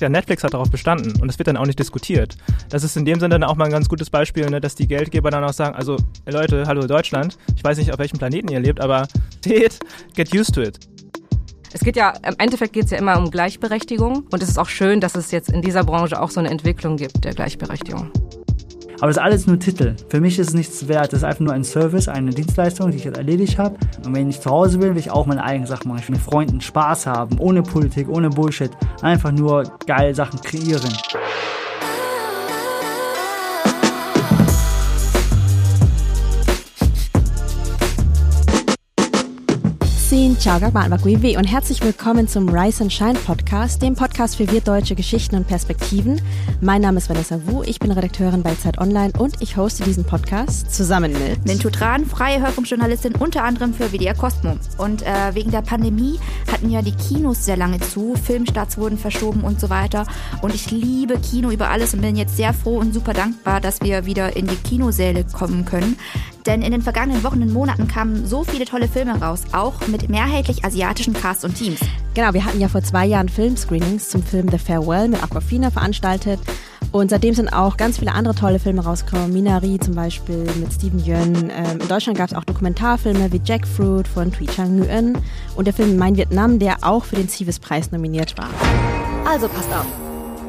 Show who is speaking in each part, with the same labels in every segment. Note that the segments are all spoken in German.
Speaker 1: Ja, Netflix hat darauf bestanden und es wird dann auch nicht diskutiert. Das ist in dem Sinne dann auch mal ein ganz gutes Beispiel, ne, dass die Geldgeber dann auch sagen, also Leute, hallo Deutschland, ich weiß nicht, auf welchem Planeten ihr lebt, aber steht, get used to it.
Speaker 2: Es geht ja, im Endeffekt geht es ja immer um Gleichberechtigung und es ist auch schön, dass es jetzt in dieser Branche auch so eine Entwicklung gibt der Gleichberechtigung.
Speaker 3: Aber das ist alles nur Titel. Für mich ist es nichts wert. Das ist einfach nur ein Service, eine Dienstleistung, die ich jetzt erledigt habe. Und wenn ich zu Hause bin, will ich auch meine eigenen Sachen machen. Ich will mit Freunden Spaß haben, ohne Politik, ohne Bullshit. Einfach nur geile Sachen kreieren.
Speaker 4: Xin chào các bạn và und herzlich willkommen zum Rise and Shine Podcast, dem Podcast für wir deutsche Geschichten und Perspektiven. Mein Name ist Vanessa Wu, ich bin Redakteurin bei Zeit Online und ich hoste diesen Podcast zusammen mit
Speaker 5: Mintu Tran, freie Hörfunkjournalistin unter anderem für WDR Cosmo. Und äh, wegen der Pandemie hatten ja die Kinos sehr lange zu, Filmstarts wurden verschoben und so weiter. Und ich liebe Kino über alles und bin jetzt sehr froh und super dankbar, dass wir wieder in die Kinosäle kommen können. Denn in den vergangenen Wochen und Monaten kamen so viele tolle Filme raus, auch mit mehrheitlich asiatischen Casts und Teams.
Speaker 4: Genau, wir hatten ja vor zwei Jahren Filmscreenings zum Film The Farewell mit Aquafina veranstaltet. Und seitdem sind auch ganz viele andere tolle Filme rausgekommen. Minari zum Beispiel mit Steven Yeun. Ähm, in Deutschland gab es auch Dokumentarfilme wie Jackfruit von Thuy Chang Nguyen und der Film Mein Vietnam, der auch für den Civis-Preis nominiert war.
Speaker 2: Also passt auf.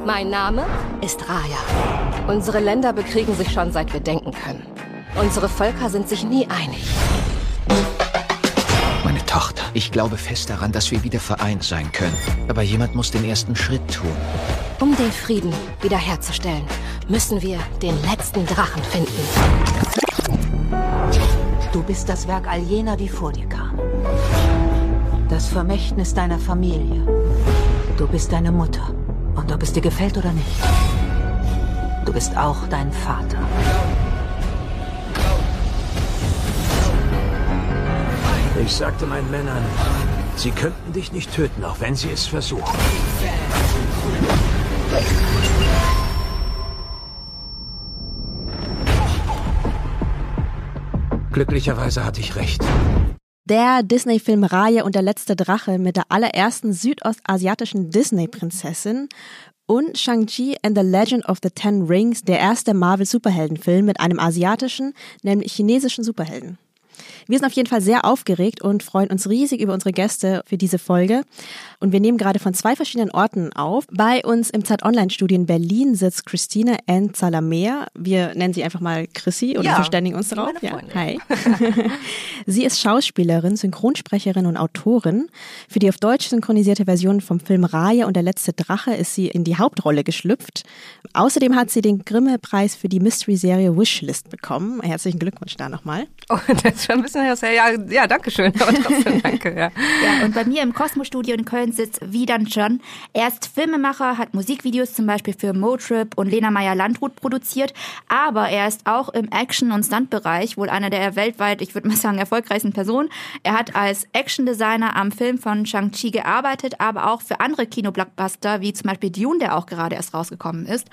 Speaker 2: Mein Name ist Raya. Unsere Länder bekriegen sich schon seit wir denken können. Unsere Völker sind sich nie einig.
Speaker 6: Meine Tochter, ich glaube fest daran, dass wir wieder vereint sein können. Aber jemand muss den ersten Schritt tun.
Speaker 2: Um den Frieden wiederherzustellen, müssen wir den letzten Drachen finden.
Speaker 7: Du bist das Werk all jener, die vor dir kamen. Das Vermächtnis deiner Familie. Du bist deine Mutter. Und ob es dir gefällt oder nicht. Du bist auch dein Vater.
Speaker 8: Ich sagte meinen Männern, sie könnten dich nicht töten, auch wenn sie es versuchen. Glücklicherweise hatte ich recht.
Speaker 4: Der Disney-Film Raya und der letzte Drache mit der allerersten südostasiatischen Disney-Prinzessin und Shang-Chi and the Legend of the Ten Rings, der erste Marvel-Superheldenfilm mit einem asiatischen, nämlich chinesischen Superhelden. Wir sind auf jeden Fall sehr aufgeregt und freuen uns riesig über unsere Gäste für diese Folge. Und wir nehmen gerade von zwei verschiedenen Orten auf. Bei uns im Zeit Online Studio in Berlin sitzt Christine N. Zalamea. Wir nennen sie einfach mal Chrissy und ja, verständigen uns darauf. Ja, hi. sie ist Schauspielerin, Synchronsprecherin und Autorin. Für die auf Deutsch synchronisierte Version vom Film Raya und der letzte Drache ist sie in die Hauptrolle geschlüpft. Außerdem hat sie den Grimme-Preis für die Mystery-Serie Wishlist bekommen. Herzlichen Glückwunsch da nochmal.
Speaker 2: Oh, das ist schon ein bisschen her. Ja, ja, danke schön. Aber trotzdem danke, ja.
Speaker 5: ja. Und bei mir im Cosmo-Studio in Köln Widan John. Er ist Filmemacher, hat Musikvideos zum Beispiel für Motrip und Lena Meyer-Landrut produziert. Aber er ist auch im Action- und Stunt-Bereich wohl einer der weltweit, ich würde mal sagen, erfolgreichsten Personen. Er hat als Action-Designer am Film von Shang-Chi gearbeitet, aber auch für andere Kino-Blockbuster, wie zum Beispiel Dune, der auch gerade erst rausgekommen ist.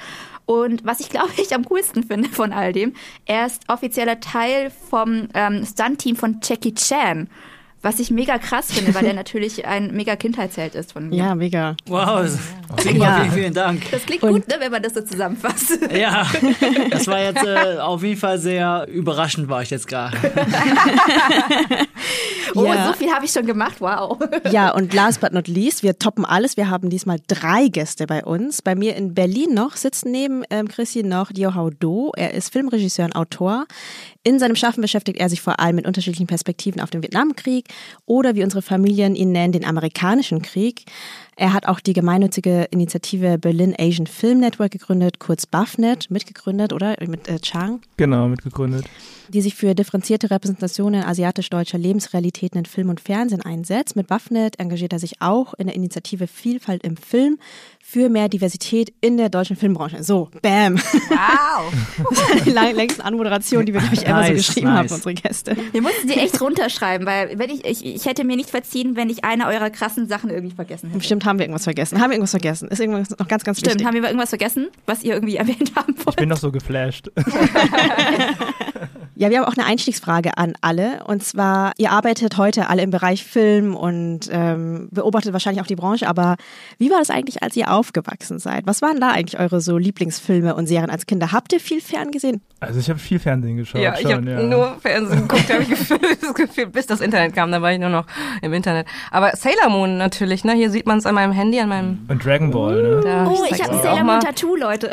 Speaker 5: Und was ich glaube ich am coolsten finde von all dem, er ist offizieller Teil vom ähm, Stunt-Team von Jackie Chan. Was ich mega krass finde, weil er natürlich ein mega Kindheitsheld ist von mir.
Speaker 4: Ja, mega.
Speaker 3: Wow, Sigmar, ja. vielen, vielen Dank.
Speaker 5: Das klingt Und gut, ne, wenn man das so zusammenfasst.
Speaker 3: Ja, das war jetzt äh, auf jeden Fall sehr überraschend, war ich jetzt gerade.
Speaker 5: oh, ja. so viel habe ich schon gemacht, wow.
Speaker 4: Ja, und last but not least, wir toppen alles. Wir haben diesmal drei Gäste bei uns. Bei mir in Berlin noch sitzen neben ähm, Chrissy noch Dio Hao Do. Er ist Filmregisseur und Autor. In seinem Schaffen beschäftigt er sich vor allem mit unterschiedlichen Perspektiven auf den Vietnamkrieg oder wie unsere Familien ihn nennen, den amerikanischen Krieg. Er hat auch die gemeinnützige Initiative Berlin Asian Film Network gegründet, kurz BAFNet, mitgegründet, oder? Mit äh, Chang?
Speaker 1: Genau, mitgegründet.
Speaker 4: Die sich für differenzierte Repräsentationen asiatisch-deutscher Lebensrealitäten in Film und Fernsehen einsetzt. Mit BAFNet engagiert er sich auch in der Initiative Vielfalt im Film für mehr Diversität in der deutschen Filmbranche. So, bam.
Speaker 5: Wow.
Speaker 4: das ist die längste Anmoderation, die wir, glaube ich, ever nice, so geschrieben nice. haben für unsere Gäste.
Speaker 5: Wir mussten sie echt runterschreiben, weil wenn ich, ich, ich hätte mir nicht verziehen, wenn ich eine eurer krassen Sachen irgendwie vergessen hätte.
Speaker 4: Bestimmt haben wir irgendwas vergessen. Haben wir irgendwas vergessen? Ist irgendwas noch ganz, ganz
Speaker 5: Stimmt,
Speaker 4: wichtig?
Speaker 5: haben wir irgendwas vergessen, was ihr irgendwie erwähnt haben wollt?
Speaker 1: Ich bin noch so geflasht.
Speaker 4: Ja, wir haben auch eine Einstiegsfrage an alle. Und zwar, ihr arbeitet heute alle im Bereich Film und ähm, beobachtet wahrscheinlich auch die Branche, aber wie war das eigentlich, als ihr aufgewachsen seid? Was waren da eigentlich eure so Lieblingsfilme und Serien als Kinder? Habt ihr viel Fernsehen?
Speaker 1: Also ich habe viel Fernsehen geschaut.
Speaker 9: Ja, ich habe
Speaker 1: ja.
Speaker 9: nur Fernsehen geguckt, habe ich gefühlt, das Gefühl, bis das Internet kam, da war ich nur noch im Internet. Aber Sailor Moon natürlich, ne? Hier sieht man es an meinem Handy, an meinem.
Speaker 1: Und Dragon Ball, ne?
Speaker 9: Da,
Speaker 5: Oh, ich
Speaker 9: zeig's
Speaker 5: habe ein Sailor. Moon Tattoo, Leute.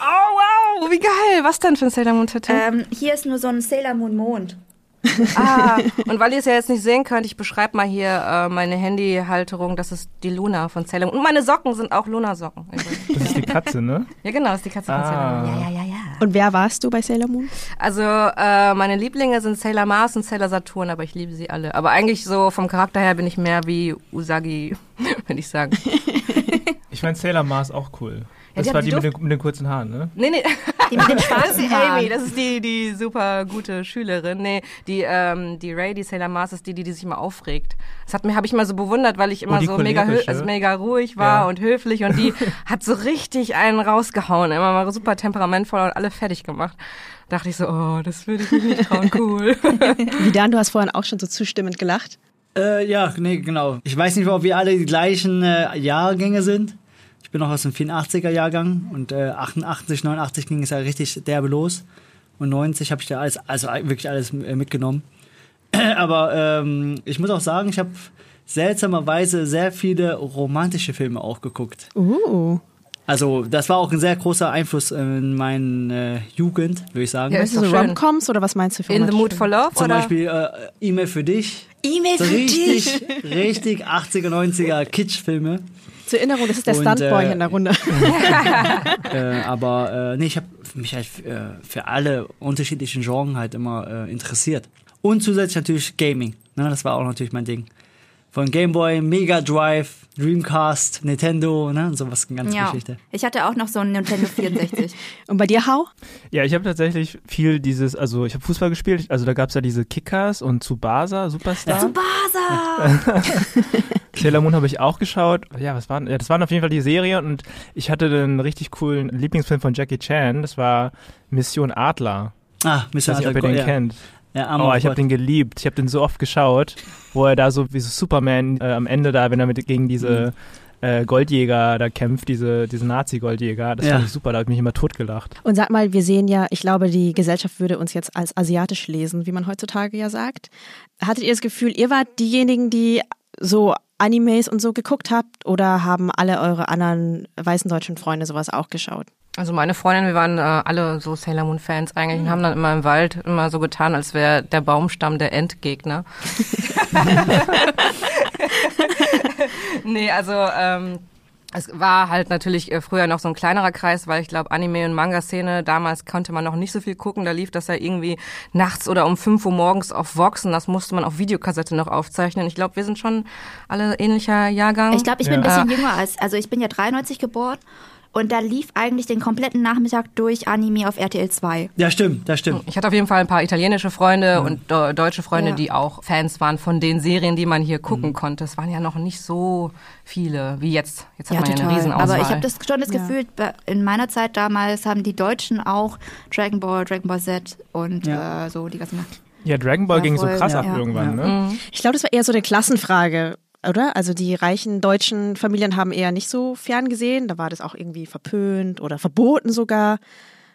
Speaker 9: Oh wow, wie geil! Was denn für ein Sailor Moon Tattoo?
Speaker 5: Ähm, hier ist nur so ein Sailor Moon Mond.
Speaker 9: Ah, und weil ihr es ja jetzt nicht sehen könnt, ich beschreibe mal hier äh, meine Handyhalterung. Das ist die Luna von Sailor Moon. Und meine Socken sind auch Luna-Socken.
Speaker 1: Das ist die Katze, ne?
Speaker 9: ja, genau, das ist die Katze von Sailor Moon.
Speaker 1: Ah.
Speaker 9: Ja, ja, ja, ja.
Speaker 4: Und wer warst du bei Sailor Moon?
Speaker 9: Also äh, meine Lieblinge sind Sailor Mars und Sailor Saturn, aber ich liebe sie alle. Aber eigentlich so vom Charakter her bin ich mehr wie Usagi, würde ich sagen.
Speaker 1: Ich fand Sailor Mars auch cool.
Speaker 9: Ja,
Speaker 1: Das
Speaker 9: die
Speaker 1: war die
Speaker 9: die
Speaker 1: mit den, mit den kurzen Haaren, ne?
Speaker 9: Nee, nee.
Speaker 5: Die mit den
Speaker 9: Das ist
Speaker 5: schwarzen Haaren.
Speaker 9: Amy, das ist die, die super gute Schülerin. Nee, die, ähm, die Ray, die Sailor Mars, ist die, die, die sich immer aufregt. Das hat mir, habe ich immer so bewundert, weil ich immer
Speaker 1: die
Speaker 9: so mega, also mega ruhig war
Speaker 1: Ja.
Speaker 9: und höflich und die hat so richtig einen rausgehauen. Immer mal super temperamentvoll und alle fertig gemacht. Dachte ich so, oh, das würde ich mich nicht trauen, cool.
Speaker 4: Vidan, du hast vorhin auch schon so zustimmend gelacht.
Speaker 3: Äh, ja, nee, genau. Ich weiß nicht, ob wir alle die gleichen äh, Jahrgänge sind. Ich bin noch aus dem 84er Jahrgang und äh, 88, 89 ging es ja richtig derbe los. Und 90 habe ich da alles, also wirklich alles äh, mitgenommen. Aber ähm, ich muss auch sagen, ich habe seltsamerweise sehr viele romantische Filme auch geguckt.
Speaker 4: Uh.
Speaker 3: Also das war auch ein sehr großer Einfluss in meine äh, Jugend, würde ich sagen.
Speaker 9: Ja, ist
Speaker 4: du so. Romcoms oder was meinst du für
Speaker 9: In the mood for love,
Speaker 3: Zum
Speaker 9: oder?
Speaker 3: Beispiel äh, E-Mail für dich.
Speaker 5: E-Mail
Speaker 3: So
Speaker 5: für dich.
Speaker 3: richtig, richtig 80er, 90er Kitschfilme.
Speaker 4: Zur Erinnerung, das ist der
Speaker 3: Und,
Speaker 4: Stuntboy
Speaker 3: äh,
Speaker 4: in der Runde.
Speaker 3: Äh, aber äh, nee, ich habe mich halt äh, für alle unterschiedlichen Genres halt immer äh, interessiert. Und zusätzlich natürlich Gaming. Ne, das war auch natürlich mein Ding. Von Game Boy, Mega Drive, Dreamcast, Nintendo, ne, sowas ganz
Speaker 5: Ja.
Speaker 3: Geschichte.
Speaker 5: Ich hatte auch noch so einen Nintendo 64.
Speaker 4: Und bei dir, Hau?
Speaker 1: Ja, ich habe tatsächlich viel dieses, also ich habe Fußball gespielt, also da gab's ja diese Kickers und Tsubasa, Superstar.
Speaker 5: Tsubasa!
Speaker 1: Sailor Moon habe ich auch geschaut. Ja, was waren, ja, das waren auf jeden Fall die Serien und ich hatte einen richtig coolen Lieblingsfilm von Jackie Chan, das war Mission Adler.
Speaker 3: Ah,
Speaker 1: Ich weiß nicht, ob ihr den
Speaker 3: ja.
Speaker 1: kennt.
Speaker 3: Ja,
Speaker 1: Oh, ich habe den geliebt. Ich habe den so oft geschaut, wo er da so wie so Superman äh, am Ende da, wenn er mit gegen diese äh, Goldjäger da kämpft, diese, diese Nazi-Goldjäger. Das
Speaker 3: Ja.
Speaker 1: fand ich super, da habe ich mich immer totgelacht.
Speaker 4: Und sag mal, wir sehen ja, ich glaube, die Gesellschaft würde uns jetzt als asiatisch lesen, wie man heutzutage ja sagt. Hattet ihr das Gefühl, ihr wart diejenigen, die so Animes und so geguckt habt oder haben alle eure anderen weißen deutschen Freunde sowas auch geschaut?
Speaker 9: Also meine Freundin, wir waren äh, alle so Sailor Moon Fans eigentlich und haben dann immer im Wald immer so getan, als wäre der Baumstamm der Endgegner. nee, also ähm, es war halt natürlich äh, früher noch so ein kleinerer Kreis, weil ich glaube, Anime- und Manga-Szene, damals konnte man noch nicht so viel gucken. Da lief das ja irgendwie nachts oder um 5 Uhr morgens auf Vox und das musste man auf Videokassette noch aufzeichnen. Ich glaube, wir sind schon alle ähnlicher Jahrgang.
Speaker 5: Ich glaube, ich bin
Speaker 1: Ja.
Speaker 5: ein bisschen jünger als, also ich bin ja 93 geboren und da lief eigentlich den kompletten Nachmittag durch Anime auf RTL 2.
Speaker 3: Ja, stimmt, das stimmt.
Speaker 9: Ich hatte auf jeden Fall ein paar italienische Freunde und äh, deutsche Freunde,
Speaker 5: Ja.
Speaker 9: die auch Fans waren von den Serien, die man hier
Speaker 3: Mhm.
Speaker 9: gucken konnte. Es waren ja noch nicht so viele wie jetzt. Jetzt hat
Speaker 5: Ja,
Speaker 9: man ja eine
Speaker 5: total.
Speaker 9: Riesenauswahl.
Speaker 5: Aber ich habe das schon das Gefühl, in meiner Zeit damals haben die Deutschen auch Dragon Ball, Dragon Ball Z und
Speaker 3: Ja.
Speaker 5: äh, so die ganzen.
Speaker 1: Ja, Dragon Ball
Speaker 5: Ja,
Speaker 1: ging so
Speaker 5: voll,
Speaker 1: krass
Speaker 5: ja.
Speaker 1: ab
Speaker 5: Ja.
Speaker 1: irgendwann,
Speaker 3: Ja.
Speaker 1: ne?
Speaker 4: Ich glaube, das war eher so eine Klassenfrage, oder? Also die reichen deutschen Familien haben eher nicht so fern gesehen. Da war das auch irgendwie verpönt oder verboten sogar.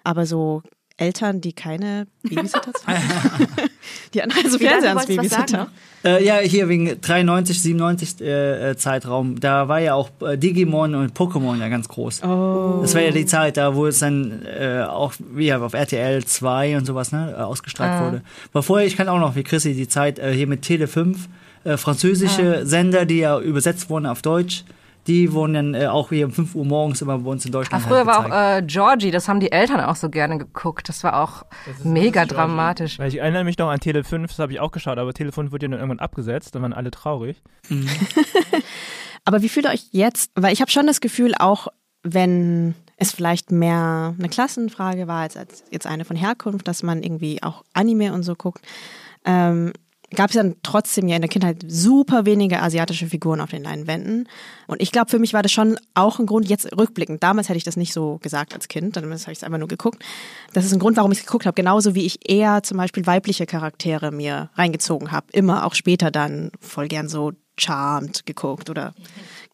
Speaker 4: Aber so Eltern, die keine Babysitters haben, die hatten also Fernseher als Babysitter.
Speaker 3: Äh, ja, hier wegen 93, 97 äh, äh, Zeitraum, da war ja auch äh, Digimon und Pokémon ja ganz groß.
Speaker 4: Oh.
Speaker 3: Das war ja die Zeit, da wo es dann äh, auch wie ja, auf RTL 2 und sowas ne, äh, ausgestrahlt
Speaker 9: Ah.
Speaker 3: wurde. Aber vorher, ich kann auch noch wie Chrissy die Zeit äh, hier mit Tele 5, äh, französische Sender, die ja übersetzt wurden auf Deutsch, die wurden dann äh, auch hier um 5 Uhr morgens immer bei uns in
Speaker 9: Ah,
Speaker 3: Deutschland.
Speaker 9: früher
Speaker 3: halt
Speaker 9: war auch äh, Georgie, das haben die Eltern auch so gerne geguckt. Das war auch mega dramatisch.
Speaker 1: Weil ich erinnere mich noch an Tele 5, das habe ich auch geschaut, aber Tele 5 wurde ja dann irgendwann abgesetzt, dann waren alle traurig.
Speaker 4: Aber wie fühlt ihr euch jetzt? Weil ich habe schon das Gefühl, auch wenn es vielleicht mehr eine Klassenfrage war als, als jetzt eine von Herkunft, dass man irgendwie auch Anime und so guckt. Ähm, gab es dann trotzdem ja in der Kindheit super wenige asiatische Figuren auf den Leinwänden. Und ich glaube, für mich war das schon auch ein Grund, jetzt rückblickend, damals hätte ich das nicht so gesagt als Kind, damals habe ich es einfach nur geguckt. Das ist ein Grund, warum ich es geguckt habe, genauso wie ich eher zum Beispiel weibliche Charaktere mir reingezogen habe. Immer auch später dann voll gern so Charmed geguckt oder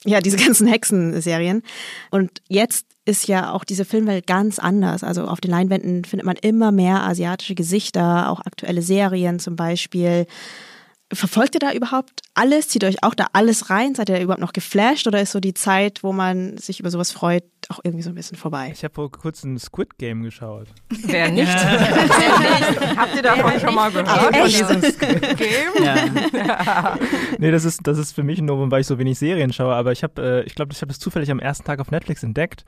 Speaker 4: ja, diese ganzen Hexenserien. Und jetzt ist ja auch diese Filmwelt ganz anders. Also auf den Leinwänden findet man immer mehr asiatische Gesichter, auch aktuelle Serien zum Beispiel. Verfolgt ihr da überhaupt alles? Zieht euch auch da alles rein? Seid ihr überhaupt noch geflasht oder ist so die Zeit, wo man sich über sowas freut, auch irgendwie so ein bisschen vorbei?
Speaker 1: Ich habe vor kurzem ein Squid Game geschaut.
Speaker 9: Wer nicht? Habt ihr davon schon mal gehört? Von diesem Squid Game?
Speaker 1: Ja. nee, das ist, das ist für mich nur, weil ich so wenig Serien schaue, aber ich habe, äh, ich glaube, ich habe es zufällig am ersten Tag auf Netflix entdeckt.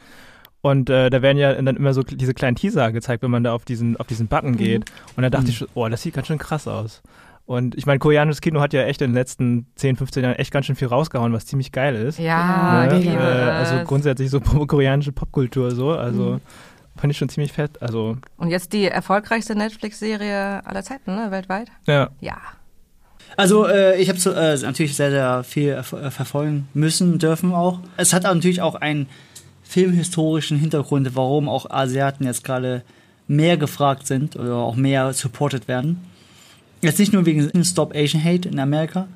Speaker 1: Und äh, da werden ja dann immer so diese kleinen Teaser gezeigt, wenn man da auf diesen, auf diesen Button geht. Mhm. Und da dachte mhm. ich, oh, das sieht ganz schön krass aus. Und ich meine, koreanisches Kino hat ja echt in den letzten 10, 15 Jahren echt ganz schön viel rausgehauen, was ziemlich geil ist.
Speaker 9: Ja,
Speaker 1: ne? äh, Also grundsätzlich so koreanische Popkultur so, also mhm. fand ich schon ziemlich fett. Also
Speaker 9: Und jetzt die erfolgreichste Netflix-Serie aller Zeiten, ne, weltweit?
Speaker 1: Ja.
Speaker 9: Ja.
Speaker 3: Also äh, ich habe äh, natürlich sehr, sehr viel äh, verfolgen müssen, dürfen auch. Es hat natürlich auch einen filmhistorischen Hintergrund, warum auch Asiaten jetzt gerade mehr gefragt sind oder auch mehr supported werden. Jetzt nicht nur wegen Stop Asian Hate in Amerika,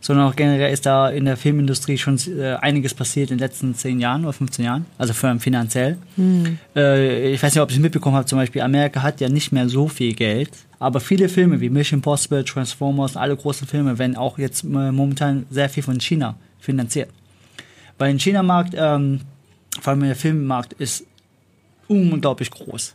Speaker 3: sondern auch generell ist da in der Filmindustrie schon äh, einiges passiert in den letzten 10 Jahren oder 15 Jahren, also vor allem finanziell. Hm. Äh, ich weiß nicht, ob ihr es mitbekommen habt, zum Beispiel Amerika hat ja nicht mehr so viel Geld, aber viele Filme wie Mission Impossible, Transformers, alle großen Filme werden auch jetzt äh, momentan sehr viel von China finanziert. Weil im China-Markt, ähm, vor allem der Filmmarkt, ist unglaublich groß.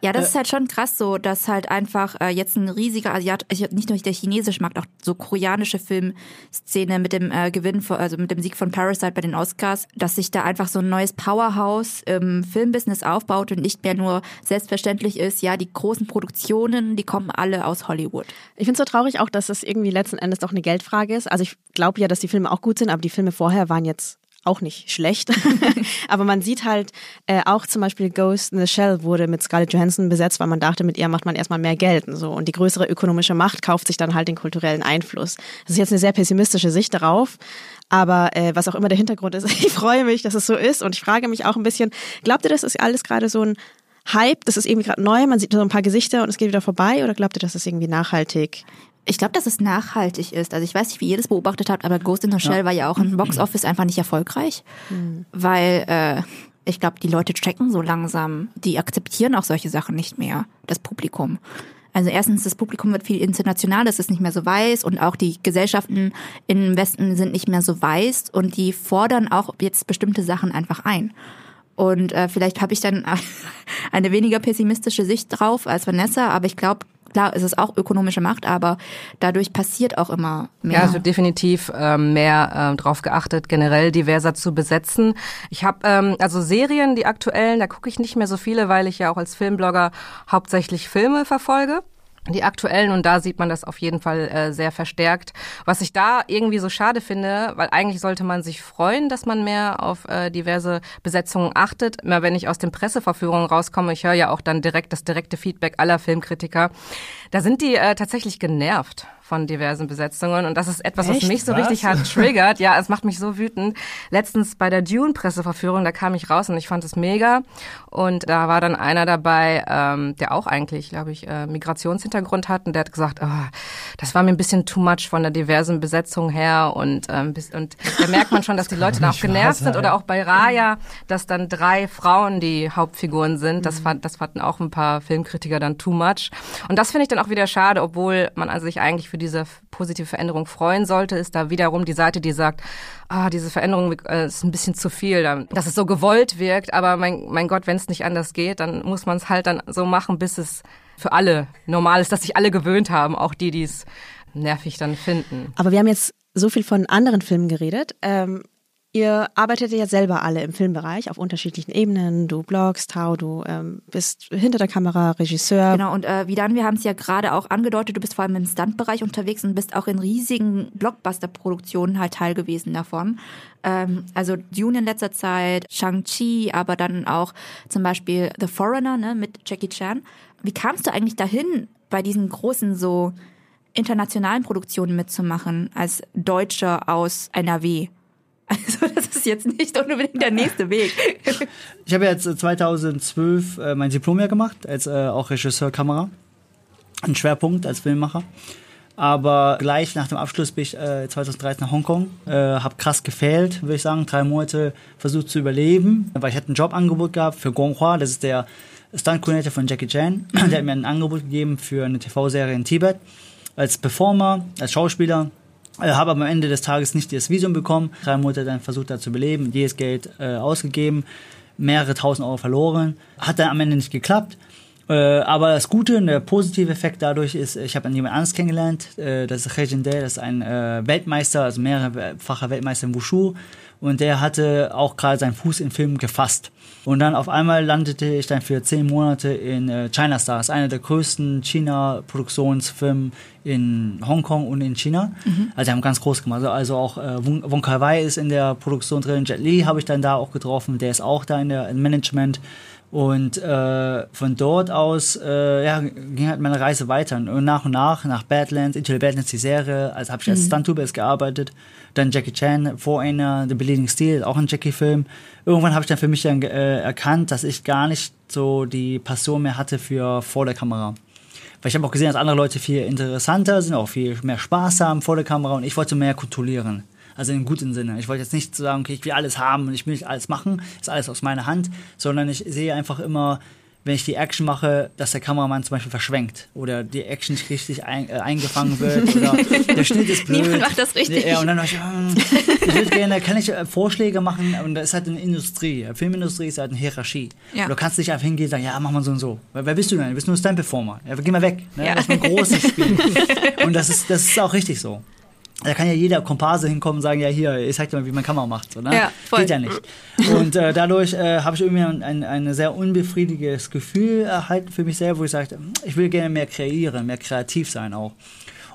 Speaker 5: Ja, das äh, ist halt schon krass so, dass halt einfach äh, jetzt ein riesiger Asiat, also nicht nur der chinesische Markt, auch so koreanische Filmszene mit dem äh, Gewinn, von, also mit dem Sieg von Parasite bei den Oscars, dass sich da einfach so ein neues Powerhouse im Filmbusiness aufbaut und nicht mehr nur selbstverständlich ist, ja, die großen Produktionen, die kommen alle aus Hollywood.
Speaker 4: Ich finde es so traurig auch, dass es irgendwie letzten Endes doch eine Geldfrage ist. Also ich glaube ja, dass die Filme auch gut sind, aber die Filme vorher waren jetzt auch nicht schlecht. Aber man sieht halt äh, auch zum Beispiel Ghost in the Shell wurde mit Scarlett Johansson besetzt, weil man dachte, mit ihr macht man erstmal mehr Geld und so. Und die größere ökonomische Macht kauft sich dann halt den kulturellen Einfluss. Das ist jetzt eine sehr pessimistische Sicht darauf. Aber äh, was auch immer der Hintergrund ist, ich freue mich, dass es so ist. Und ich frage mich auch ein bisschen, glaubt ihr, das ist alles gerade so ein Hype, das ist irgendwie gerade neu, man sieht so ein paar Gesichter und es geht wieder vorbei? Oder glaubt ihr, dass es irgendwie nachhaltig
Speaker 5: ich glaube, dass es nachhaltig ist. Also ich weiß nicht, wie ihr das beobachtet habt, aber Ghost in the Shell ja. war ja auch im Box Office einfach nicht erfolgreich, mhm. weil äh, ich glaube, die Leute checken so langsam, die akzeptieren auch solche Sachen nicht mehr, das Publikum. Also erstens, das Publikum wird viel international, das ist nicht mehr so weiß und auch die Gesellschaften im Westen sind nicht mehr so weiß und die fordern auch jetzt bestimmte Sachen einfach ein. Und äh, vielleicht habe ich dann eine weniger pessimistische Sicht drauf als Vanessa, aber ich glaube, klar, es ist auch ökonomische Macht, aber dadurch passiert auch immer mehr.
Speaker 9: Ja, es wird definitiv ähm, mehr äh, drauf geachtet, generell diverser zu besetzen. Ich habe ähm, also Serien, die aktuellen, da gucke ich nicht mehr so viele, weil ich ja auch als Filmblogger hauptsächlich Filme verfolge die aktuellen und da sieht man das auf jeden Fall äh, sehr verstärkt. Was ich da irgendwie so schade finde, weil eigentlich sollte man sich freuen, dass man mehr auf äh, diverse Besetzungen achtet. Immer wenn ich aus den Presseverführungen rauskomme, ich höre ja auch dann direkt das direkte Feedback aller Filmkritiker, da sind die äh, tatsächlich genervt von diversen Besetzungen. Und das ist etwas, Echt? was mich so was? richtig hart triggert. Ja, es macht mich so wütend. Letztens bei der Dune-Presseverführung, da kam ich raus und ich fand es mega. Und da war dann einer dabei, ähm, der auch eigentlich, glaube ich, äh, Migrationshintergrund hat. Und der hat gesagt, oh, das war mir ein bisschen too much von der diversen Besetzung her. Und, ähm, bis, und da merkt man schon, dass die Leute da auch genervt sind. Oder auch bei Raya, dass dann drei Frauen die Hauptfiguren sind. Das, mhm. fand, das fanden auch ein paar Filmkritiker dann too much. Und das finde ich dann auch wieder schade, obwohl man also sich eigentlich für für diese positive Veränderung freuen sollte, ist da wiederum die Seite, die sagt, ah, diese Veränderung äh, ist ein bisschen zu viel, dass es so gewollt wirkt, aber mein, mein Gott, wenn es nicht anders geht, dann muss man es halt dann so machen, bis es für alle normal ist, dass sich alle gewöhnt haben, auch die, die es nervig dann finden.
Speaker 4: Aber wir haben jetzt so viel von anderen Filmen geredet. Ähm, Ihr arbeitet ja selber alle im Filmbereich auf unterschiedlichen Ebenen. Du blogst, Tau, du ähm, bist hinter der Kamera Regisseur.
Speaker 5: Genau, und äh, Vidan, wir haben es ja gerade auch angedeutet, du bist vor allem im Stuntbereich unterwegs und bist auch in riesigen Blockbuster-Produktionen halt Teil gewesen davon. Ähm, also Dune in letzter Zeit, Shang-Chi, aber dann auch zum Beispiel The Foreigner ne, mit Jackie Chan. Wie kamst du eigentlich dahin, bei diesen großen so internationalen Produktionen mitzumachen als Deutscher aus NRW. Also das ist jetzt nicht unbedingt der nächste Weg.
Speaker 3: Ich habe jetzt 2012 äh, mein Diplom ja gemacht, als äh, auch Regisseur Kamera. Ein Schwerpunkt als Filmemacher. Aber gleich nach dem Abschluss bin ich äh, 2013 nach Hongkong, äh, habe krass gefehlt, würde ich sagen, drei Monate versucht zu überleben, weil ich hatte ein Jobangebot gehabt für Gong Hua, das ist der Stunt-Coordinator von Jackie Chan. der hat mir ein Angebot gegeben für eine TV-Serie in Tibet als Performer, als Schauspieler. Äh, habe am Ende des Tages nicht das Visum bekommen. Drei Monate dann versucht da zu beleben, jedes Geld äh, ausgegeben, mehrere tausend Euro verloren. Hat dann am Ende nicht geklappt. Äh, aber das Gute und der positive Effekt dadurch ist, ich habe jemand anderes kennengelernt, äh, das ist Legendär, das ist ein äh, Weltmeister, also mehrerefacher Weltmeister im Wushu und der hatte auch gerade seinen Fuß in Film gefasst. Und dann auf einmal landete ich dann für zehn Monate in äh, China Stars, einer der größten China-Produktionsfirmen in Hongkong und in China. Mhm. Also die haben ganz groß gemacht. Also, auch äh, Wong Kar Wai ist in der Produktion drin, Jet Li habe ich dann da auch getroffen, der ist auch da in der im Management. Und äh, von dort aus äh, ja, ging halt meine Reise weiter. Und nach und nach, nach Badlands, Into the Badlands, die Serie, also habe ich als mhm. Stunt gearbeitet. Dann Jackie Chan, Foreigner, The Bleeding Steel, auch ein Jackie-Film. Irgendwann habe ich dann für mich dann äh, erkannt, dass ich gar nicht so die Passion mehr hatte für vor der Kamera. Weil ich habe auch gesehen, dass andere Leute viel interessanter sind, auch viel mehr Spaß haben vor der Kamera und ich wollte mehr kontrollieren. Also im guten Sinne. Ich wollte jetzt nicht sagen, okay, ich will alles haben und ich will alles machen, ist alles aus meiner Hand, sondern ich sehe einfach immer, wenn ich die Action mache, dass der Kameramann zum Beispiel verschwenkt oder die Action nicht richtig ein, äh, eingefangen wird oder der Schnitt ist blöd.
Speaker 5: Niemand macht das richtig.
Speaker 3: Ja, und dann ich, hm, ich würde gerne, kann ich äh, Vorschläge machen und das ist halt eine Industrie. Filmindustrie ist halt eine Hierarchie. Ja. du kannst nicht einfach hingehen und sagen, ja, mach mal so und so. Wer, wer bist du denn? Du bist nur ein Stunt-Performer. Ja, geh mal weg. Ne? Ja. Das ist ein großes Spiel. und das ist, das ist auch richtig so. Da kann ja jeder Komparse hinkommen und sagen, ja hier, ich zeig dir mal, wie man Kamera macht. So, ne? ja, voll. Geht ja nicht. Und äh, dadurch äh, habe ich irgendwie ein, ein, ein sehr unbefriediges Gefühl erhalten für mich selber, wo ich sagte, ich will gerne mehr kreieren, mehr kreativ sein auch.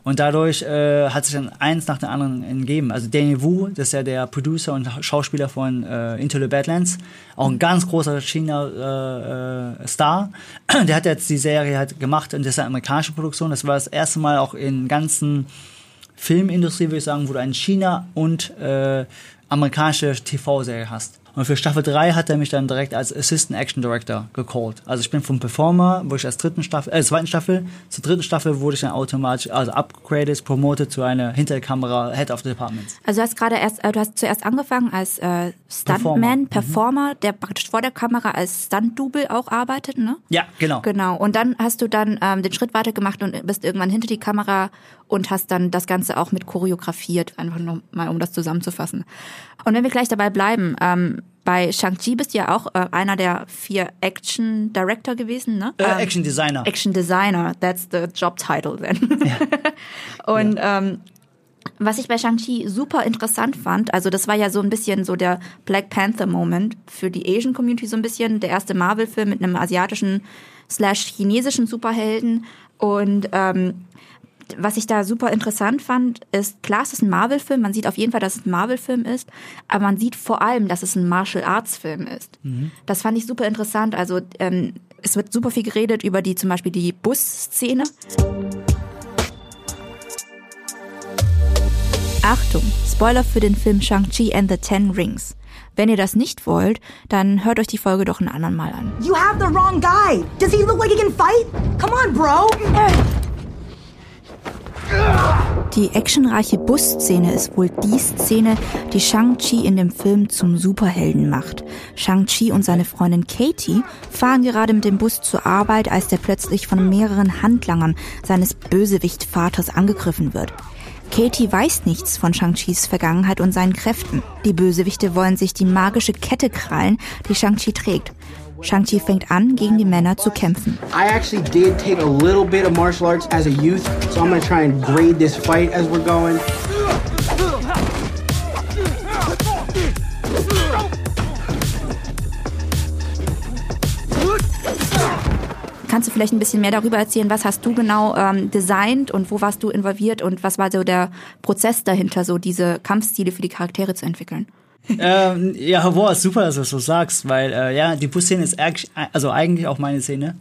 Speaker 3: Und dadurch äh, hat sich dann eins nach dem anderen entgeben. Also Daniel Wu, das ist ja der Producer und Schauspieler von äh, Into the Badlands, auch ein ganz großer China-Star. Äh, äh der hat jetzt die Serie halt gemacht und das ist eine amerikanische Produktion. Das war das erste Mal auch in ganzen Filmindustrie, würde ich sagen, wo du einen China und äh, amerikanische TV-Serie hast. Und für Staffel 3 hat er mich dann direkt als Assistant Action Director gecallt. Also ich bin vom Performer, wo ich als dritten Staffel, äh, zweiten Staffel, zur dritten Staffel wurde ich dann automatisch, also upgraded, promoted zu einer Hinterkamera Head of the Department.
Speaker 5: Also du hast gerade erst, äh, du hast zuerst angefangen als äh, Stuntman, Performer, Performer mhm. der praktisch vor der Kamera als Stunt-Double auch arbeitet, ne?
Speaker 3: Ja, genau.
Speaker 5: Genau. Und dann hast du dann ähm, den Schritt weiter gemacht und bist irgendwann hinter die Kamera und hast dann das Ganze auch mit choreografiert, einfach nur mal um das zusammenzufassen. Und wenn wir gleich dabei bleiben, ähm, bei Shang-Chi bist du ja auch äh, einer der vier Action Director gewesen, ne?
Speaker 3: Äh, ähm, Action Designer.
Speaker 5: Action Designer, that's the job title then. Ja. und ja. Ähm, was ich bei Shang-Chi super interessant fand, also das war ja so ein bisschen so der Black Panther Moment für die Asian Community so ein bisschen, der erste Marvel-Film mit einem asiatischen slash chinesischen Superhelden und ähm, was ich da super interessant fand, ist, klar, es ist ein Marvel-Film, man sieht auf jeden Fall, dass es ein Marvel-Film ist, aber man sieht vor allem, dass es ein Martial-Arts-Film ist. Mhm. Das fand ich super interessant. Also ähm, es wird super viel geredet über die zum Beispiel die Bus-Szene. Achtung, Spoiler für den Film Shang-Chi and the Ten Rings. Wenn ihr das nicht wollt, dann hört euch die Folge doch ein andern Mal an. You have the wrong guy. Does he look like he can fight? Come on, bro. Die actionreiche Busszene ist wohl die Szene, die Shang-Chi in dem Film zum Superhelden macht. Shang-Chi und seine Freundin Katie fahren gerade mit dem Bus zur Arbeit, als der plötzlich von mehreren Handlangern seines Bösewicht-Vaters angegriffen wird. Katie weiß nichts von Shang-Chis Vergangenheit und seinen Kräften. Die Bösewichte wollen sich die magische Kette krallen, die Shang-Chi trägt. Shang-Chi fängt an, gegen die Männer zu kämpfen. I actually did take a little bit of martial arts as a youth, so I'm gonna try and grade this fight as we're going. Kannst du vielleicht ein bisschen mehr darüber erzählen, was hast du genau ähm, designt und wo warst du involviert und was war so der Prozess dahinter, so diese Kampfstile für die Charaktere zu entwickeln?
Speaker 3: Ähm, ja, boah, super, dass du das so sagst, weil äh, ja, die Busszene ist also eigentlich auch meine Szene.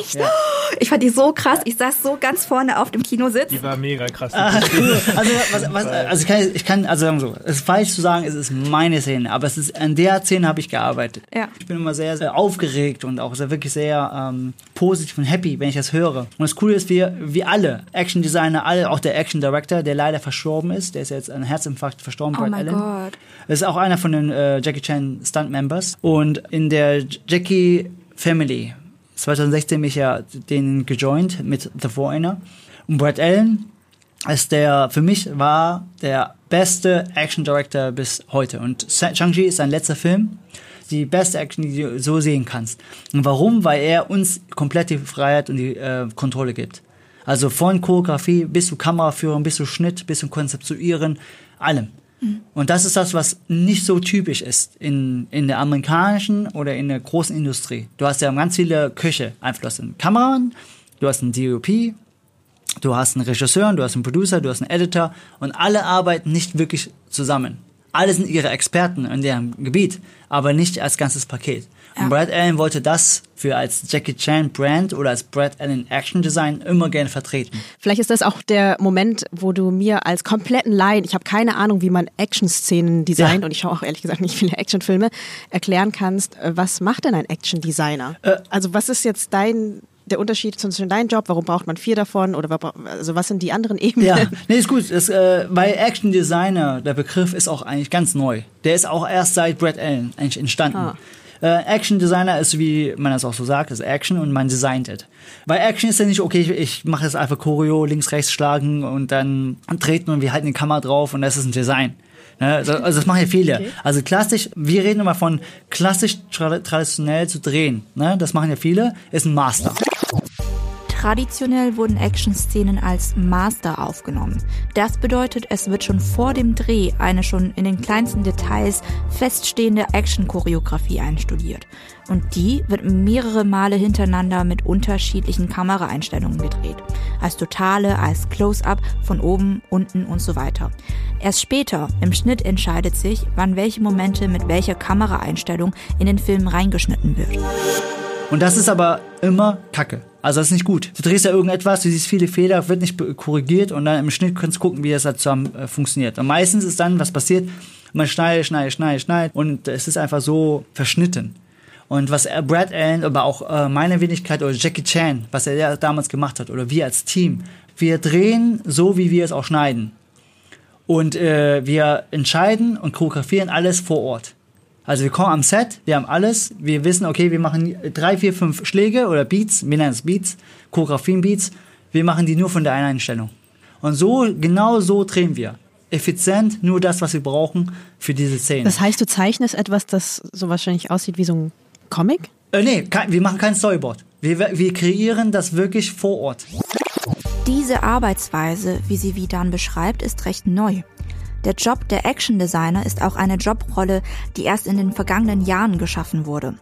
Speaker 5: Echt?
Speaker 3: Ja.
Speaker 5: Ich fand die so krass. Ich saß so ganz vorne auf dem Kinositz.
Speaker 1: Die war mega krass.
Speaker 3: Ah. Also, was, was, also ich, kann, ich kann also sagen so, es ist falsch zu sagen, es ist meine Szene, aber es ist an der Szene habe ich gearbeitet.
Speaker 5: Ja.
Speaker 3: Ich bin immer sehr, sehr aufgeregt und auch sehr wirklich sehr ähm, positiv und happy, wenn ich das höre. Und das Coole ist, wir, wir alle, Action Designer, alle, auch der Action Director, der leider verstorben ist, der ist jetzt an Herzinfarkt verstorben,
Speaker 5: Oh
Speaker 3: Brad
Speaker 5: mein
Speaker 3: Allen.
Speaker 5: Gott.
Speaker 3: Das ist auch einer von den äh, Jackie Chan Stunt Members. Und in der Jackie Family 2016 bin ich ja denen gejoint mit The Foreigner. Und Brad Allen ist der, für mich war der beste Action Director bis heute. Und Shang-Chi ist sein letzter Film. Die beste Action, die du so sehen kannst. Und warum? Weil er uns komplett die Freiheit und die äh, Kontrolle gibt. Also von Choreografie bis zu Kameraführung, bis zu Schnitt, bis zu Konzeptuieren, allem. Und das ist das, was nicht so typisch ist in, in der amerikanischen oder in der großen Industrie. Du hast ja ganz viele Köche. Einfach, du hast einen Kameramann, du hast einen DOP, du hast einen Regisseur, du hast einen Producer, du hast einen Editor und alle arbeiten nicht wirklich zusammen. Alle sind ihre Experten in deren Gebiet, aber nicht als ganzes Paket. Und Brad Allen wollte das für als Jackie Chan Brand oder als Brad Allen Action Design immer gerne vertreten.
Speaker 4: Vielleicht ist das auch der Moment, wo du mir als kompletten Laien, ich habe keine Ahnung, wie man Action-Szenen designt
Speaker 3: Ja.
Speaker 4: und ich schaue auch ehrlich gesagt nicht viele Actionfilme, erklären kannst, äh, was macht denn ein Action-Designer?
Speaker 3: Äh.
Speaker 4: also was ist jetzt dein der Unterschied zwischen deinem Job? Warum braucht man vier davon? Oder also was sind die anderen Ebenen?
Speaker 3: Ja, nee, ist gut. Das, äh, weil Action Designer, der Begriff ist auch eigentlich ganz neu. Der ist auch erst seit Brad Allen eigentlich entstanden.
Speaker 4: Ah.
Speaker 3: Äh, Action Designer ist, wie man das auch so sagt, ist Action und man designt es. Weil Action ist ja nicht, okay, ich, ich mache jetzt einfach Choreo, links, rechts schlagen und dann treten und wir halten die Kamera drauf und das ist ein Design. Ne, so- also das machen ja viele. Also klassisch, wir reden immer von klassisch tra traditionell zu drehen. Ne? Das machen ja viele, ist ein Master.
Speaker 5: Traditionell wurden Action-Szenen als Master aufgenommen. Das bedeutet, es wird schon vor dem Dreh eine schon in den kleinsten Details feststehende Action-Choreografie einstudiert. Und die wird mehrere Male hintereinander mit unterschiedlichen Kameraeinstellungen gedreht. Als Totale, als Close-up, von oben, unten und so weiter. Erst später, im Schnitt entscheidet sich, wann welche Momente mit welcher Kameraeinstellung in den Film reingeschnitten wird.
Speaker 3: Und das ist aber immer Kacke. Also das ist nicht gut. Du drehst ja irgendetwas, du siehst viele Fehler, wird nicht korrigiert und dann im Schnitt kannst du gucken, wie das da zusammen äh, funktioniert. Und meistens ist dann, was passiert, man schneidet, schneidet, schneidet, schneidet und es ist einfach so verschnitten. Und was Brad Allen, aber auch äh, meine Wenigkeit oder Jackie Chan, was er damals gemacht hat, oder wir als Team, wir drehen so, wie wir es auch schneiden. Und äh, wir entscheiden und choreografieren alles vor Ort. Also wir kommen am Set, wir haben alles, wir wissen, okay, wir machen drei, vier, fünf Schläge oder Beats, wir nennen es Beats, Choreografien-Beats, wir machen die nur von der einen Einstellung. Und so, genau so drehen wir. Effizient, nur das, was wir brauchen für diese Szene.
Speaker 4: Das heißt, du zeichnest etwas, das so wahrscheinlich aussieht wie so ein Comic?
Speaker 3: äh, nee, kein, wir machen kein Storyboard. Wir, wir kreieren das wirklich vor Ort.
Speaker 5: Diese Arbeitsweise, wie sie Vidan beschreibt, ist recht neu. Der Job der Action Designer ist auch eine Jobrolle, die erst in den vergangenen Jahren geschaffen wurde.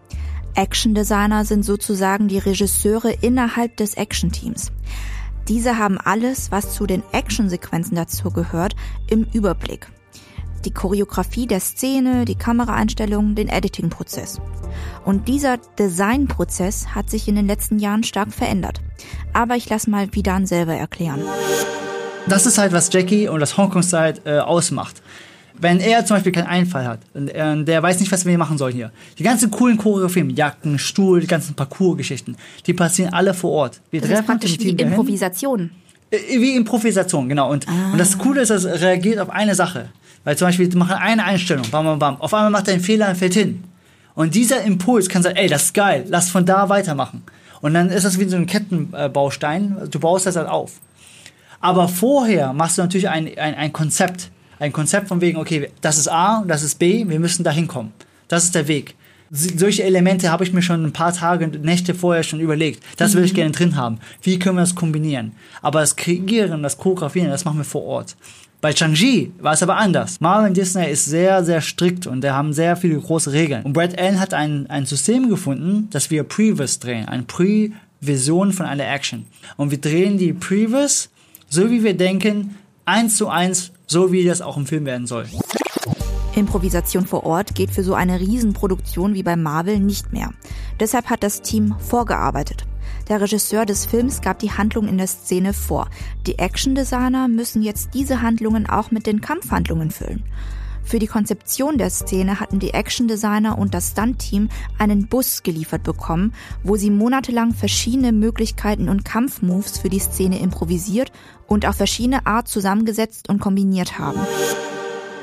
Speaker 5: Action Designer sind sozusagen die Regisseure innerhalb des Action Teams. Diese haben alles, was zu den Actionsequenzen dazu gehört, im Überblick. Die Choreografie der Szene, die Kameraeinstellungen, den Editing-Prozess. Und dieser Designprozess hat sich in den letzten Jahren stark verändert. Aber ich lasse mal Vidan selber erklären.
Speaker 3: Das ist halt, was Jackie und das Hongkong-Style äh, ausmacht. Wenn er zum Beispiel keinen Einfall hat, und er, der weiß nicht, was wir machen sollen hier. Die ganzen coolen Choreografien, Jacken, Stuhl, die ganzen Parcours-Geschichten, die passieren alle vor Ort. Wir
Speaker 5: Das ist praktisch wie. Improvisation.
Speaker 3: Äh, Wie Improvisation, genau. Und, und das Coole ist, es reagiert auf eine Sache. Weil zum Beispiel, die machen eine Einstellung, bam, bam, bam. Auf einmal macht er einen Fehler und fällt hin. Und dieser Impuls kann sagen, ey, das ist geil, lass von da weitermachen. Und dann ist das wie so ein Kettenbaustein, du baust das halt auf. Aber vorher machst du natürlich ein, ein, ein Konzept. Ein Konzept von wegen, okay, das ist A, das ist B, wir müssen da hinkommen. Das ist der Weg. Solche Elemente habe ich mir schon ein paar Tage, Nächte vorher schon überlegt. Das will ich gerne drin haben. Wie können wir das kombinieren? Aber das Kreieren, das Choreografieren, das machen wir vor Ort. Bei Chang-Chi war es aber anders. Marvel Disney ist sehr, sehr strikt und da haben sehr viele große Regeln. Und Brad Allen hat ein, ein System gefunden, dass wir Previs drehen. Eine Pre-Vision von einer Action. Und wir drehen die Previs, so wie wir denken, eins zu eins, so wie das auch im Film werden soll.
Speaker 5: Improvisation vor Ort geht für so eine Riesenproduktion wie bei Marvel nicht mehr. Deshalb hat das Team vorgearbeitet. Der Regisseur des Films gab die Handlung in der Szene vor. Die Action-Designer müssen jetzt diese Handlungen auch mit den Kampfhandlungen füllen. Für die Konzeption der Szene hatten die Action-Designer und das Stunt-Team einen Bus geliefert bekommen, wo sie monatelang verschiedene Möglichkeiten und Kampfmoves für die Szene improvisiert und auf verschiedene Art zusammengesetzt und kombiniert haben.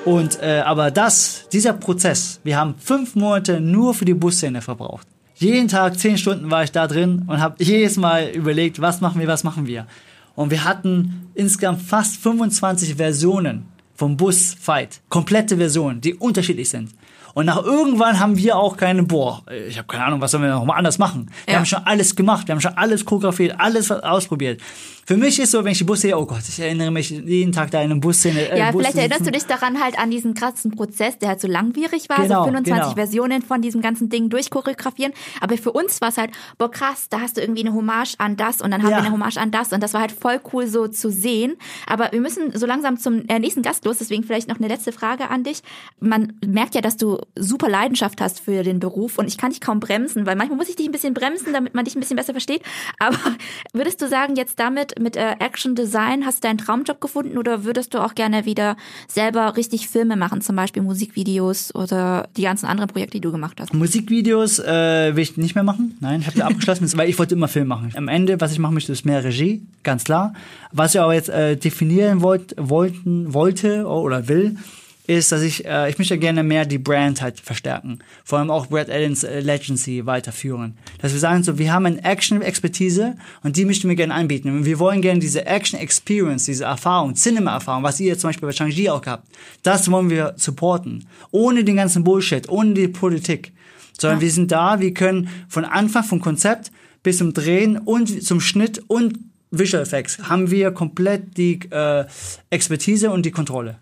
Speaker 3: Und äh, aber das, dieser Prozess, wir haben fünf Monate nur für die Busszene verbraucht. Jeden Tag zehn Stunden war ich da drin und habe jedes Mal überlegt, was machen wir, was machen wir. Und wir hatten insgesamt fast 25 Versionen vom Bus-Fight. Komplette Versionen, die unterschiedlich sind. Und nach irgendwann haben wir auch keine, boah, ich habe keine Ahnung, was sollen wir noch mal anders machen. Wir
Speaker 5: Ja.
Speaker 3: haben schon alles gemacht, wir haben schon alles choreografiert, alles ausprobiert. Für mich ist so, wenn ich die Bus sehe, oh Gott, ich erinnere mich jeden Tag da in einem Busszene. Äh,
Speaker 5: Ja,
Speaker 3: Bus
Speaker 5: vielleicht erinnerst du dich daran halt an diesen krassen Prozess, der halt so langwierig war,
Speaker 3: Genau,
Speaker 5: so 25
Speaker 3: genau.
Speaker 5: Versionen von diesem ganzen Ding durchchoreografieren. Aber für uns war es halt, boah krass, da hast du irgendwie eine Hommage an das und dann haben
Speaker 3: Ja.
Speaker 5: wir eine Hommage an das und das war halt voll cool so zu sehen. Aber wir müssen so langsam zum äh, nächsten Gast los, deswegen vielleicht noch eine letzte Frage an dich. Man merkt ja, dass du super Leidenschaft hast für den Beruf und ich kann dich kaum bremsen, weil manchmal muss ich dich ein bisschen bremsen, damit man dich ein bisschen besser versteht. Aber würdest du sagen, jetzt damit mit äh, Action Design hast du deinen Traumjob gefunden oder würdest du auch gerne wieder selber richtig Filme machen, zum Beispiel Musikvideos oder die ganzen anderen Projekte, die du gemacht hast?
Speaker 3: Musikvideos äh, will ich nicht mehr machen. Nein, ich habe die abgeschlossen, weil ich wollte immer Film machen. Am Ende, was ich machen möchte, ist mehr Regie, ganz klar. Was ich aber jetzt äh, definieren wollt, wollten, wollte oder will, ist, dass ich, äh, ich möchte gerne mehr die Brand halt verstärken. Vor allem auch Brad Allens äh, Legacy weiterführen. Dass wir sagen so, wir haben eine Action-Expertise und die möchten wir gerne anbieten. Und wir wollen gerne diese Action-Experience, diese Erfahrung, Cinema-Erfahrung, was ihr zum Beispiel bei Shang-Chi auch habt, das wollen wir supporten. Ohne den ganzen Bullshit, ohne die Politik. Sondern wir sind da, wir können von Anfang vom Konzept bis zum Drehen und zum Schnitt und Visual Effects haben wir komplett die äh, Expertise und die Kontrolle.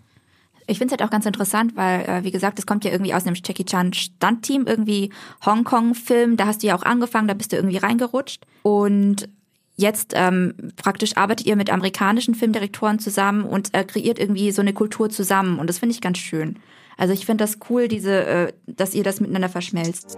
Speaker 5: Ich finde es halt auch ganz interessant, weil, äh, wie gesagt, das kommt ja irgendwie aus einem Jackie Chan Stunt-Team, irgendwie Hongkong-Film, da hast du ja auch angefangen, da bist du irgendwie reingerutscht. Und jetzt ähm, praktisch arbeitet ihr mit amerikanischen Filmdirektoren zusammen und äh, kreiert irgendwie so eine Kultur zusammen. Und das finde ich ganz schön. Also ich finde das cool, diese, äh, dass ihr das miteinander verschmelzt.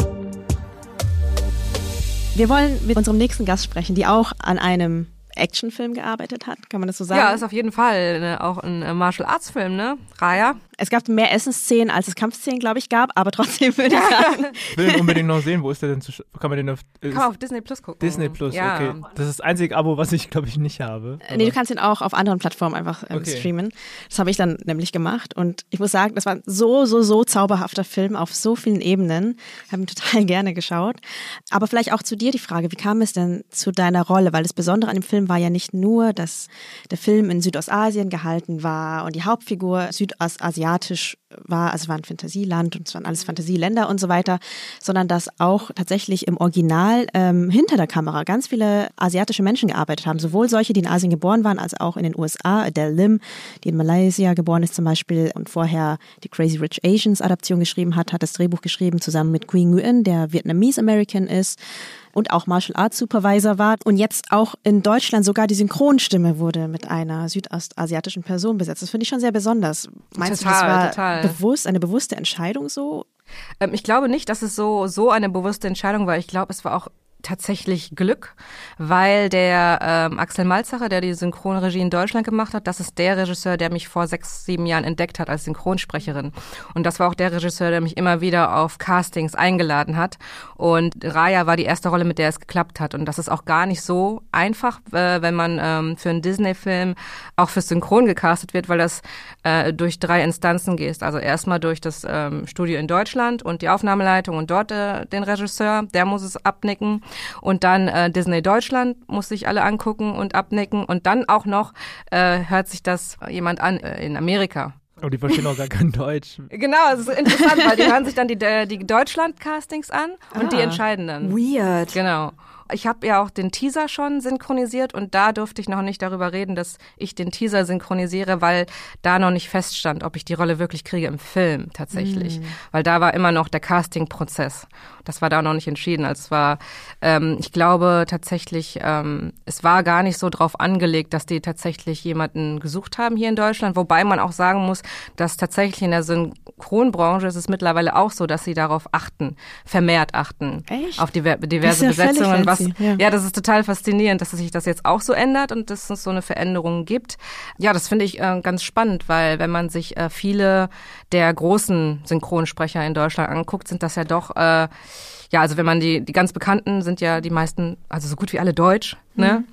Speaker 4: Wir wollen mit unserem nächsten Gast sprechen, die auch an einem Actionfilm gearbeitet hat, kann man das so sagen?
Speaker 9: Ja, ist auf jeden Fall ne, auch ein äh, Martial Arts Film, ne? Raya.
Speaker 4: es gab mehr Essensszenen, als es Kampfszenen, glaube ich, gab, aber trotzdem würde ich sagen,
Speaker 1: Ich will den unbedingt noch sehen. Wo ist der denn zu Kann man den auf, äh,
Speaker 9: Kann man auf Disney Plus gucken.
Speaker 1: Disney Plus?
Speaker 9: Ja.
Speaker 1: Okay. Das ist das einzige Abo, was ich, glaube ich, nicht habe.
Speaker 4: Äh, nee, du kannst ihn auch auf anderen Plattformen einfach ähm,
Speaker 1: Okay.
Speaker 4: streamen. Das habe ich dann nämlich gemacht und ich muss sagen, das war ein so, so, so zauberhafter Film auf so vielen Ebenen. Ich habe ihn total gerne geschaut. Aber vielleicht auch zu dir die Frage, wie kam es denn zu deiner Rolle? Weil das Besondere an dem Film war ja nicht nur, dass der Film in Südostasien gehalten war und die Hauptfigur südostasiatisch war, also war ein Fantasieland und es waren alles Fantasieländer und so weiter, sondern dass auch tatsächlich im Original ähm, hinter der Kamera ganz viele asiatische Menschen gearbeitet haben, sowohl solche, die in Asien geboren waren, als auch in den USA. Adele Lim, die in Malaysia geboren ist zum Beispiel und vorher die Crazy Rich Asians Adaption geschrieben hat, hat das Drehbuch geschrieben zusammen mit Queen Nguyen, der Vietnamese American ist und auch Martial Arts Supervisor war und jetzt auch in Deutschland sogar die Synchronstimme wurde mit einer südostasiatischen Person besetzt. Das finde ich schon sehr besonders. Meinst du, das
Speaker 9: Total,
Speaker 4: war
Speaker 9: total.
Speaker 4: bewusst, eine bewusste Entscheidung so?
Speaker 9: Ähm, ich glaube nicht, dass es so, so eine bewusste Entscheidung war. Ich glaube, es war auch tatsächlich Glück, weil der ähm, Axel Malzacher, der die Synchronregie in Deutschland gemacht hat, das ist der Regisseur, der mich vor sechs, sieben Jahren entdeckt hat als Synchronsprecherin. Und das war auch der Regisseur, der mich immer wieder auf Castings eingeladen hat. Und Raya war die erste Rolle, mit der es geklappt hat. Und das ist auch gar nicht so einfach, äh, wenn man ähm, für einen Disney-Film auch fürs Synchron gecastet wird, weil das äh, durch drei Instanzen geht. Also erstmal durch das ähm, Studio in Deutschland und die Aufnahmeleitung und dort äh, den Regisseur, der muss es abnicken. Und dann äh, Disney Deutschland muss sich alle angucken und abnicken. Und dann auch noch äh, hört sich das jemand an äh, in Amerika.
Speaker 1: Oh, die verstehen auch gar kein Deutsch.
Speaker 9: Genau, es ist interessant, weil die hören sich dann die, äh, die Deutschland-Castings an und die
Speaker 4: Ah.
Speaker 9: entscheiden dann.
Speaker 5: Weird.
Speaker 9: Genau. Ich habe ja auch den Teaser schon synchronisiert und da durfte ich noch nicht darüber reden, dass ich den Teaser synchronisiere, weil da noch nicht feststand, ob ich die Rolle wirklich kriege im Film tatsächlich. Weil da war immer noch der Casting-Prozess. Das war da noch nicht entschieden. Also es war, ähm, ich glaube tatsächlich, ähm, es war gar nicht so drauf angelegt, dass die tatsächlich jemanden gesucht haben hier in Deutschland. Wobei man auch sagen muss, dass tatsächlich in der Synchronbranche ist es mittlerweile auch so, dass sie darauf achten, vermehrt achten.
Speaker 4: Echt?
Speaker 9: Auf diver diverse
Speaker 4: ja
Speaker 9: Besetzungen, was
Speaker 4: ja.
Speaker 9: ja. das ist total faszinierend, dass sich das jetzt auch so ändert und dass es so eine Veränderung gibt. Ja, das finde ich äh, ganz spannend, weil wenn man sich äh, viele der großen Synchronsprecher in Deutschland anguckt, sind das ja doch, äh, ja, also wenn man die, die ganz bekannten sind ja die meisten, also so gut wie alle deutsch, ne?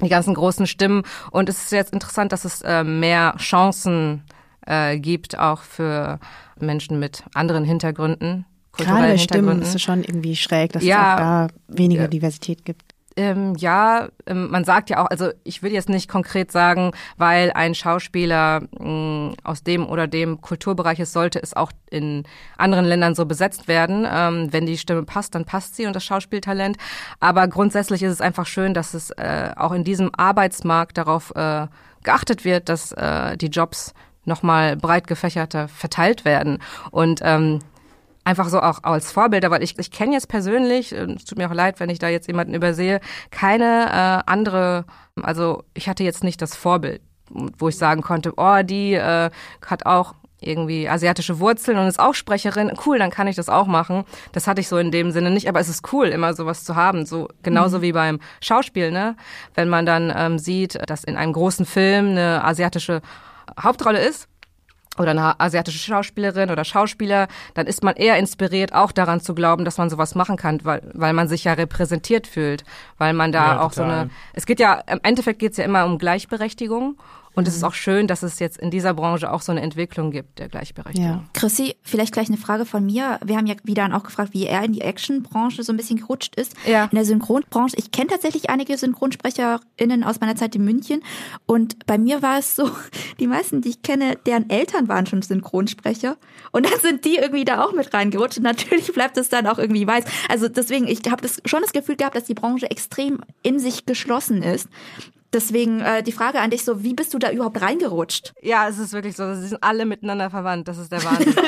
Speaker 4: Mhm.
Speaker 9: Die ganzen großen Stimmen. Und es ist jetzt interessant, dass es äh, mehr Chancen äh, gibt, auch für Menschen mit anderen Hintergründen.
Speaker 4: Gerade Stimmen ist es schon irgendwie schräg, dass
Speaker 9: Ja.
Speaker 4: es auch da weniger
Speaker 9: Ja.
Speaker 4: Diversität gibt.
Speaker 9: Ähm, ja, ähm, man sagt ja auch, also ich will jetzt nicht konkret sagen, weil ein Schauspieler mh, aus dem oder dem Kulturbereich ist, sollte es auch in anderen Ländern so besetzt werden. Ähm, wenn die Stimme passt, dann passt sie und das Schauspieltalent. Aber grundsätzlich ist es einfach schön, dass es äh, auch in diesem Arbeitsmarkt darauf äh, geachtet wird, dass äh, die Jobs nochmal breit gefächerter verteilt werden. Und ähm, einfach so auch als Vorbilder, weil ich, ich kenne jetzt persönlich, es tut mir auch leid, wenn ich da jetzt jemanden übersehe, keine äh, andere, also ich hatte jetzt nicht das Vorbild, wo ich sagen konnte, oh, die äh, hat auch irgendwie asiatische Wurzeln und ist auch Sprecherin, cool, dann kann ich das auch machen. Das hatte ich so in dem Sinne nicht, aber es ist cool, immer sowas zu haben, so genauso wie beim Schauspiel, ne? Wenn man dann ähm, sieht, dass in einem großen Film eine asiatische Hauptrolle ist, oder eine asiatische Schauspielerin oder Schauspieler, dann ist man eher inspiriert, auch daran zu glauben, dass man sowas machen kann, weil, weil man sich ja repräsentiert fühlt, weil man da
Speaker 1: Ja,
Speaker 9: auch so
Speaker 1: total.
Speaker 9: eine, es geht ja, im Endeffekt geht es ja immer um Gleichberechtigung und es
Speaker 4: Mhm.
Speaker 9: ist auch schön, dass es jetzt in dieser Branche auch so eine Entwicklung gibt der Gleichberechtigung.
Speaker 4: Ja.
Speaker 5: Chrissy, vielleicht gleich eine Frage von mir. Wir haben ja wieder auch gefragt, wie er in die Actionbranche so ein bisschen gerutscht ist.
Speaker 9: Ja.
Speaker 5: In der Synchronbranche. Ich kenne tatsächlich einige SynchronsprecherInnen aus meiner Zeit in München. Und bei mir war es so, die meisten, die ich kenne, deren Eltern waren schon Synchronsprecher. Und dann sind die irgendwie da auch mit reingerutscht. Und natürlich bleibt es dann auch irgendwie weiß. Also deswegen, ich habe das schon das Gefühl gehabt, dass die Branche extrem in sich geschlossen ist. Deswegen äh, die Frage an dich so, wie bist du da überhaupt reingerutscht?
Speaker 9: Ja, es ist wirklich so. Sie sind alle miteinander verwandt. Das ist der Wahnsinn.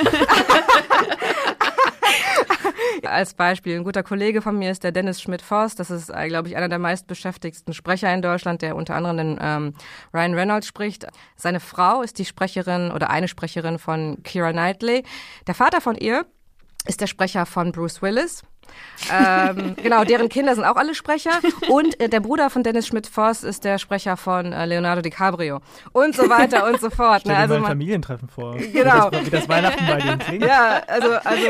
Speaker 9: Als Beispiel, ein guter Kollege von mir ist der Dennis Schmidt-Forst. Das ist, äh, glaube ich, einer der meistbeschäftigsten Sprecher in Deutschland, der unter anderem den ähm, Ryan Reynolds spricht. Seine Frau ist die Sprecherin oder eine Sprecherin von Kira Knightley. Der Vater von ihr ist der Sprecher von Bruce Willis. Ähm, genau, deren Kinder sind auch alle Sprecher. Und äh, der Bruder von Dennis Schmidt-Forst ist der Sprecher von äh, Leonardo DiCaprio. Und so weiter und so fort.
Speaker 1: Stell
Speaker 9: Ne?
Speaker 1: dir
Speaker 9: Also
Speaker 1: mal ein
Speaker 9: man,
Speaker 1: Familientreffen vor.
Speaker 9: Genau.
Speaker 1: Wie das, wie das Weihnachten bei denen klingt.
Speaker 9: ja, also, also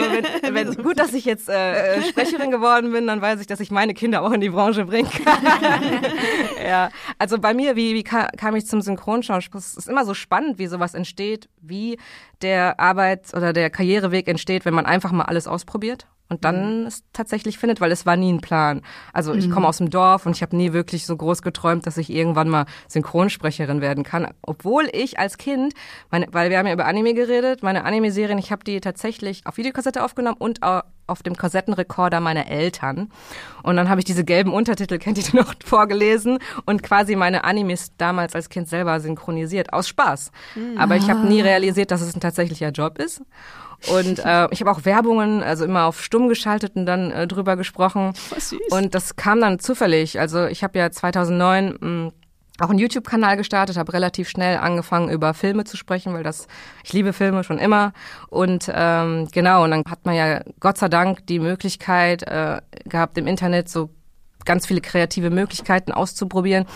Speaker 9: wenn, wenn, gut, dass ich jetzt äh, äh, Sprecherin geworden bin, dann weiß ich, dass ich meine Kinder auch in die Branche bringen kann. ja, also bei mir, wie, wie ka kam ich zum Synchronschauspiel? Es ist immer so spannend, wie sowas entsteht, wie der Arbeits- oder der Karriereweg entsteht, wenn man einfach mal alles ausprobiert und dann es tatsächlich findet, weil es war nie ein Plan. Also ich komme aus dem Dorf und ich habe nie wirklich so groß geträumt, dass ich irgendwann mal Synchronsprecherin werden kann, obwohl ich als Kind, meine, weil wir haben ja über Anime geredet, meine Anime-Serien, ich habe die tatsächlich auf Videokassette aufgenommen und au- auf dem Kassettenrekorder meiner Eltern. Und dann habe ich diese gelben Untertitel, kennt ihr die noch, vorgelesen und quasi meine Animes damals als Kind selber synchronisiert, aus Spaß. Aber ich habe nie realisiert, dass es ein tatsächlicher Job ist. Und äh, ich habe auch Werbungen, also immer auf stumm geschaltet und dann äh, drüber gesprochen. Und das kam dann zufällig. Also ich habe ja 2009 mh, auch einen YouTube-Kanal gestartet, habe relativ schnell angefangen über Filme zu sprechen, weil das ich liebe Filme schon immer und ähm, genau und dann hat man ja Gott sei Dank die Möglichkeit äh, gehabt im Internet so ganz viele kreative Möglichkeiten auszuprobieren.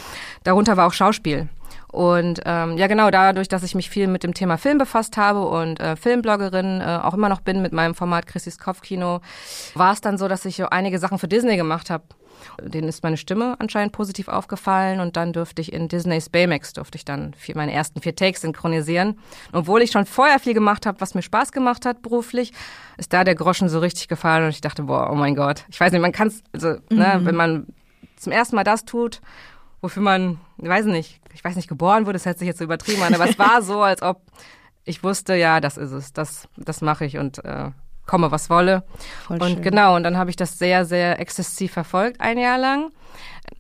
Speaker 9: Darunter war auch Schauspiel. Und ähm, ja, genau, dadurch, dass ich mich viel mit dem Thema Film befasst habe und äh, Filmbloggerin äh, auch immer noch bin mit meinem Format Chrissys Kopfkino, war es dann so, dass ich so einige Sachen für Disney gemacht habe. Denen ist meine Stimme anscheinend positiv aufgefallen und dann durfte ich in Disneys Baymax durfte ich dann vier, meine ersten vier Takes synchronisieren. Obwohl ich schon vorher viel gemacht habe, was mir Spaß gemacht hat beruflich, ist da der Groschen so richtig gefallen und ich dachte, boah, oh mein Gott. Ich weiß nicht, man kann es, also, ne, wenn man zum ersten Mal das tut, wofür man, ich weiß nicht, ich weiß nicht, geboren wurde, das hört sich jetzt so übertrieben an, aber es war so, als ob ich wusste, ja, das ist es, das, das mache ich und äh, komme, was wolle.
Speaker 4: Voll
Speaker 9: und
Speaker 4: schön.
Speaker 9: genau, und dann habe ich das sehr, sehr exzessiv verfolgt, ein Jahr lang.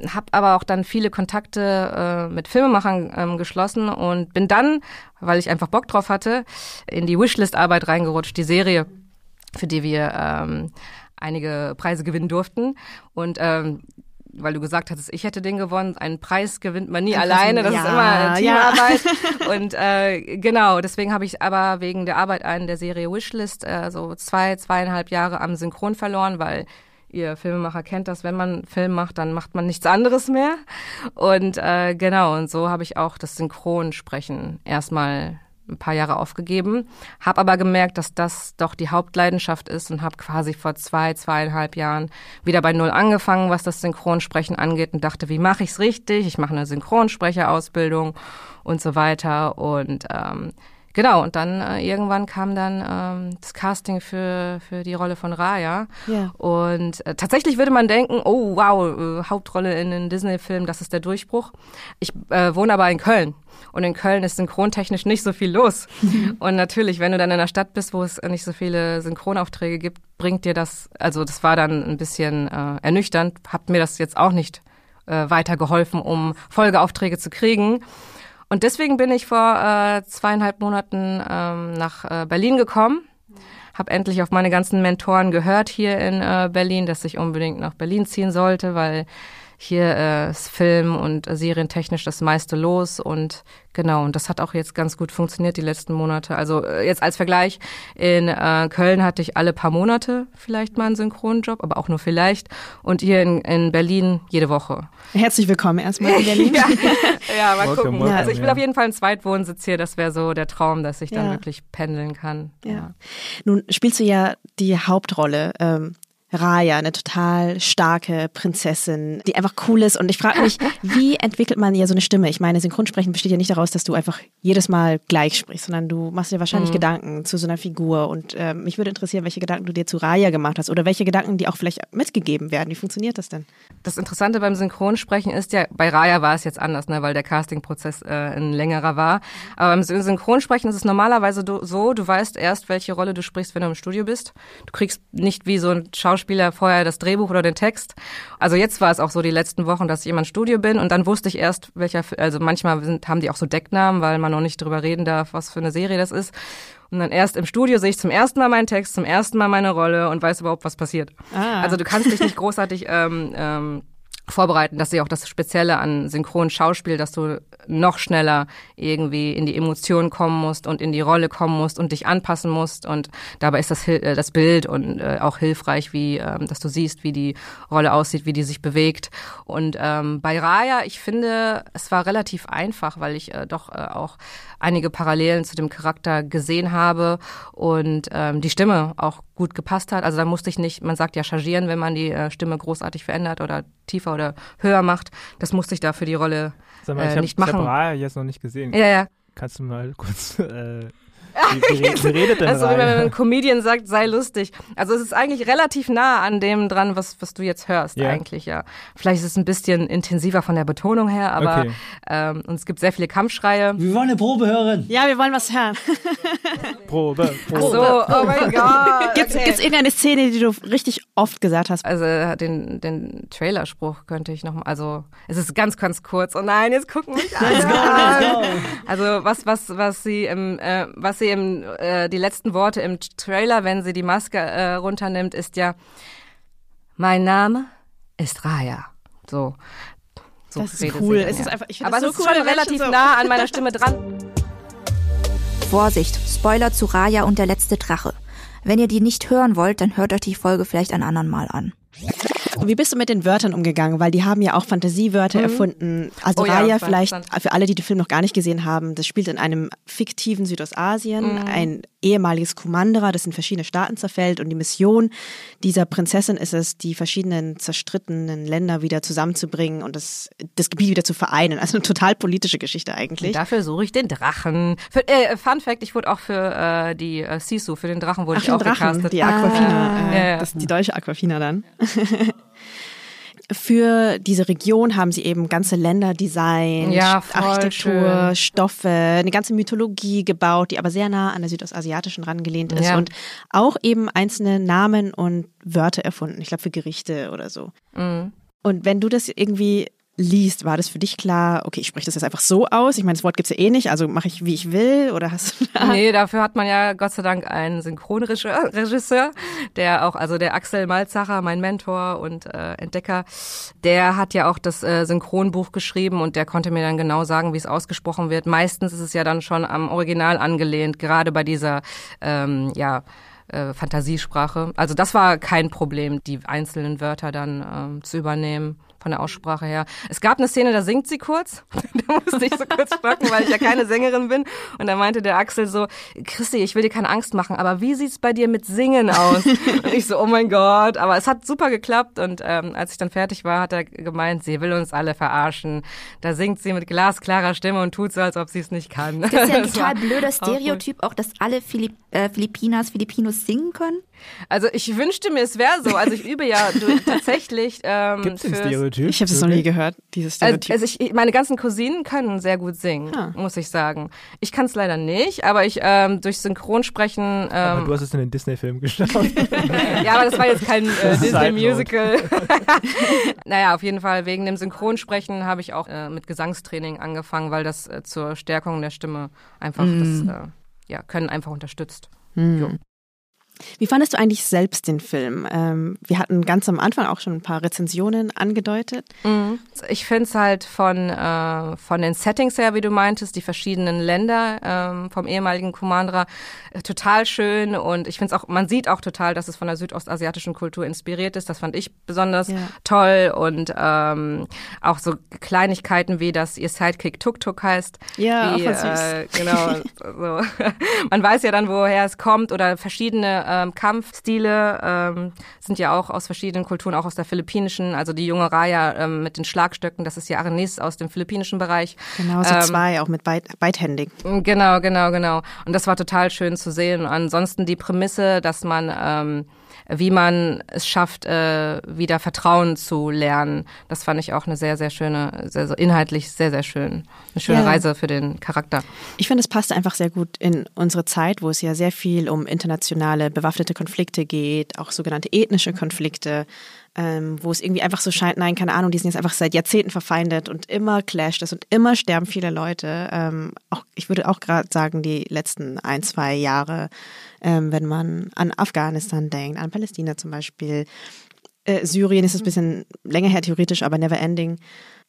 Speaker 9: Habe aber auch dann viele Kontakte äh, mit Filmemachern ähm, geschlossen und bin dann, weil ich einfach Bock drauf hatte, in die Wishlist-Arbeit reingerutscht, die Serie, für die wir ähm, einige Preise gewinnen durften. Und ähm, weil du gesagt hattest, ich hätte den gewonnen. Einen Preis gewinnt man nie alleine, das ist
Speaker 4: ja,
Speaker 9: immer
Speaker 4: ja.
Speaker 9: Teamarbeit. Und äh, genau, deswegen habe ich aber wegen der Arbeit an der Serie Wishlist äh, so zwei, zweieinhalb Jahre am Synchron verloren, weil Ihr Filmemacher kennt das, wenn man Film macht, dann macht man nichts anderes mehr. Und äh, genau, und so habe ich auch das Synchronsprechen erstmal ein paar Jahre aufgegeben, habe aber gemerkt, dass das doch die Hauptleidenschaft ist und habe quasi vor zwei, zweieinhalb Jahren wieder bei Null angefangen, was das Synchronsprechen angeht und dachte, wie mache ich es richtig? Ich mache eine Synchronsprecherausbildung und so weiter und ähm, Genau, und dann äh, irgendwann kam dann ähm, das Casting für, für die Rolle von Raya.
Speaker 4: Ja.
Speaker 9: Und äh, tatsächlich würde man denken, oh wow, äh, Hauptrolle in einem Disney-Film, das ist der Durchbruch. Ich äh, wohne aber in Köln. Und in Köln ist synchrontechnisch nicht so viel los. und natürlich, wenn du dann in einer Stadt bist, wo es nicht so viele Synchronaufträge gibt, bringt dir das, also das war dann ein bisschen äh, ernüchternd, hat mir das jetzt auch nicht äh, weitergeholfen, um Folgeaufträge zu kriegen. Und deswegen bin ich vor äh, zweieinhalb Monaten ähm, nach äh, Berlin gekommen. Habe endlich auf meine ganzen Mentoren gehört hier in äh, Berlin, dass ich unbedingt nach Berlin ziehen sollte, weil hier äh, ist Film und äh, Serientechnisch das meiste los und genau, und das hat auch jetzt ganz gut funktioniert die letzten Monate. Also äh, jetzt als Vergleich, in äh, Köln hatte ich alle paar Monate vielleicht mal einen Synchronjob, aber auch nur vielleicht und hier in, in Berlin jede Woche.
Speaker 4: Herzlich willkommen erstmal in Berlin.
Speaker 9: ja, ja, mal
Speaker 1: Welcome,
Speaker 9: gucken.
Speaker 1: welcome,
Speaker 9: also ich will
Speaker 1: ja.
Speaker 9: auf jeden Fall einen Zweitwohnsitz hier, das wäre so der Traum, dass ich dann
Speaker 4: Ja.
Speaker 9: wirklich pendeln kann.
Speaker 4: Ja. Nun spielst du ja die Hauptrolle. Ähm, Raya, eine total starke Prinzessin, die einfach cool ist. Und ich frage mich, wie entwickelt man ja so eine Stimme? Ich meine, Synchronsprechen besteht ja nicht daraus, dass du einfach jedes Mal gleich sprichst, sondern du machst dir wahrscheinlich
Speaker 9: Mhm.
Speaker 4: Gedanken zu so einer Figur. Und ähm, mich würde interessieren, welche Gedanken du dir zu Raya gemacht hast oder welche Gedanken, die auch vielleicht mitgegeben werden. Wie funktioniert das denn?
Speaker 9: Das Interessante beim Synchronsprechen ist ja, bei Raya war es jetzt anders, ne, weil der Castingprozess äh, ein längerer war. Aber beim Syn- Synchronsprechen ist es normalerweise so, du weißt erst, welche Rolle du sprichst, wenn du im Studio bist. Du kriegst nicht wie so ein Schauspieler vorher das Drehbuch oder den Text. Also jetzt war es auch so die letzten Wochen, dass ich immer im Studio bin und dann wusste ich erst, welcher, also manchmal sind, haben die auch so Decknamen, weil man noch nicht drüber reden darf, was für eine Serie das ist. Und dann erst im Studio sehe ich zum ersten Mal meinen Text, zum ersten Mal meine Rolle und weiß überhaupt, was passiert.
Speaker 4: Ah.
Speaker 9: Also du kannst dich nicht großartig ähm, ähm, vorbereiten. Das ist ja auch das Spezielle an synchronen Schauspiel, dass du noch schneller irgendwie in die Emotionen kommen musst und in die Rolle kommen musst und dich anpassen musst. Und dabei ist das, äh, das Bild und äh, auch hilfreich, wie ähm, dass du siehst, wie die Rolle aussieht, wie die sich bewegt. Und ähm, bei Raya, ich finde, es war relativ einfach, weil ich äh, doch äh, auch einige Parallelen zu dem Charakter gesehen habe und ähm, die Stimme auch gut gepasst hat. Also da musste ich nicht, man sagt ja chargieren, wenn man die äh, Stimme großartig verändert oder tiefer oder höher macht. Das musste ich da für die Rolle
Speaker 1: Sag mal,
Speaker 9: äh,
Speaker 1: ich habe
Speaker 9: nicht machen.
Speaker 1: Raya jetzt noch nicht gesehen.
Speaker 9: Ja, ja.
Speaker 1: Kannst du mal kurz, äh, wie, wie, wie redet denn
Speaker 9: Also wenn ein Comedian sagt, sei lustig. Also es ist eigentlich relativ nah an dem dran, was, was du jetzt hörst
Speaker 1: Ja.
Speaker 9: eigentlich, ja. Vielleicht ist es ein bisschen intensiver von der Betonung her, aber
Speaker 1: Okay.
Speaker 9: ähm, und es gibt sehr viele Kampfschreie.
Speaker 3: Wir wollen eine Probe hören.
Speaker 4: Ja, wir wollen was hören.
Speaker 1: Probe,
Speaker 9: Ach
Speaker 1: Probe.
Speaker 9: so, oh mein Gott.
Speaker 4: Gibt's,
Speaker 9: okay.
Speaker 4: gibt's irgendeine Szene, die du richtig oft gesagt hast?
Speaker 9: Also den, den Trailerspruch könnte ich noch mal, also es ist ganz, ganz kurz. Oh nein, jetzt gucken mich alle
Speaker 3: Let's go,
Speaker 9: an.
Speaker 3: let's go.
Speaker 9: Also was, was, was sie im, äh, was sie im, äh, die letzten Worte im Trailer, wenn sie die Maske äh, runternimmt, ist ja, mein Name ist Raya. So. so
Speaker 4: Das ist cool. Es ist einfach, ich finde
Speaker 9: Aber
Speaker 4: das
Speaker 9: es
Speaker 4: so
Speaker 9: ist
Speaker 4: cool,
Speaker 9: schon relativ
Speaker 4: so-
Speaker 9: nah an meiner Stimme dran.
Speaker 5: Vorsicht, Spoiler zu Raya und der letzte Drache. Wenn ihr die nicht hören wollt, dann hört euch die Folge vielleicht ein andern Mal an.
Speaker 4: Und wie bist du mit den Wörtern umgegangen? Weil die haben ja auch Fantasiewörter erfunden. Also
Speaker 9: Oh ja,
Speaker 4: Raya vielleicht, für alle, die den Film noch gar nicht gesehen haben, das spielt in einem fiktiven Südostasien.
Speaker 9: Mhm.
Speaker 4: Ein ehemaliges Kumandera, das in verschiedene Staaten zerfällt. Und die Mission dieser Prinzessin ist es, die verschiedenen zerstrittenen Länder wieder zusammenzubringen und das, das Gebiet wieder zu vereinen. Also eine total politische Geschichte eigentlich.
Speaker 9: Und dafür suche ich den Drachen. Für, äh, Fun Fact, ich wurde auch für äh, die äh, Sisu, für den Drachen wurde
Speaker 4: Ach,
Speaker 9: ich auch
Speaker 4: Drachen,
Speaker 9: gecastet.
Speaker 4: die Aquafina. äh,
Speaker 9: Ja, ja.
Speaker 4: Das die deutsche Aquafina dann. Für diese Region haben sie eben ganze Länder designt,
Speaker 9: Ja,
Speaker 4: Architektur,
Speaker 9: schön.
Speaker 4: Stoffe, eine ganze Mythologie gebaut, die aber sehr nah an der südostasiatischen rangelehnt ist
Speaker 9: Ja.
Speaker 4: und auch eben einzelne Namen und Wörter erfunden. Ich glaube für Gerichte oder so.
Speaker 9: Mhm.
Speaker 4: Und wenn du das irgendwie liest, war das für dich klar, okay, ich spreche das jetzt einfach so aus. Ich meine, das Wort gibt's ja eh nicht, also mache ich, wie ich will, oder hast du da
Speaker 9: Nee, dafür hat man ja Gott sei Dank einen Synchronregisseur, der auch, also der Axel Malzacher, mein Mentor und äh, Entdecker, der hat ja auch das äh, Synchronbuch geschrieben und der konnte mir dann genau sagen, wie es ausgesprochen wird. Meistens ist es ja dann schon am Original angelehnt, gerade bei dieser, ähm, ja, äh, Fantasiesprache. Also das war kein Problem, die einzelnen Wörter dann ähm, zu übernehmen von der Aussprache her. Es gab eine Szene, da singt sie kurz. da musste ich so kurz stocken, weil ich ja keine Sängerin bin. Und da meinte der Axel so, Christi, ich will dir keine Angst machen, aber wie sieht's bei dir mit Singen aus? und ich so, oh mein Gott. Aber es hat super geklappt. Und ähm, als ich dann fertig war, hat er gemeint, sie will uns alle verarschen. Da singt sie mit glasklarer Stimme und tut so, als ob sie es nicht kann.
Speaker 5: Das ist ja ein total blöder Stereotyp, auch dass alle Philipp, äh, Filipinas Filipinos singen können.
Speaker 9: Also ich wünschte mir, es wäre so. Also ich übe ja du, tatsächlich ähm,
Speaker 1: Gibt's den
Speaker 9: fürs-
Speaker 1: Stereotyp?
Speaker 4: Ich habe das noch nie gehört, dieses
Speaker 9: Also,
Speaker 4: Stereotyp.
Speaker 9: also ich, meine ganzen Cousinen können sehr gut singen,
Speaker 4: Ah.
Speaker 9: muss ich sagen. Ich kann es leider nicht, aber ich ähm, durch Synchronsprechen.
Speaker 1: Aber
Speaker 9: Ähm,
Speaker 1: du hast es in den Disney-Film geschaut.
Speaker 9: ja, aber das war jetzt kein äh, Disney
Speaker 1: Side note.
Speaker 9: Musical. naja, auf jeden Fall wegen dem Synchronsprechen habe ich auch äh, mit Gesangstraining angefangen, weil das äh, zur Stärkung der Stimme einfach
Speaker 4: Mm.
Speaker 9: das äh, ja, Können einfach unterstützt.
Speaker 4: Hm. Wie fandest du eigentlich selbst den Film? Ähm, wir hatten ganz am Anfang auch schon ein paar Rezensionen angedeutet.
Speaker 9: Mhm. Ich finde es halt von, äh, von den Settings her, wie du meintest, die verschiedenen Länder ähm, vom ehemaligen Commander äh, total schön und ich finde es auch, man sieht auch total, dass es von der südostasiatischen Kultur inspiriert ist. Das fand ich besonders
Speaker 4: Ja.
Speaker 9: toll und ähm, auch so Kleinigkeiten wie, dass ihr Sidekick Tuk Tuk heißt.
Speaker 4: Ja,
Speaker 9: wie,
Speaker 4: voll süß.
Speaker 9: Äh, genau. so. Man weiß ja dann, woher es kommt oder verschiedene ähm, Kampfstile ähm, sind ja auch aus verschiedenen Kulturen, auch aus der philippinischen. Also die junge Raya ähm, mit den Schlagstöcken, das ist ja Arenis aus dem philippinischen Bereich.
Speaker 4: Genau, so
Speaker 9: Ähm,
Speaker 4: zwei, auch mit weit, beidhändig.
Speaker 9: Genau, genau, genau. Und das war total schön zu sehen. Und ansonsten die Prämisse, dass man, ähm, wie man es schafft, äh, wieder Vertrauen zu lernen, das fand ich auch eine sehr, sehr schöne, sehr, sehr inhaltlich sehr, sehr schön. Eine schöne
Speaker 4: Ja.
Speaker 9: Reise für den Charakter.
Speaker 4: Ich finde, es passt einfach sehr gut in unsere Zeit, wo es ja sehr viel um internationale bewaffnete Konflikte geht, auch sogenannte ethnische Konflikte, ähm, wo es irgendwie einfach so scheint, nein, keine Ahnung, die sind jetzt einfach seit Jahrzehnten verfeindet und immer clasht es und immer sterben viele Leute. Ähm, auch, ich würde auch gerade sagen, die letzten ein, zwei Jahre, ähm, wenn man an Afghanistan denkt, an Palästina zum Beispiel, äh, Syrien ist es ein bisschen länger her theoretisch, aber never ending.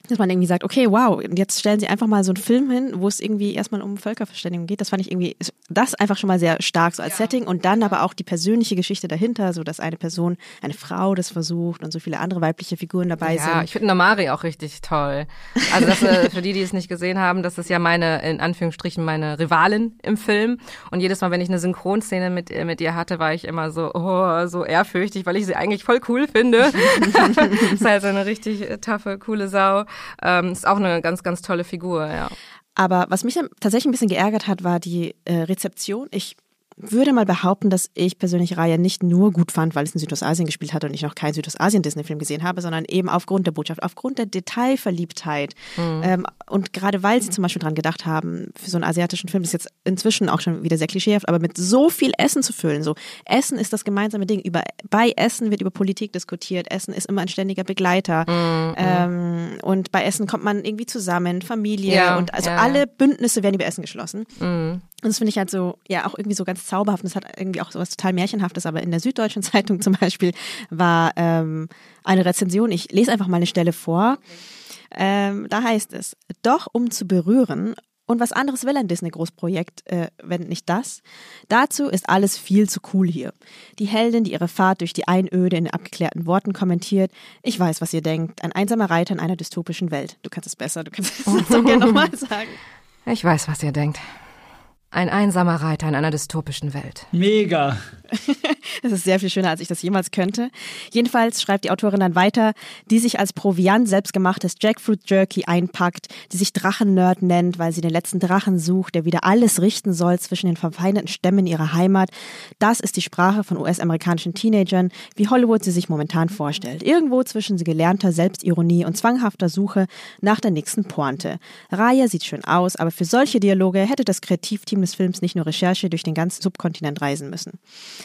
Speaker 4: Dass man irgendwie sagt, okay, wow, jetzt stellen sie einfach mal so einen Film hin, wo es irgendwie erstmal um Völkerverständigung geht. Das fand ich irgendwie, das einfach schon mal sehr stark so als Setting und dann aber auch die persönliche Geschichte dahinter, so dass eine Person, eine Frau das versucht und so viele andere weibliche Figuren dabei
Speaker 9: Ja,
Speaker 4: sind.
Speaker 9: ich finde Namari auch richtig toll. Also das, äh, für die, die es nicht gesehen haben, das ist ja meine, in Anführungsstrichen, meine Rivalin im Film. Und jedes Mal, wenn ich eine Synchronszene mit, äh, mit ihr hatte, war ich immer so, oh, so ehrfürchtig, weil ich sie eigentlich voll cool finde. ist halt so eine richtig äh, taffe, coole Sau. Ähm, ist auch eine ganz, ganz tolle Figur, ja.
Speaker 4: Aber was mich tatsächlich ein bisschen geärgert hat, war die äh, Rezeption. Ich würde mal behaupten, dass ich persönlich Raya nicht nur gut fand, weil es in Südostasien gespielt hat und ich noch keinen Südostasien-Disney-Film gesehen habe, sondern eben aufgrund der Botschaft, aufgrund der Detailverliebtheit. Ähm, und gerade weil sie zum Beispiel dran gedacht haben, für so einen asiatischen Film, das ist jetzt inzwischen auch schon wieder sehr klischeehaft, aber mit so viel Essen zu füllen. So, Essen ist das gemeinsame Ding. Über, bei Essen wird über Politik diskutiert. Essen ist immer ein ständiger Begleiter. Ähm, und bei Essen kommt man irgendwie zusammen, Familie
Speaker 9: Ja,
Speaker 4: und also
Speaker 9: ja,
Speaker 4: alle Bündnisse werden über Essen geschlossen. Und das finde ich halt so, ja, auch irgendwie so ganz zauberhaft. Und das hat irgendwie auch so was total Märchenhaftes. Aber in der Süddeutschen Zeitung zum Beispiel war ähm, eine Rezension, ich lese einfach mal eine Stelle vor. Ähm, da heißt es, doch um zu berühren. Und was anderes will ein Disney-Großprojekt, äh, wenn nicht das? Dazu ist alles viel zu cool hier. Die Heldin, die ihre Fahrt durch die Einöde in abgeklärten Worten kommentiert. Ich weiß, was ihr denkt. Ein einsamer Reiter in einer dystopischen Welt. Du kannst es besser, du kannst es so gerne nochmal sagen.
Speaker 9: Ich weiß, was ihr denkt. Ein einsamer Reiter in einer dystopischen Welt.
Speaker 3: Mega.
Speaker 4: Das ist sehr viel schöner, als ich das jemals könnte. Jedenfalls schreibt die Autorin dann weiter, die sich als Proviant selbstgemachtes Jackfruit Jerky einpackt, die sich Drachennerd nennt, weil sie den letzten Drachen sucht, der wieder alles richten soll zwischen den verfeindeten Stämmen ihrer Heimat. Das ist die Sprache von US-amerikanischen Teenagern, wie Hollywood sie sich momentan vorstellt. Irgendwo zwischen gelernter Selbstironie und zwanghafter Suche nach der nächsten Pointe. Raya sieht schön aus, aber für solche Dialoge hätte das Kreativteam des Films nicht nur Recherche durch den ganzen Subkontinent reisen müssen.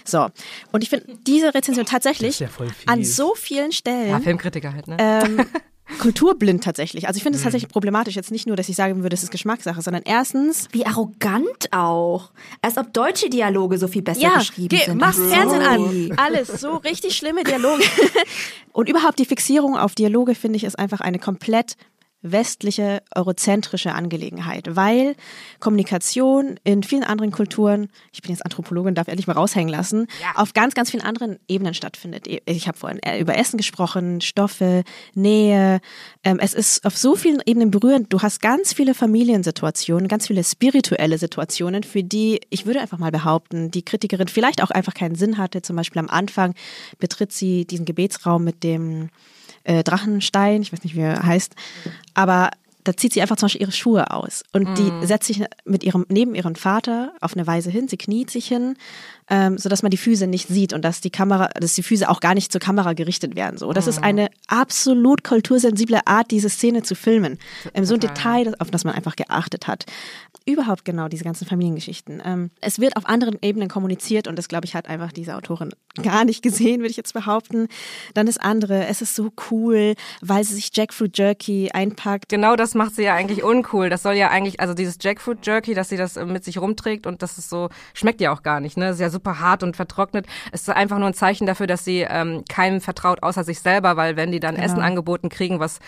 Speaker 4: So, und ich finde diese Rezension tatsächlich
Speaker 1: ja
Speaker 4: an so vielen Stellen
Speaker 9: Ja, Filmkritiker halt, ne?
Speaker 4: ähm, kulturblind tatsächlich. Also ich finde es tatsächlich problematisch. Jetzt nicht nur, dass ich sagen würde, es ist Geschmackssache, sondern erstens,
Speaker 5: Wie arrogant auch. Als ob deutsche Dialoge so viel besser
Speaker 4: ja,
Speaker 5: geschrieben
Speaker 4: geh,
Speaker 5: sind.
Speaker 4: mach
Speaker 5: als
Speaker 4: Fernsehen
Speaker 5: die.
Speaker 4: an. Alles so richtig schlimme Dialoge. Und überhaupt die Fixierung auf Dialoge finde ich ist einfach eine komplett westliche, eurozentrische Angelegenheit, weil Kommunikation in vielen anderen Kulturen, ich bin jetzt Anthropologin, darf ehrlich mal raushängen lassen, ja. auf ganz, ganz vielen anderen Ebenen stattfindet. Ich habe vorhin äh, über Essen gesprochen, Stoffe, Nähe. Ähm, es ist auf so vielen Ebenen berührend. Du hast ganz viele Familiensituationen, ganz viele spirituelle Situationen, für die, ich würde einfach mal behaupten, die Kritikerin vielleicht auch einfach keinen Sinn hatte. Zum Beispiel am Anfang betritt sie diesen Gebetsraum mit dem äh, Drachenstein, ich weiß nicht, wie er heißt, aber da zieht sie einfach zum Beispiel ihre Schuhe aus und mm. die setzt sich mit ihrem neben ihrem Vater auf eine Weise hin. Sie kniet sich hin ähm, sodass man die Füße nicht sieht und dass die Kamera, dass die Füße auch gar nicht zur Kamera gerichtet werden. So, das mhm. ist eine absolut kultursensible Art, diese Szene zu filmen. Ähm, so ein Detail, auf das man einfach geachtet hat. Überhaupt genau diese ganzen Familiengeschichten. Ähm, es wird auf anderen Ebenen kommuniziert und das, glaube ich, hat einfach diese Autorin gar nicht gesehen, würde ich jetzt behaupten. Dann das andere, es ist so cool, weil sie sich Jackfruit Jerky einpackt.
Speaker 9: Genau das macht sie ja eigentlich uncool. Das soll ja eigentlich, also dieses Jackfruit Jerky, dass sie das äh, mit sich rumträgt und das ist so, schmeckt ja auch gar nicht, ne? Das ist ja so super hart und vertrocknet. Es ist einfach nur ein Zeichen dafür, dass sie ähm, keinem vertraut außer sich selber, weil wenn die dann genau. Essen angeboten kriegen, was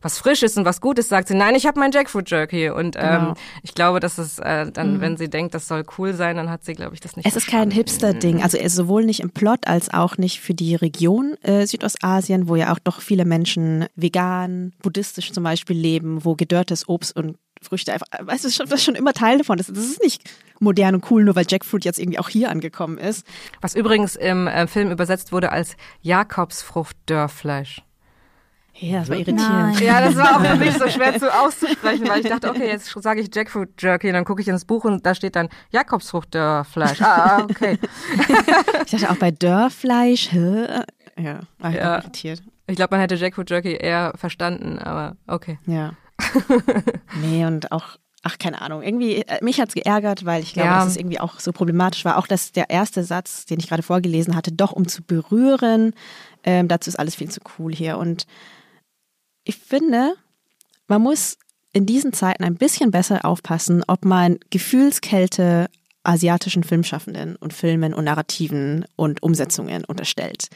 Speaker 9: was frisch ist und was gut ist, sagt sie, nein, ich habe mein Jackfruit Jerky. Und ähm, genau. ich glaube, dass es äh, dann, mhm. wenn sie denkt, das soll cool sein, dann hat sie, glaube ich, das nicht.
Speaker 4: Es ist kein Hipster-Ding, also sowohl nicht im Plot als auch nicht für die Region äh, Südostasien, wo ja auch doch viele Menschen vegan, buddhistisch zum Beispiel leben, wo gedörrtes Obst und Früchte einfach, weißt du, das ist schon immer Teil davon. Das, das ist nicht modern und cool, nur weil Jackfruit jetzt irgendwie auch hier angekommen ist.
Speaker 9: Was übrigens im äh, Film übersetzt wurde als Jakobsfrucht-Dörrfleisch.
Speaker 4: Ja, das war irritierend.
Speaker 9: Ja, das war auch für mich so schwer zu auszusprechen, weil ich dachte, okay, jetzt sage ich Jackfruit Jerky, dann gucke ich ins Buch und da steht dann Jakobsfrucht-Dörrfleisch. Ah, ah, okay.
Speaker 4: ich dachte auch bei Dörrfleisch, ja, war ja. irritiert.
Speaker 9: Ich glaube, man hätte Jackfruit Jerky eher verstanden, aber okay.
Speaker 4: Ja. nee, und auch ach, keine Ahnung, irgendwie, äh, mich hat's geärgert, weil ich glaube, ja. dass es irgendwie auch so problematisch war. Auch, dass der erste Satz, den ich gerade vorgelesen hatte, doch um zu berühren, ähm, dazu ist alles viel zu cool hier. Und ich finde, man muss in diesen Zeiten ein bisschen besser aufpassen, ob man Gefühlskälte asiatischen Filmschaffenden und Filmen und Narrativen und Umsetzungen unterstellt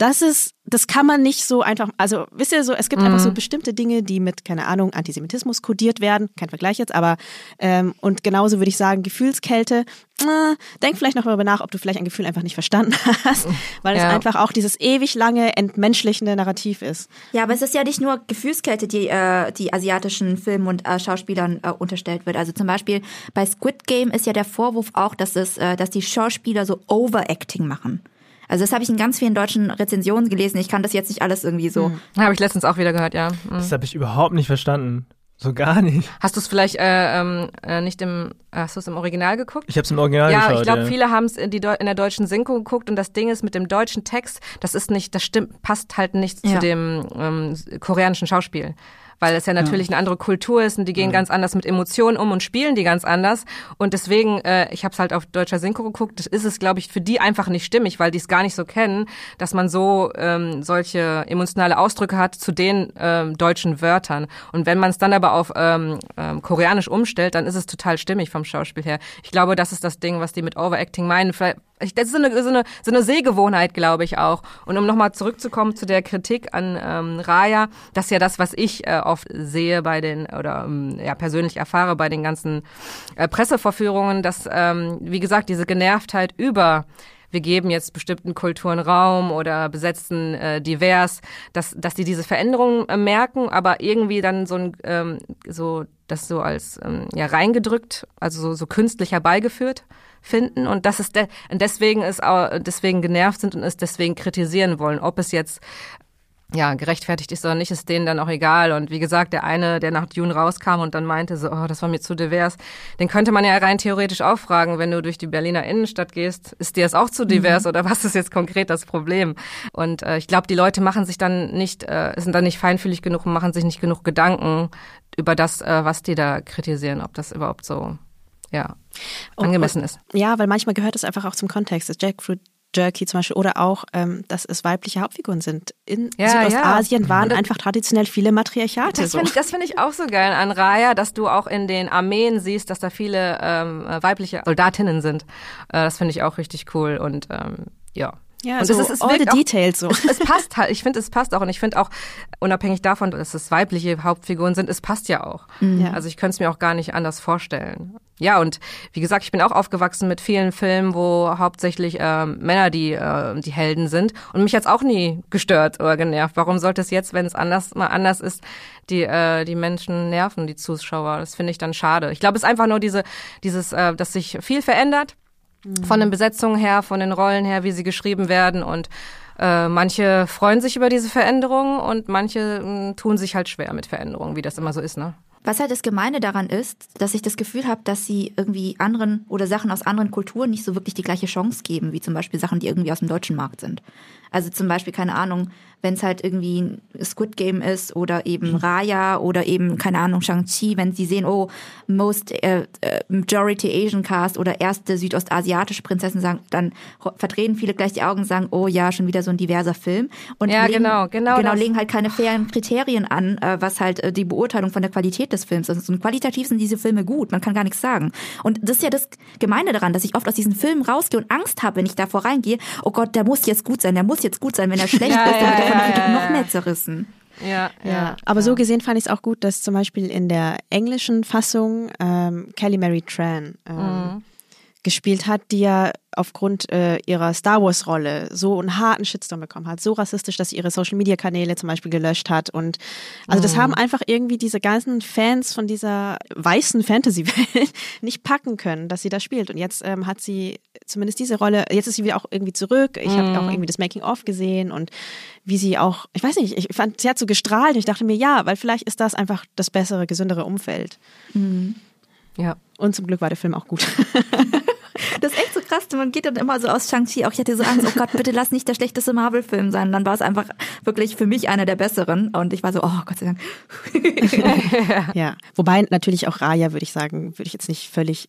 Speaker 4: das ist, das kann man nicht so einfach, also wisst ihr so, es gibt mhm. einfach so mhm. bestimmte Dinge, die mit, keine Ahnung, Antisemitismus kodiert werden, kein Vergleich jetzt, aber ähm, und genauso würde ich sagen, Gefühlskälte, äh, denk vielleicht noch darüber nach, ob du vielleicht ein Gefühl einfach nicht verstanden hast, weil ja. es einfach auch dieses ewig lange entmenschlichende Narrativ ist.
Speaker 5: Ja, aber es ist ja nicht nur Gefühlskälte, die äh, die asiatischen Filmen und äh, Schauspielern äh, unterstellt wird. Also zum Beispiel bei Squid Game ist ja der Vorwurf auch, dass es, äh, dass die Schauspieler so Overacting machen. Also das habe ich in ganz vielen deutschen Rezensionen gelesen. Ich kann das jetzt nicht alles irgendwie so. Mhm.
Speaker 9: Habe ich letztens auch wieder gehört, ja. Mhm.
Speaker 1: Das habe ich überhaupt nicht verstanden. So gar nicht.
Speaker 9: Hast du es vielleicht äh, ähm, äh, nicht im, hast du es im Original geguckt?
Speaker 1: Ich habe es im Original
Speaker 9: ja,
Speaker 1: geschaut.
Speaker 9: Ich glaub, ja,
Speaker 1: ich
Speaker 9: glaube, viele haben es in, in der deutschen Synchro geguckt und das Ding ist mit dem deutschen Text, das ist nicht, das stimmt, passt halt nicht ja. zu dem ähm, koreanischen Schauspiel weil es ja natürlich ja. eine andere Kultur ist und die gehen ja. ganz anders mit Emotionen um und spielen die ganz anders. Und deswegen, äh, ich habe es halt auf deutscher Synchro geguckt, das ist es, glaube ich, für die einfach nicht stimmig, weil die es gar nicht so kennen, dass man so ähm, solche emotionale Ausdrücke hat zu den ähm, deutschen Wörtern. Und wenn man es dann aber auf ähm, ähm, Koreanisch umstellt, dann ist es total stimmig vom Schauspiel her. Ich glaube, das ist das Ding, was die mit Overacting meinen. Vielleicht, das ist so eine, so eine, so eine Sehgewohnheit, glaube ich auch. Und um nochmal zurückzukommen zu der Kritik an ähm, Raya, das ist ja das, was ich äh, oft sehe bei den, oder ähm, ja persönlich erfahre bei den ganzen äh, Presseverführungen, dass, ähm, wie gesagt, diese Genervtheit über wir geben jetzt bestimmten Kulturen Raum oder besetzen äh, divers, dass, dass die diese Veränderungen äh, merken, aber irgendwie dann so ein, ähm, so, das so als ähm, ja reingedrückt, also so, so künstlich herbeigeführt finden und das ist de deswegen ist auch, deswegen genervt sind und es deswegen kritisieren wollen, ob es jetzt ja, gerechtfertigt ist oder nicht, ist denen dann auch egal. Und wie gesagt, der eine, der nach Dune rauskam und dann meinte so, oh, das war mir zu divers, den könnte man ja rein theoretisch auch fragen, wenn du durch die Berliner Innenstadt gehst, ist dir das auch zu divers mhm. oder was ist jetzt konkret das Problem? Und äh, ich glaube, die Leute machen sich dann nicht, äh, sind dann nicht feinfühlig genug und machen sich nicht genug Gedanken über das, äh, was die da kritisieren, ob das überhaupt so ja, angemessen ist.
Speaker 4: Ja, weil manchmal gehört es einfach auch zum Kontext. Das Jackfruit Jerky zum Beispiel oder auch, ähm, dass es weibliche Hauptfiguren sind. In ja, Südostasien ja. waren einfach traditionell viele Matriarchate.
Speaker 9: Das so. finde ich, find ich auch so geil an Raya, dass du auch in den Armeen siehst, dass da viele ähm, weibliche Soldatinnen sind. Äh, das finde ich auch richtig cool und ähm, ja.
Speaker 4: Ja,
Speaker 9: und
Speaker 4: so
Speaker 9: es, ist, es
Speaker 4: all the details so.
Speaker 9: Es, es passt halt, ich finde, es passt auch. Und ich finde auch, unabhängig davon, dass es weibliche Hauptfiguren sind, es passt ja auch.
Speaker 4: Ja.
Speaker 9: Also ich könnte es mir auch gar nicht anders vorstellen. Ja, und wie gesagt, ich bin auch aufgewachsen mit vielen Filmen, wo hauptsächlich ähm, Männer die, äh, die Helden sind. Und mich hat's auch nie gestört oder genervt. Warum sollte es jetzt, wenn es anders mal anders ist, die, äh, die Menschen nerven, die Zuschauer? Das finde ich dann schade. Ich glaube, es ist einfach nur diese, dieses, äh, dass sich viel verändert. Von den Besetzungen her, von den Rollen her, wie sie geschrieben werden und äh, manche freuen sich über diese Veränderungen und manche mh, tun sich halt schwer mit Veränderungen, wie das immer so ist, ne?
Speaker 5: Was halt das Gemeine daran ist, dass ich das Gefühl habe, dass sie irgendwie anderen oder Sachen aus anderen Kulturen nicht so wirklich die gleiche Chance geben, wie zum Beispiel Sachen, die irgendwie aus dem deutschen Markt sind. Also zum Beispiel, keine Ahnung, wenn es halt irgendwie ein Squid Game ist oder eben Raya oder eben, keine Ahnung, Shang-Chi, wenn sie sehen, oh, most äh, äh, Majority Asian Cast oder erste südostasiatische Prinzessin sagen, dann verdrehen viele gleich die Augen und sagen, oh ja, schon wieder so ein diverser Film. Und
Speaker 9: Ja,
Speaker 5: legen,
Speaker 9: genau, genau
Speaker 5: Genau,
Speaker 9: das.
Speaker 5: legen halt keine fairen Kriterien an, äh, was halt äh, die Beurteilung von der Qualität des Films ist. Und qualitativ sind diese Filme gut, man kann gar nichts sagen. Und das ist ja das Gemeine daran, dass ich oft aus diesen Filmen rausgehe und Angst habe, wenn ich davor reingehe, oh Gott, der muss jetzt gut sein, der muss jetzt gut sein. Wenn er schlecht
Speaker 9: Ja,
Speaker 5: ist, dann wird er
Speaker 9: ja,
Speaker 5: Kritik
Speaker 9: ja,
Speaker 5: noch
Speaker 9: ja.
Speaker 5: mehr zerrissen.
Speaker 9: Ja,
Speaker 4: Ja, aber so gesehen fand ich es auch gut, dass zum Beispiel in der englischen Fassung ähm, Kelly Mary Tran ähm, gespielt hat, die ja aufgrund äh, ihrer Star Wars Rolle so einen harten Shitstorm bekommen hat, so rassistisch, dass sie ihre Social Media Kanäle zum Beispiel gelöscht hat und also das haben einfach irgendwie diese ganzen Fans von dieser weißen Fantasy-Welt nicht packen können, dass sie da spielt und jetzt ähm, hat sie zumindest diese Rolle, jetzt ist sie wieder auch irgendwie zurück. Ich habe auch irgendwie das Making of gesehen und wie sie auch, ich weiß nicht, ich fand, sie hat so gestrahlt und ich dachte mir, ja, weil vielleicht ist das einfach das bessere, gesündere Umfeld.
Speaker 9: ja.
Speaker 4: Und zum Glück war der Film auch gut.
Speaker 5: Das ist echt so krass. Man geht dann immer so aus Shang-Chi. Auch ich hatte so Angst, oh Gott, bitte lass nicht der schlechteste Marvel-Film sein. Dann war es einfach wirklich für mich einer der besseren. Und ich war so, oh Gott sei Dank.
Speaker 4: ja. Wobei natürlich auch Raya, würde ich sagen, würde ich jetzt nicht völlig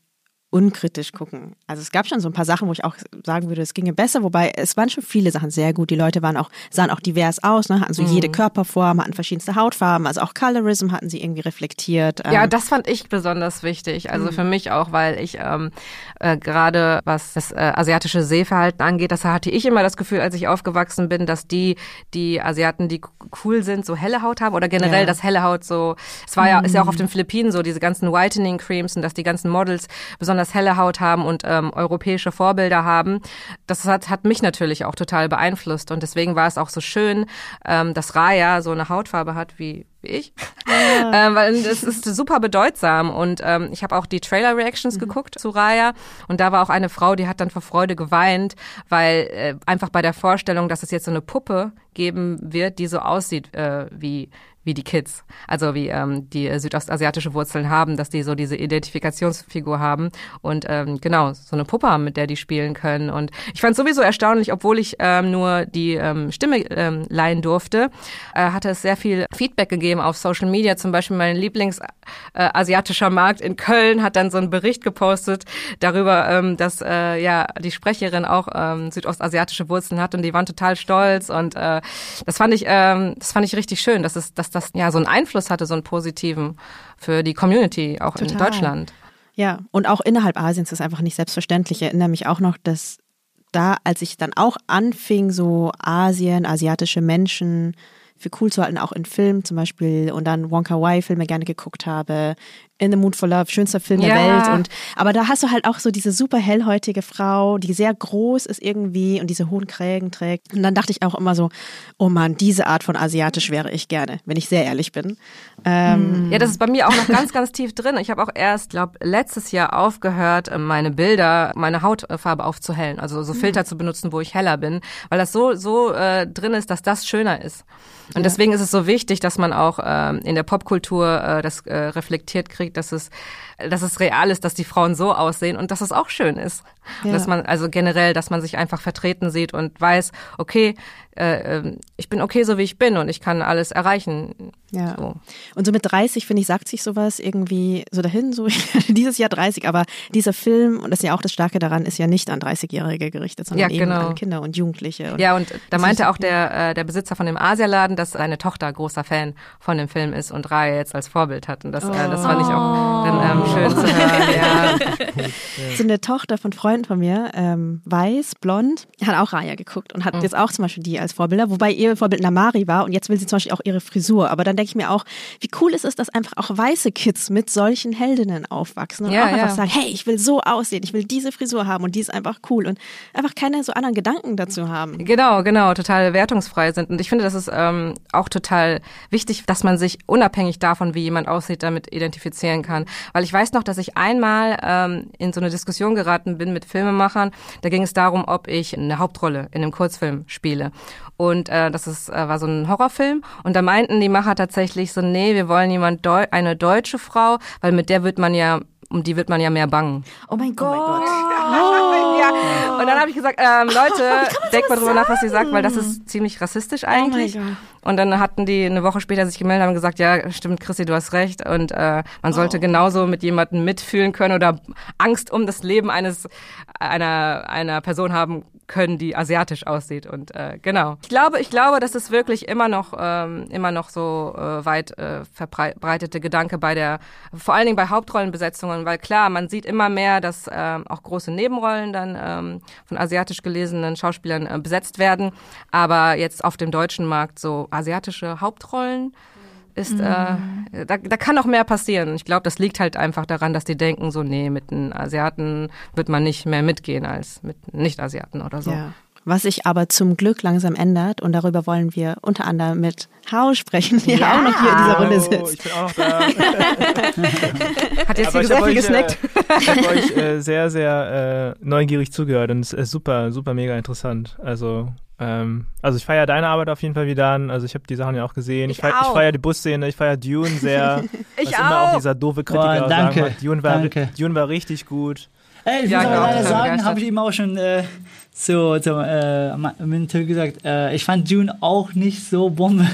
Speaker 4: unkritisch gucken. Also es gab schon so ein paar Sachen, wo ich auch sagen würde, es ginge besser, wobei es waren schon viele Sachen sehr gut. Die Leute waren auch, sahen auch divers aus, ne? hatten so jede Körperform, hatten verschiedenste Hautfarben, also auch Colorism hatten sie irgendwie reflektiert.
Speaker 9: Ja,
Speaker 4: Ähm,
Speaker 9: das fand ich besonders wichtig. Also für mich auch, weil ich ähm, äh, gerade was das äh, asiatische Sehverhalten angeht, das hatte ich immer das Gefühl, als ich aufgewachsen bin, dass die die Asiaten, die cool sind, so helle Haut haben oder generell
Speaker 4: Ja.
Speaker 9: das helle Haut so. Es war ja ist ja auch auf den Philippinen so diese ganzen Whitening Creams und dass die ganzen Models besonders helle Haut haben und ähm, europäische Vorbilder haben. Das hat, hat mich natürlich auch total beeinflusst und deswegen war es auch so schön, ähm, dass Raya so eine Hautfarbe hat wie wie ich, ähm, weil es ist super bedeutsam und ähm, ich habe auch die Trailer-Reactions geguckt zu Raya und da war auch eine Frau, die hat dann vor Freude geweint, weil äh, einfach bei der Vorstellung, dass es jetzt so eine Puppe geben wird, die so aussieht äh, wie wie die Kids, also wie ähm, die äh, südostasiatische Wurzeln haben, dass die so diese Identifikationsfigur haben und ähm, genau so eine Puppe haben, mit der die spielen können. Und ich fand sowieso erstaunlich, obwohl ich ähm, nur die ähm, Stimme ähm, leihen durfte, äh, hatte es sehr viel Feedback gegeben auf Social Media. Zum Beispiel mein Lieblings äh, Markt in Köln hat dann so einen Bericht gepostet darüber, ähm, dass äh, ja die Sprecherin auch ähm, südostasiatische Wurzeln hat und die waren total stolz und äh, das fand ich ähm, das fand ich richtig schön, dass es dass das ja so einen Einfluss hatte, so einen positiven für die Community auch in
Speaker 4: Total.
Speaker 9: Deutschland.
Speaker 4: Ja, und auch innerhalb Asiens ist es einfach nicht selbstverständlich. Ich erinnere mich auch noch, dass da, als ich dann auch anfing, so Asien, asiatische Menschen für cool zu halten, auch in Filmen zum Beispiel und dann Wonka Wai Filme gerne geguckt habe, In the Mood for Love, schönster Film der
Speaker 9: Ja.
Speaker 4: Welt und aber da hast du halt auch so diese super hellhäutige Frau, die sehr groß ist irgendwie und diese hohen Krägen trägt und dann dachte ich auch immer so, oh Mann, diese Art von asiatisch wäre ich gerne, wenn ich sehr ehrlich bin. Ähm,
Speaker 9: Ja, das ist bei mir auch noch ganz, ganz tief drin. Ich habe auch erst, glaube letztes Jahr aufgehört, äh, meine Bilder, meine Hautfarbe aufzuhellen, also so Filter zu benutzen, wo ich heller bin, weil das so so äh, drin ist, dass das schöner ist. Und deswegen ist es so wichtig, dass man auch ähm, in der Popkultur äh, das äh, reflektiert kriegt, dass es, dass es real ist, dass die Frauen so aussehen und dass es auch schön ist.
Speaker 4: Ja.
Speaker 9: Dass man also generell, dass man sich einfach vertreten sieht und weiß, okay, äh, ähm, ich bin okay, so wie ich bin und ich kann alles erreichen.
Speaker 4: Ja.
Speaker 9: So.
Speaker 4: Und so mit 30, finde ich, sagt sich sowas irgendwie so dahin, so dieses Jahr 30, aber dieser Film, und das ist ja auch das Starke daran, ist ja nicht an 30-Jährige gerichtet, sondern
Speaker 9: Ja,
Speaker 4: eben
Speaker 9: genau.
Speaker 4: an Kinder und Jugendliche. Und
Speaker 9: Ja, und da meinte auch der, äh, der Besitzer von dem Asialaden, dass seine Tochter großer Fan von dem Film ist und Raya jetzt als Vorbild hat. Und das, äh, das fand ich auch dann, ähm, schön zu hören. Ja.
Speaker 4: so eine Tochter von Freunden Freund von mir, ähm, weiß, blond, hat auch Raya geguckt und hat
Speaker 9: Mhm.
Speaker 4: jetzt auch zum Beispiel die als Vorbilder, wobei ihr Vorbild Namari war und jetzt will sie zum Beispiel auch ihre Frisur. Aber dann denke ich mir auch, wie cool ist es, dass einfach auch weiße Kids mit solchen Heldinnen aufwachsen und
Speaker 9: Ja,
Speaker 4: auch einfach
Speaker 9: ja.
Speaker 4: sagen, hey, ich will so aussehen, ich will diese Frisur haben und die ist einfach cool und einfach keine so anderen Gedanken dazu haben.
Speaker 9: Genau, genau, total wertungsfrei sind. Und ich finde, das ist ähm, auch total wichtig, dass man sich unabhängig davon, wie jemand aussieht, damit identifizieren kann. Weil ich weiß noch, dass ich einmal ähm, in so eine Diskussion geraten bin mit Filmemachern. Da ging es darum, ob ich eine Hauptrolle in einem Kurzfilm spiele. Und äh, das ist, äh, war so ein Horrorfilm. Und da meinten die Macher tatsächlich so, nee, wir wollen jemand Deu eine deutsche Frau, weil mit der wird man ja, um die wird man ja mehr bangen.
Speaker 5: Oh mein Gott.
Speaker 9: Ja. Und dann habe ich gesagt, ähm, Leute, denkt mal drüber nach, was ihr sagt, weil das ist ziemlich rassistisch eigentlich.
Speaker 4: Gott.
Speaker 9: und dann hatten die eine Woche später sich gemeldet und haben gesagt, ja, stimmt, Chrissy, du hast recht. Und äh, man sollte genauso mit jemandem mitfühlen können oder Angst um das Leben eines einer einer Person haben können, die asiatisch aussieht. Und äh, genau. Ich glaube, ich glaube, das ist wirklich immer noch ähm, immer noch so äh, weit äh, verbreitete Gedanke bei der, vor allen Dingen bei Hauptrollenbesetzungen, weil klar, man sieht immer mehr, dass ähm, auch große Nebenrollen dann ähm, von asiatisch gelesenen Schauspielern äh, besetzt werden. Aber jetzt auf dem deutschen Markt so asiatische Hauptrollen ist, äh, da, da kann noch mehr passieren. Ich glaube, das liegt halt einfach daran, dass die denken so, nee, mit einem Asiaten wird man nicht mehr mitgehen als mit Nicht-Asiaten oder so.
Speaker 4: Ja. Was sich aber zum Glück langsam ändert und darüber wollen wir unter anderem mit Hao sprechen, die
Speaker 5: Ja.
Speaker 4: auch noch hier in dieser Runde
Speaker 1: Hallo,
Speaker 4: sitzt.
Speaker 1: ich bin auch noch da.
Speaker 9: Hat jetzt
Speaker 1: Aber
Speaker 9: sehr
Speaker 1: habe
Speaker 9: viel gesnackt.
Speaker 1: äh, ich hab euch äh, sehr, sehr äh, neugierig zugehört und es ist super, super mega interessant. Also, ähm, also ich feiere deine Arbeit auf jeden Fall wieder an. Also ich habe die Sachen ja auch gesehen. Ich,
Speaker 9: Ich
Speaker 1: feier- ich
Speaker 9: auch.
Speaker 1: feiere die Busszene, ich feiere Dune sehr.
Speaker 9: Ich
Speaker 1: was immer auch
Speaker 9: auch.
Speaker 1: dieser doofe Kritiker
Speaker 3: Boah,
Speaker 1: auch
Speaker 3: danke.
Speaker 1: Dune war,
Speaker 3: danke.
Speaker 1: Dune war richtig gut.
Speaker 3: Ey, ich
Speaker 9: Ja,
Speaker 3: muss aber
Speaker 9: genau,
Speaker 3: leider sagen, habe ich ihm auch schon äh, so, so äh, Till gesagt, äh, ich fand Dune auch nicht so Bombe.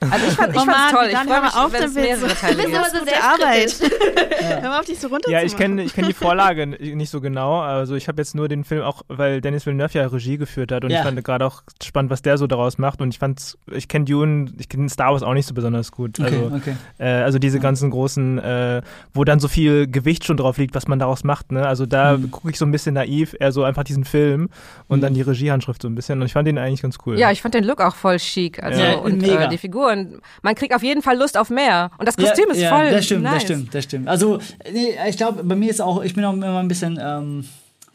Speaker 9: Also ich, fand, ich
Speaker 4: Oh
Speaker 9: toll. Ich
Speaker 4: dann
Speaker 9: freue
Speaker 4: hör
Speaker 9: mich,
Speaker 4: mal auf
Speaker 9: wenn es mehrere Teile
Speaker 5: bist
Speaker 9: gibt.
Speaker 5: aber so
Speaker 4: Gute
Speaker 5: selbstkritisch.
Speaker 4: Hör mal auf, dich so runter
Speaker 1: Ja, ich kenne ich kenn die Vorlage nicht so genau. Also ich habe jetzt nur den Film auch, weil Dennis Villeneuve ja Regie geführt hat und
Speaker 3: Ja.
Speaker 1: ich fand gerade auch spannend, was der so daraus macht. Und ich fand, ich kenne Dune, ich kenne Star Wars auch nicht so besonders gut. Also,
Speaker 3: okay.
Speaker 1: äh, also diese ganzen großen, äh, wo dann so viel Gewicht schon drauf liegt, was man daraus macht. Ne? Also da
Speaker 3: Mhm.
Speaker 1: gucke ich so ein bisschen naiv, eher so einfach diesen Film und
Speaker 3: Mhm.
Speaker 1: dann die Regiehandschrift so ein bisschen. Und ich fand den eigentlich ganz cool.
Speaker 9: Ja, ich fand den Look auch voll chic. Also
Speaker 3: Ja,
Speaker 9: und
Speaker 3: mega.
Speaker 9: äh, die Figuren. Man kriegt auf jeden Fall Lust auf mehr. Und das Kostüm
Speaker 3: ja,
Speaker 9: ist
Speaker 3: ja,
Speaker 9: voll.
Speaker 3: Das stimmt,
Speaker 9: nice.
Speaker 3: das stimmt, das stimmt. Also, nee, ich glaube, bei mir ist auch, ich bin auch immer ein bisschen ähm,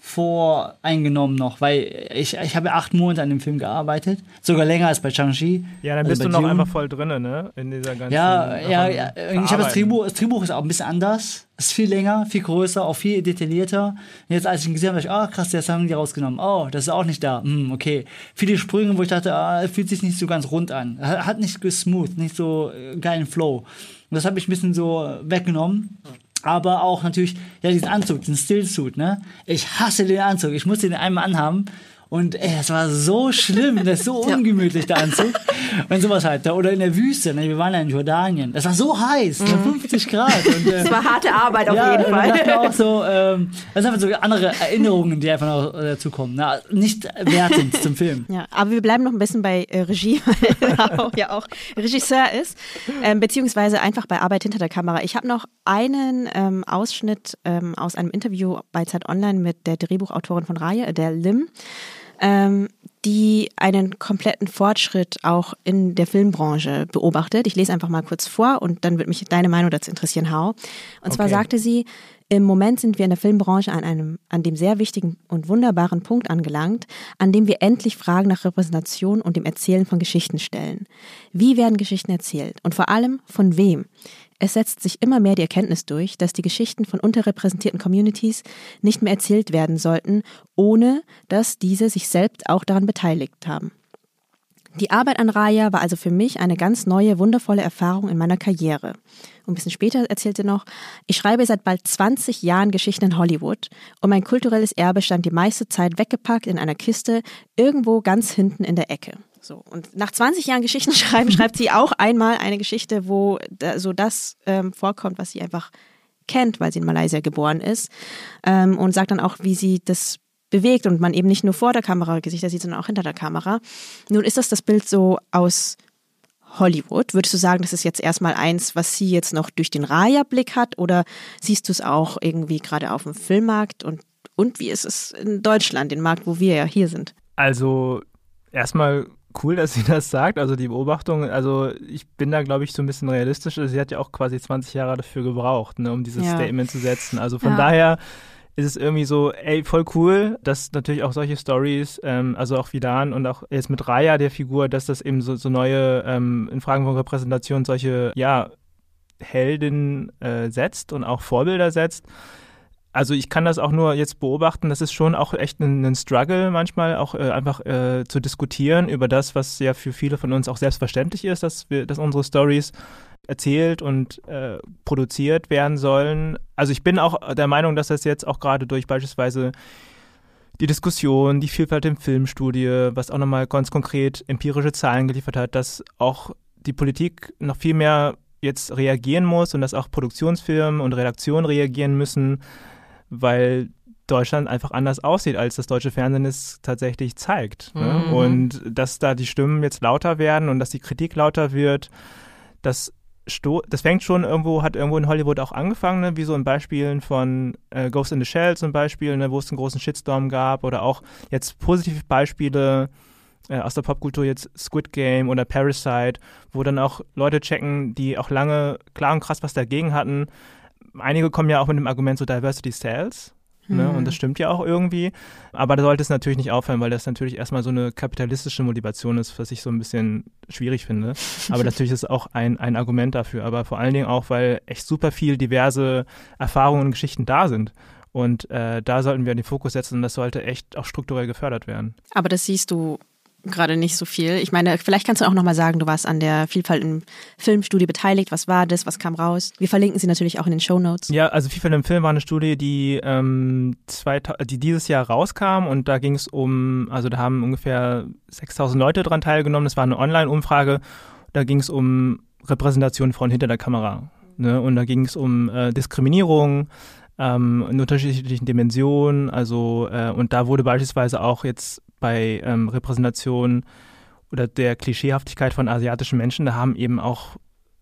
Speaker 3: voreingenommen noch, weil ich, ich habe ja acht Monate an dem Film gearbeitet, sogar länger als bei Shang-Chi.
Speaker 1: Ja, dann
Speaker 3: Also
Speaker 1: bist
Speaker 3: bei
Speaker 1: du noch einfach voll drinne, ne? In dieser ganzen.
Speaker 3: Ja, ja, ja. Ich habe das. Drehbuch, das Drehbuch ist auch ein bisschen anders. Ist viel länger, viel größer, auch viel detaillierter. Und jetzt, als ich ihn gesehen habe, dachte ich, ah, krass, das haben die rausgenommen. Oh, das ist auch nicht da. Hm, okay. Viele Sprünge, wo ich dachte, ah, fühlt sich nicht so ganz rund an. Hat nicht smooth, nicht so äh, geilen Flow. Und das habe ich ein bisschen so weggenommen. Aber auch natürlich, ja, diesen Anzug, diesen Stillsuit, ne? Ich hasse den Anzug. Ich musste den einmal anhaben. Und ey, das war so schlimm, das ist so ungemütlich, der Anzug. Und sowas halt. da. Oder in der Wüste, ne? wir waren ja in Jordanien. Das war so heiß, ne? 50 Grad. Und, äh,
Speaker 5: Das war harte Arbeit auf
Speaker 3: ja,
Speaker 5: jeden
Speaker 3: und
Speaker 5: Fall.
Speaker 3: auch so, ähm, das sind einfach so andere Erinnerungen, die einfach noch äh, dazukommen. Ne? Nicht wertend zum Film.
Speaker 4: Ja, aber wir bleiben noch ein bisschen bei äh, Regie, weil Hao ja auch Regisseur ist, ähm, beziehungsweise einfach bei Arbeit hinter der Kamera. Ich habe noch einen ähm, Ausschnitt ähm, aus einem Interview bei Zeit Online mit der Drehbuchautorin von Raya, der Lim, ähm, die einen kompletten Fortschritt auch in der Filmbranche beobachtet. Ich lese einfach mal kurz vor und dann wird mich deine Meinung dazu interessieren, Hau. Und zwar
Speaker 1: Okay.
Speaker 4: sagte sie, im Moment sind wir in der Filmbranche an einem, an dem sehr wichtigen und wunderbaren Punkt angelangt, an dem wir endlich Fragen nach Repräsentation und dem Erzählen von Geschichten stellen. Wie werden Geschichten erzählt? Und vor allem von wem? Es setzt sich immer mehr die Erkenntnis durch, dass die Geschichten von unterrepräsentierten Communities nicht mehr erzählt werden sollten, ohne dass diese sich selbst auch daran beteiligt haben. Die Arbeit an Raya war also für mich eine ganz neue, wundervolle Erfahrung in meiner Karriere. Und ein bisschen später erzählte noch, ich schreibe seit bald 20 Jahren Geschichten in Hollywood und mein kulturelles Erbe stand die meiste Zeit weggepackt in einer Kiste irgendwo ganz hinten in der Ecke. So, und nach 20 Jahren Geschichten schreiben, schreibt sie auch einmal eine Geschichte, wo da, so das ähm, vorkommt, was sie einfach kennt, weil sie in Malaysia geboren ist. Ähm, und sagt dann auch, wie sie das bewegt und man eben nicht nur vor der Kamera Gesichter sieht, sondern auch hinter der Kamera. Nun ist das das Bild so aus Hollywood. Würdest du sagen, das ist jetzt erstmal eins, was sie jetzt noch durch den Raya-Blick hat oder siehst du es auch irgendwie gerade auf dem Filmmarkt und Und wie ist es in Deutschland, den Markt, wo wir ja hier sind?
Speaker 1: Also erstmal cool, dass sie das sagt. Also die Beobachtung, also ich bin da, glaube ich, so ein bisschen realistisch. Sie hat ja auch quasi 20 Jahre dafür gebraucht, ne, um dieses ja. Statement zu setzen. Also von ja. daher ist es irgendwie so, ey, voll cool, dass natürlich auch solche Stories, ähm, also auch Vidan und auch jetzt mit Raya der Figur, dass das eben so, so neue, ähm, in Fragen von Repräsentation, solche, ja, Heldinnen äh, setzt und auch Vorbilder setzt. Also ich kann das auch nur jetzt beobachten, das ist schon auch echt ein, ein Struggle manchmal, auch äh, einfach äh, zu diskutieren über das, was ja für viele von uns auch selbstverständlich ist, dass wir, dass unsere Stories erzählt und äh, produziert werden sollen. Also ich bin auch der Meinung, dass das jetzt auch gerade durch beispielsweise die Diskussion, die Vielfalt im Filmstudie, was auch nochmal ganz konkret empirische Zahlen geliefert hat, dass auch die Politik noch viel mehr jetzt reagieren muss und dass auch Produktionsfirmen und Redaktionen reagieren müssen, weil Deutschland einfach anders aussieht, als das deutsche Fernsehen es tatsächlich zeigt. Ne? Mhm. Und dass da die Stimmen jetzt lauter werden und dass die Kritik lauter wird, das das fängt schon irgendwo, hat irgendwo in Hollywood auch angefangen, ne? wie so in Beispielen von äh, Ghost in the Shell zum Beispiel, ne? wo es einen großen Shitstorm gab oder auch jetzt positive Beispiele äh, aus der Popkultur, jetzt Squid Game oder Parasite, wo dann auch Leute checken, die auch lange klar und krass was dagegen hatten. Einige kommen ja auch mit dem Argument so Diversity Sales. Ne? Und das mhm. stimmt ja auch irgendwie. Aber da sollte es natürlich nicht aufhören, weil das natürlich erstmal so eine kapitalistische Motivation ist, was ich so ein bisschen schwierig finde. Aber natürlich ist es auch ein, ein Argument dafür. Aber vor allen Dingen auch, weil echt super viel diverse Erfahrungen und Geschichten da sind. Und äh, da sollten wir den Fokus setzen und das sollte echt auch strukturell gefördert werden.
Speaker 4: Aber das siehst du gerade nicht so viel. Ich meine, vielleicht kannst du auch nochmal sagen, du warst an der Vielfalt im Filmstudie beteiligt. Was war das? Was kam raus? Wir verlinken sie natürlich auch in den Show Notes.
Speaker 1: Ja, also Vielfalt im Film war eine Studie, die, ähm, zwei, die dieses Jahr rauskam und da ging es um, also da haben ungefähr 6000 Leute dran teilgenommen. Das war eine Online-Umfrage. Da ging es um Repräsentation von hinter der Kamera. Ne? Und da ging es um äh, Diskriminierung, ähm, in unterschiedlichen Dimensionen. Also äh, und da wurde beispielsweise auch jetzt bei ähm, Repräsentation oder der Klischeehaftigkeit von asiatischen Menschen, da haben eben auch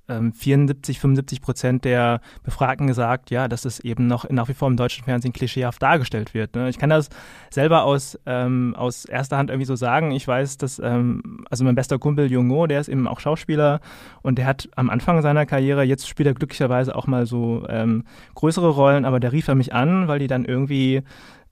Speaker 1: ähm, 74, 75 Prozent der Befragten gesagt, ja, dass es eben noch nach wie vor im deutschen Fernsehen klischeehaft dargestellt wird. Ne? Ich kann das selber aus, ähm, aus erster Hand irgendwie so sagen. Ich weiß, dass, ähm, also mein bester Kumpel Jungo, der ist eben auch Schauspieler und der hat am Anfang seiner Karriere, jetzt spielt er glücklicherweise auch mal so ähm, größere Rollen, aber der rief er mich an, weil die dann irgendwie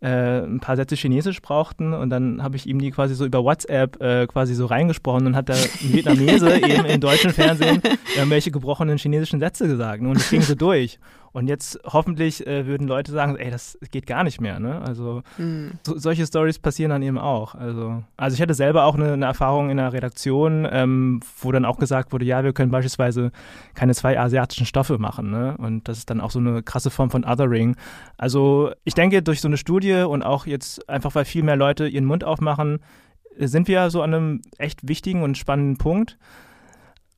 Speaker 1: äh, ein paar Sätze Chinesisch brauchten und dann habe ich ihm die quasi so über WhatsApp äh, quasi so reingesprochen und hat ein Vietnamese eben im deutschen Fernsehen irgendwelche gebrochenen chinesischen Sätze gesagt und das ging so durch. Und jetzt hoffentlich äh, würden Leute sagen, ey, das geht gar nicht mehr. Ne? Also mhm. so, solche Stories passieren dann eben auch. Also, also ich hatte selber auch eine, eine Erfahrung in der Redaktion, ähm, wo dann auch gesagt wurde, ja, wir können beispielsweise keine zwei asiatischen Stoffe machen. Ne? Und das ist dann auch so eine krasse Form von Othering. Also ich denke, durch so eine Studie und auch jetzt einfach, weil viel mehr Leute ihren Mund aufmachen, sind wir so an einem echt wichtigen und spannenden Punkt.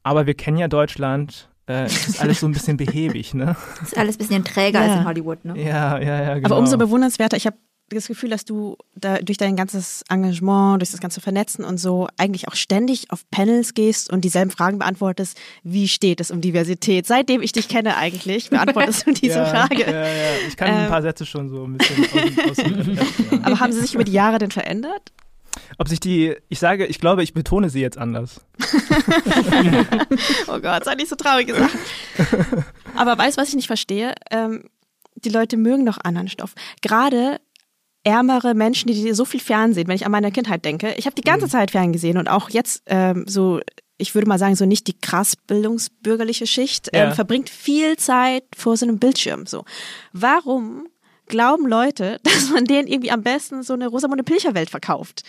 Speaker 1: Aber wir kennen ja Deutschland äh, ist alles so ein bisschen behäbig, ne?
Speaker 5: Ist alles ein bisschen träger ja. als in Hollywood, ne?
Speaker 1: Ja, ja, ja, genau.
Speaker 4: Aber umso bewundernswerter, ich habe das Gefühl, dass du da durch dein ganzes Engagement, durch das ganze Vernetzen und so eigentlich auch ständig auf Panels gehst und dieselben Fragen beantwortest. Wie steht es um Diversität? Seitdem ich dich kenne eigentlich, beantwortest du diese
Speaker 1: ja,
Speaker 4: Frage.
Speaker 1: Ja, ja, ich kann ähm, ein paar Sätze schon so ein bisschen aus, aus dem ja.
Speaker 4: Aber haben sie sich über die Jahre denn verändert?
Speaker 1: Ob sich die, ich sage, ich glaube, ich betone sie jetzt anders.
Speaker 4: oh Gott, sei nicht so traurig gesagt. Aber weißt du, was ich nicht verstehe? Ähm, die Leute mögen doch anderen Stoff. Gerade ärmere Menschen, die so viel Fernsehen, wenn ich an meine Kindheit denke. Ich habe die ganze mhm. Zeit Fernsehen und auch jetzt ähm, so ich würde mal sagen, so nicht die krass bildungsbürgerliche Schicht, ähm, verbringt viel Zeit vor so einem Bildschirm. So, warum glauben Leute, dass man denen irgendwie am besten so eine Rosamunde Pilcher-Welt verkauft.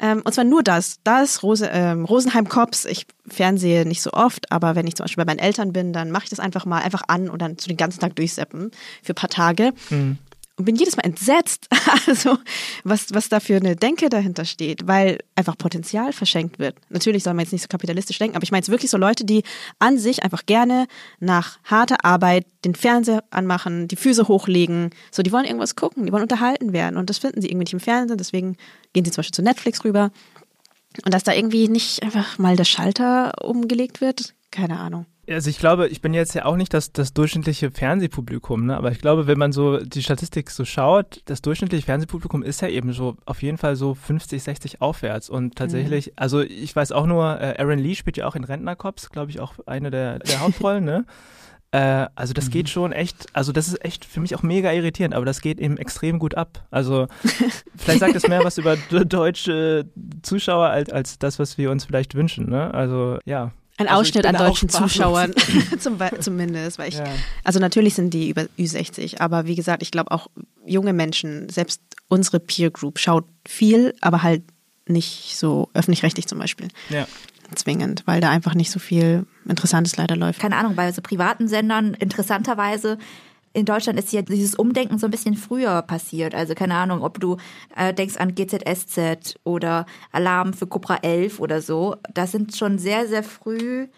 Speaker 4: Ähm, und zwar nur das. Da ist Rose, ähm, Rosenheim Cops. Ich fernsehe nicht so oft, aber wenn ich zum Beispiel bei meinen Eltern bin, dann mache ich das einfach mal einfach an und dann so den ganzen Tag durchseppen für ein paar Tage. Mhm und bin jedes Mal entsetzt, also was, was da für eine Denke dahinter steht, weil einfach Potenzial verschenkt wird. Natürlich soll man jetzt nicht so kapitalistisch denken, aber ich meine jetzt wirklich so Leute, die an sich einfach gerne nach harter Arbeit den Fernseher anmachen, die Füße hochlegen, so die wollen irgendwas gucken, die wollen unterhalten werden und das finden sie irgendwie nicht im Fernsehen, deswegen gehen sie zum Beispiel zu Netflix rüber und dass da irgendwie nicht einfach mal der Schalter umgelegt wird, keine Ahnung.
Speaker 1: Also ich glaube, ich bin jetzt ja auch nicht das, das durchschnittliche Fernsehpublikum, ne? aber ich glaube, wenn man so die Statistik so schaut, das durchschnittliche Fernsehpublikum ist ja eben so auf jeden Fall so 50, 60 aufwärts und tatsächlich, mhm. also ich weiß auch nur, äh, Aaron Lee spielt ja auch in Rentnercops, glaube ich, auch eine der, der Hauptrollen, ne? Äh, also das mhm. geht schon echt, also das ist echt für mich auch mega irritierend, aber das geht eben extrem gut ab. Also vielleicht sagt es mehr was über deutsche Zuschauer als, als das, was wir uns vielleicht wünschen. Ne? Also ja.
Speaker 4: Ein also Ausschnitt an deutschen Zuschauern zum, zumindest. Weil ich, ja. Also natürlich sind die über Ü60, aber wie gesagt, ich glaube auch junge Menschen, selbst unsere Peer Group schaut viel, aber halt nicht so öffentlich-rechtlich zum Beispiel. Ja. Zwingend, weil da einfach nicht so viel Interessantes leider läuft.
Speaker 5: Keine Ahnung, bei so privaten Sendern interessanterweise in Deutschland ist ja dieses Umdenken so ein bisschen früher passiert. Also keine Ahnung, ob du äh, denkst an GZSZ oder Alarm für Cobra 11 oder so. Das sind schon sehr, sehr früh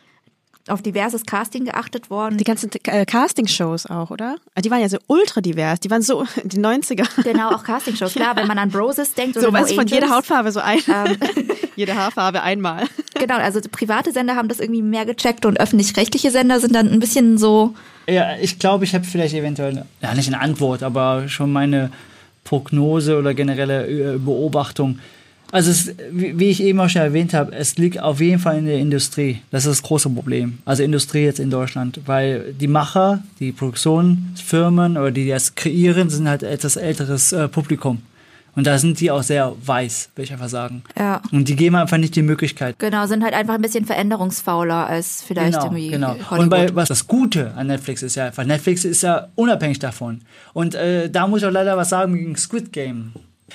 Speaker 5: auf diverses Casting geachtet worden.
Speaker 4: Die ganzen äh, Casting-Shows auch, oder? Die waren ja so ultra divers. Die waren so die 90er.
Speaker 5: Genau, auch Casting-Shows. Klar, wenn man an Broses denkt
Speaker 4: oder so, no von jeder Hautfarbe so ein. Ähm. jede Haarfarbe einmal.
Speaker 5: Genau, also private Sender haben das irgendwie mehr gecheckt und öffentlich-rechtliche Sender sind dann ein bisschen so.
Speaker 3: Ja, ich glaube, ich habe vielleicht eventuell, ja nicht eine Antwort, aber schon meine Prognose oder generelle äh, Beobachtung. Also es, wie ich eben auch schon erwähnt habe, es liegt auf jeden Fall in der Industrie. Das ist das große Problem. Also Industrie jetzt in Deutschland, weil die Macher, die Produktionsfirmen oder die das kreieren, sind halt etwas älteres äh, Publikum. Und da sind die auch sehr weiß, will ich einfach sagen. Ja. Und die geben einfach nicht die Möglichkeit.
Speaker 5: Genau, sind halt einfach ein bisschen veränderungsfauler als vielleicht
Speaker 3: genau,
Speaker 5: irgendwie.
Speaker 3: Genau. Hollywood. Und bei, was das Gute an Netflix ist ja einfach, Netflix ist ja unabhängig davon. Und äh, da muss ich auch leider was sagen gegen Squid Game.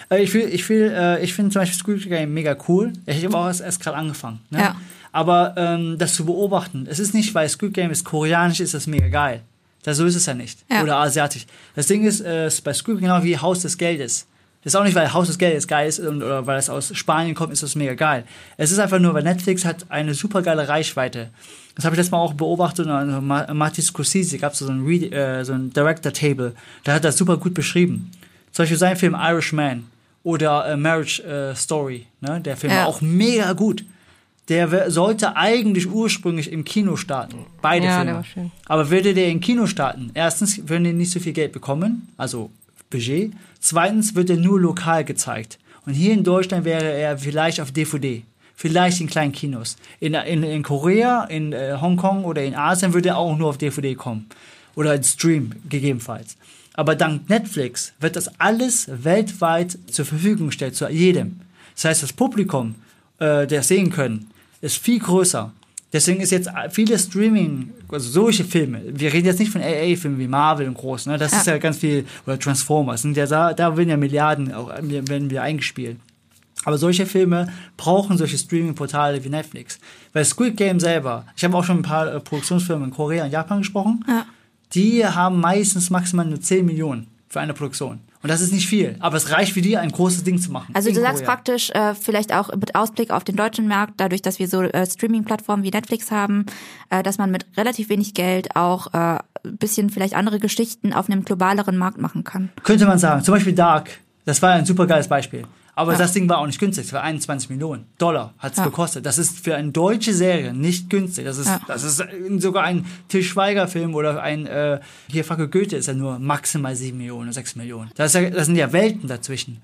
Speaker 3: Äh, ich will, ich will, äh, ich finde zum Beispiel Squid Game mega cool. Ich habe auch erst, erst gerade angefangen. Ne? Ja. Aber ähm, das zu beobachten, es ist nicht, weil Squid Game ist koreanisch, ist das mega geil. Das, so ist es ja nicht. Ja. Oder asiatisch. Das Ding ist, äh, bei Squid Game genau wie Haus des Geldes. Das ist auch nicht, weil Haus des Geldes geil ist und, oder weil es aus Spanien kommt, ist das mega geil. Es ist einfach nur, weil Netflix hat eine super geile Reichweite. Das habe ich letztes Mal auch beobachtet. Also Martin Scorsese gab so ein, äh, so ein Director Table. Da hat das super gut beschrieben. Zum Beispiel sein Film Irishman oder äh, Marriage äh, Story. Ne? Der Film ja. war auch mega gut. Der sollte eigentlich ursprünglich im Kino starten. Beide ja, Filme. Aber würde der im Kino starten, erstens würden die nicht so viel Geld bekommen, also Budget. Zweitens wird er nur lokal gezeigt. Und hier in Deutschland wäre er vielleicht auf DVD. Vielleicht in kleinen Kinos. In, in, in Korea, in äh, Hongkong oder in Asien würde er auch nur auf DVD kommen. Oder in Stream gegebenenfalls. Aber dank Netflix wird das alles weltweit zur Verfügung gestellt, zu jedem. Das heißt, das Publikum, äh, der sehen können, ist viel größer. Deswegen ist jetzt viele Streaming, also solche Filme, wir reden jetzt nicht von AA-Filmen wie Marvel und groß, ne? das ja. ist ja ganz viel, oder Transformers, ja, da, da werden ja Milliarden auch, werden wir eingespielt. Aber solche Filme brauchen solche Streaming-Portale wie Netflix. Weil Squid Game selber, ich habe auch schon ein paar äh, Produktionsfirmen in Korea und Japan gesprochen, ja. die haben meistens maximal nur 10 Millionen für eine Produktion. Und das ist nicht viel, aber es reicht für die, ein großes Ding zu machen.
Speaker 5: Also du sagst Korea. praktisch, äh, vielleicht auch mit Ausblick auf den deutschen Markt, dadurch, dass wir so äh, Streaming-Plattformen wie Netflix haben, äh, dass man mit relativ wenig Geld auch äh, bisschen vielleicht andere Geschichten auf einem globaleren Markt machen kann.
Speaker 3: Könnte man sagen. Zum Beispiel Dark. Das war ein super geiles Beispiel. Aber ja. das Ding war auch nicht günstig. Es war 21 Millionen Dollar hat es ja. gekostet. Das ist für eine deutsche Serie nicht günstig. Das ist, ja. das ist sogar ein Til Schweiger-Film oder ein äh, hier Fackel Goethe ist ja nur maximal 7 Millionen oder 6 Millionen. Das, ja, das sind ja Welten dazwischen.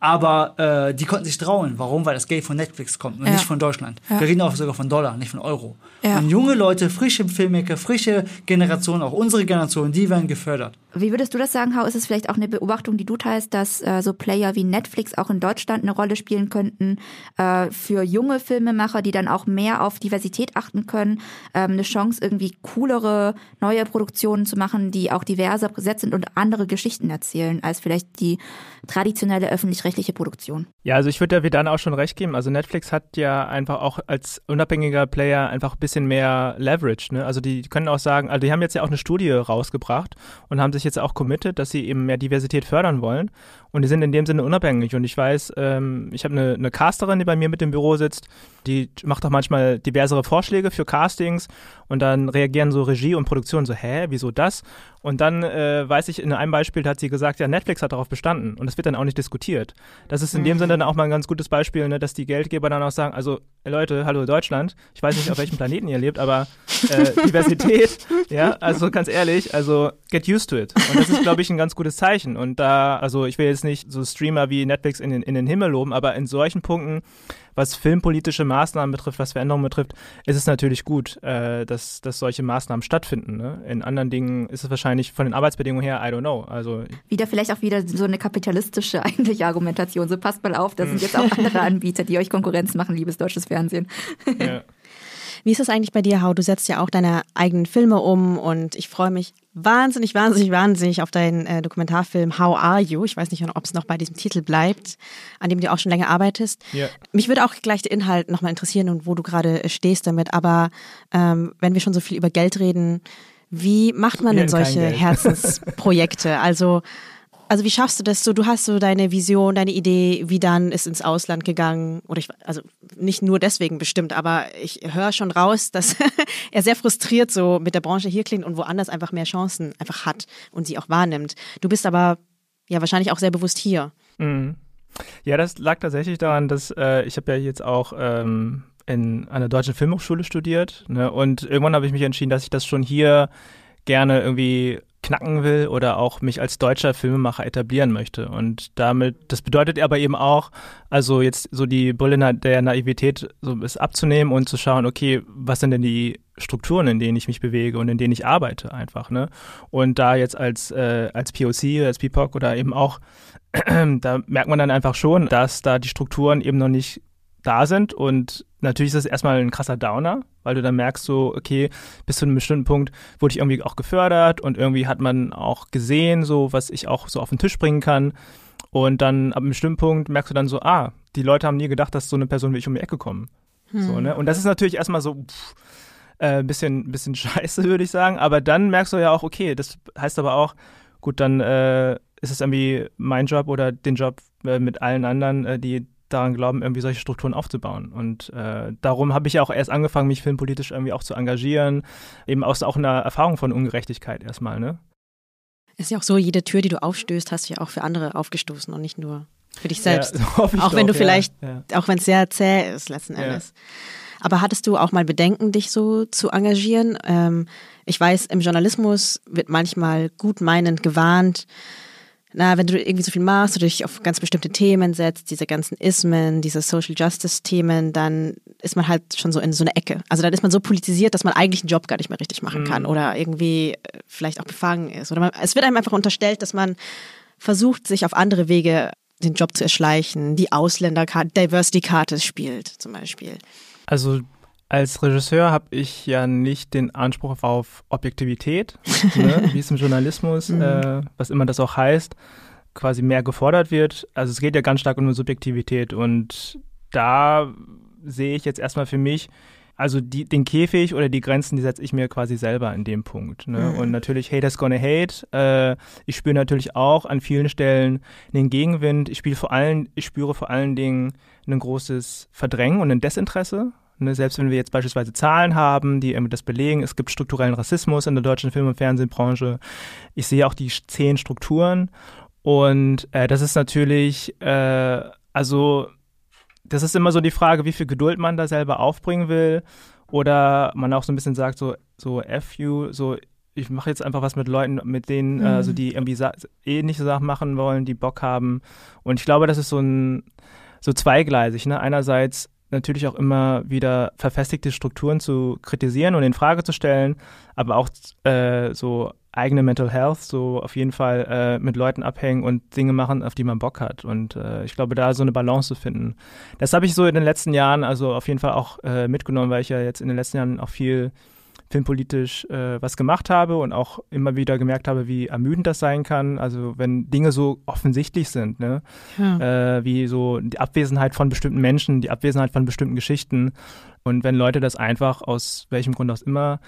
Speaker 3: Aber äh, die konnten sich trauen. Warum? Weil das Geld von Netflix kommt und nicht von Deutschland. Wir reden auch sogar von Dollar, nicht von Euro. Und junge Leute, frische Filmmaker, frische Generationen, auch unsere Generation, die werden gefördert.
Speaker 5: Wie würdest du das sagen, Hau? Ist es vielleicht auch eine Beobachtung, die du teilst, dass äh, so Player wie Netflix auch in Deutschland eine Rolle spielen könnten äh, für junge Filmemacher, die dann auch mehr auf Diversität achten können, ähm, eine Chance irgendwie coolere neue Produktionen zu machen, die auch diverser besetzt sind und andere Geschichten erzählen als vielleicht die traditionelle öffentlich-rechtliche Produktion.
Speaker 1: Ja, also ich würde da dann auch schon recht geben. Also Netflix hat ja einfach auch als unabhängiger Player einfach ein bisschen mehr Leverage. Ne? Also die können auch sagen, also die haben jetzt ja auch eine Studie rausgebracht und haben sich sich jetzt auch committed, dass sie eben mehr Diversität fördern wollen. Und die sind in dem Sinne unabhängig. Und ich weiß, ähm, ich habe eine, eine Casterin, die bei mir mit im Büro sitzt, die macht auch manchmal diversere Vorschläge für Castings und dann reagieren so Regie und Produktion so, hä, wieso das? Und dann äh, weiß ich, in einem Beispiel hat sie gesagt, ja, Netflix hat darauf bestanden und das wird dann auch nicht diskutiert. Das ist in mhm. dem Sinne dann auch mal ein ganz gutes Beispiel, ne, dass die Geldgeber dann auch sagen, also Leute, hallo Deutschland, ich weiß nicht, auf welchem Planeten ihr lebt, aber äh, Diversität, ja, also ganz ehrlich, also get used to it. Und das ist, glaube ich, ein ganz gutes Zeichen. Und da, also ich will jetzt nicht so Streamer wie Netflix in den, in den Himmel loben, aber in solchen Punkten was filmpolitische Maßnahmen betrifft, was Veränderungen betrifft, ist es natürlich gut, äh, dass, dass solche Maßnahmen stattfinden. Ne? In anderen Dingen ist es wahrscheinlich von den Arbeitsbedingungen her, I don't know. Also
Speaker 5: wieder vielleicht auch wieder so eine kapitalistische eigentlich Argumentation. So passt mal auf, da sind jetzt auch andere Anbieter, die euch Konkurrenz machen, liebes deutsches Fernsehen.
Speaker 4: Ja. Wie ist es eigentlich bei dir, Hau? Du setzt ja auch deine eigenen Filme um und ich freue mich wahnsinnig, wahnsinnig, wahnsinnig auf deinen äh, Dokumentarfilm How Are You? Ich weiß nicht, ob es noch bei diesem Titel bleibt, an dem du auch schon länger arbeitest. Yeah. Mich würde auch gleich der Inhalt nochmal interessieren und wo du gerade äh, stehst damit. Aber ähm, wenn wir schon so viel über Geld reden, wie macht man denn solche Herzensprojekte? Also also wie schaffst du das so? Du hast so deine Vision, deine Idee, wie dann ist ins Ausland gegangen oder ich, also nicht nur deswegen bestimmt, aber ich höre schon raus, dass er sehr frustriert so mit der Branche hier klingt und woanders einfach mehr Chancen einfach hat und sie auch wahrnimmt. Du bist aber ja wahrscheinlich auch sehr bewusst hier.
Speaker 1: Mhm. Ja, das lag tatsächlich daran, dass äh, ich habe ja jetzt auch ähm, in einer deutschen Filmhochschule studiert ne? und irgendwann habe ich mich entschieden, dass ich das schon hier gerne irgendwie knacken will oder auch mich als deutscher Filmemacher etablieren möchte. Und damit, das bedeutet aber eben auch, also jetzt so die Brille der Naivität so ist abzunehmen und zu schauen, okay, was sind denn die Strukturen, in denen ich mich bewege und in denen ich arbeite einfach, ne? Und da jetzt als, äh, als POC, als PPOC oder eben auch, da merkt man dann einfach schon, dass da die Strukturen eben noch nicht da sind und natürlich ist das erstmal ein krasser Downer, weil du dann merkst so, okay, bis zu einem bestimmten Punkt wurde ich irgendwie auch gefördert und irgendwie hat man auch gesehen, so was ich auch so auf den Tisch bringen kann. Und dann ab einem bestimmten Punkt merkst du dann so, ah, die Leute haben nie gedacht, dass so eine Person wie ich um die Ecke kommt. Hm. So, ne? Und das ist natürlich erstmal so pff, äh, bisschen, bisschen scheiße, würde ich sagen. Aber dann merkst du ja auch, okay, das heißt aber auch, gut, dann äh, ist es irgendwie mein Job oder den Job äh, mit allen anderen, äh, die daran glauben, irgendwie solche Strukturen aufzubauen. Und äh, darum habe ich ja auch erst angefangen, mich filmpolitisch irgendwie auch zu engagieren, eben aus auch einer Erfahrung von Ungerechtigkeit erstmal, ne?
Speaker 4: Es ist ja auch so, jede Tür, die du aufstößt, hast du ja auch für andere aufgestoßen und nicht nur für dich selbst. Ja, auch
Speaker 1: doch,
Speaker 4: wenn du vielleicht, ja. auch wenn es sehr zäh ist letzten Endes. Aber hattest du auch mal Bedenken, dich so zu engagieren? Ähm, ich weiß, im Journalismus wird manchmal gut meinend gewarnt, na, wenn du irgendwie so viel machst oder dich auf ganz bestimmte Themen setzt, diese ganzen Ismen, diese Social Justice Themen, dann ist man halt schon so in so eine Ecke. Also dann ist man so politisiert, dass man eigentlich einen Job gar nicht mehr richtig machen mhm. kann oder irgendwie äh, vielleicht auch befangen ist. Oder man, es wird einem einfach unterstellt, dass man versucht, sich auf andere Wege den Job zu erschleichen, die Ausländerkarte, Diversity-Karte spielt zum Beispiel.
Speaker 1: Also als Regisseur habe ich ja nicht den Anspruch auf Objektivität, ne, wie es im Journalismus, mhm. äh, was immer das auch heißt, quasi mehr gefordert wird. Also es geht ja ganz stark um Subjektivität und da sehe ich jetzt erstmal für mich, also die, den Käfig oder die Grenzen, die setze ich mir quasi selber in dem Punkt. Ne? Mhm. Und natürlich, haters gonna hate. Äh, ich spüre natürlich auch an vielen Stellen den Gegenwind. Ich spiele vor allen, ich spüre vor allen Dingen ein großes Verdrängen und ein Desinteresse Ne, selbst wenn wir jetzt beispielsweise Zahlen haben, die das belegen, es gibt strukturellen Rassismus in der deutschen Film- und Fernsehbranche. Ich sehe auch die zehn Strukturen und äh, das ist natürlich, äh, also das ist immer so die Frage, wie viel Geduld man da selber aufbringen will oder man auch so ein bisschen sagt, so, so F you, so ich mache jetzt einfach was mit Leuten, mit denen, mhm. also die irgendwie ähnliche Sachen machen wollen, die Bock haben. Und ich glaube, das ist so ein so zweigleisig. Ne? Einerseits natürlich auch immer wieder verfestigte Strukturen zu kritisieren und in Frage zu stellen, aber auch äh, so eigene Mental Health, so auf jeden Fall äh, mit Leuten abhängen und Dinge machen, auf die man Bock hat. Und äh, ich glaube, da so eine Balance zu finden. Das habe ich so in den letzten Jahren also auf jeden Fall auch äh, mitgenommen, weil ich ja jetzt in den letzten Jahren auch viel filmpolitisch äh, was gemacht habe und auch immer wieder gemerkt habe, wie ermüdend das sein kann. Also wenn Dinge so offensichtlich sind, ne? Ja. Äh, wie so die Abwesenheit von bestimmten Menschen, die Abwesenheit von bestimmten Geschichten. Und wenn Leute das einfach aus welchem Grund auch immer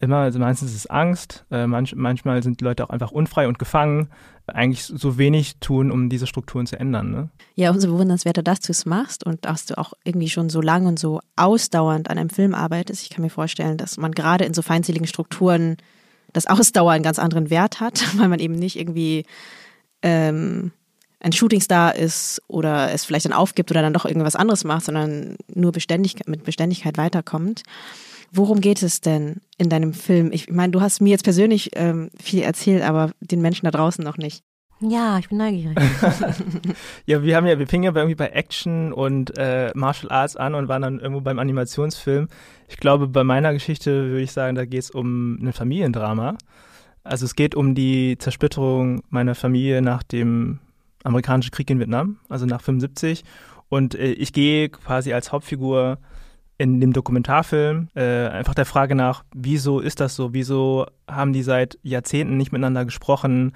Speaker 1: immer, also meistens ist es Angst, äh, manch, manchmal sind die Leute auch einfach unfrei und gefangen, eigentlich so wenig tun, um diese Strukturen zu ändern. Ne?
Speaker 4: Ja, umso bewundernswerter, dass du es machst und dass du auch irgendwie schon so lang und so ausdauernd an einem Film arbeitest. Ich kann mir vorstellen, dass man gerade in so feindseligen Strukturen das Ausdauer einen ganz anderen Wert hat, weil man eben nicht irgendwie ähm, ein Shootingstar ist oder es vielleicht dann aufgibt oder dann doch irgendwas anderes macht, sondern nur beständig, mit Beständigkeit weiterkommt. Worum geht es denn in deinem Film? Ich meine, du hast mir jetzt persönlich ähm, viel erzählt, aber den Menschen da draußen noch nicht.
Speaker 2: Ja, ich bin neugierig.
Speaker 1: ja, wir haben ja, wir fingen ja irgendwie bei Action und äh, Martial Arts an und waren dann irgendwo beim Animationsfilm. Ich glaube, bei meiner Geschichte würde ich sagen, da geht es um ein Familiendrama. Also es geht um die Zersplitterung meiner Familie nach dem amerikanischen Krieg in Vietnam, also nach 75. Und äh, ich gehe quasi als Hauptfigur in dem Dokumentarfilm äh, einfach der Frage nach, wieso ist das so? Wieso haben die seit Jahrzehnten nicht miteinander gesprochen?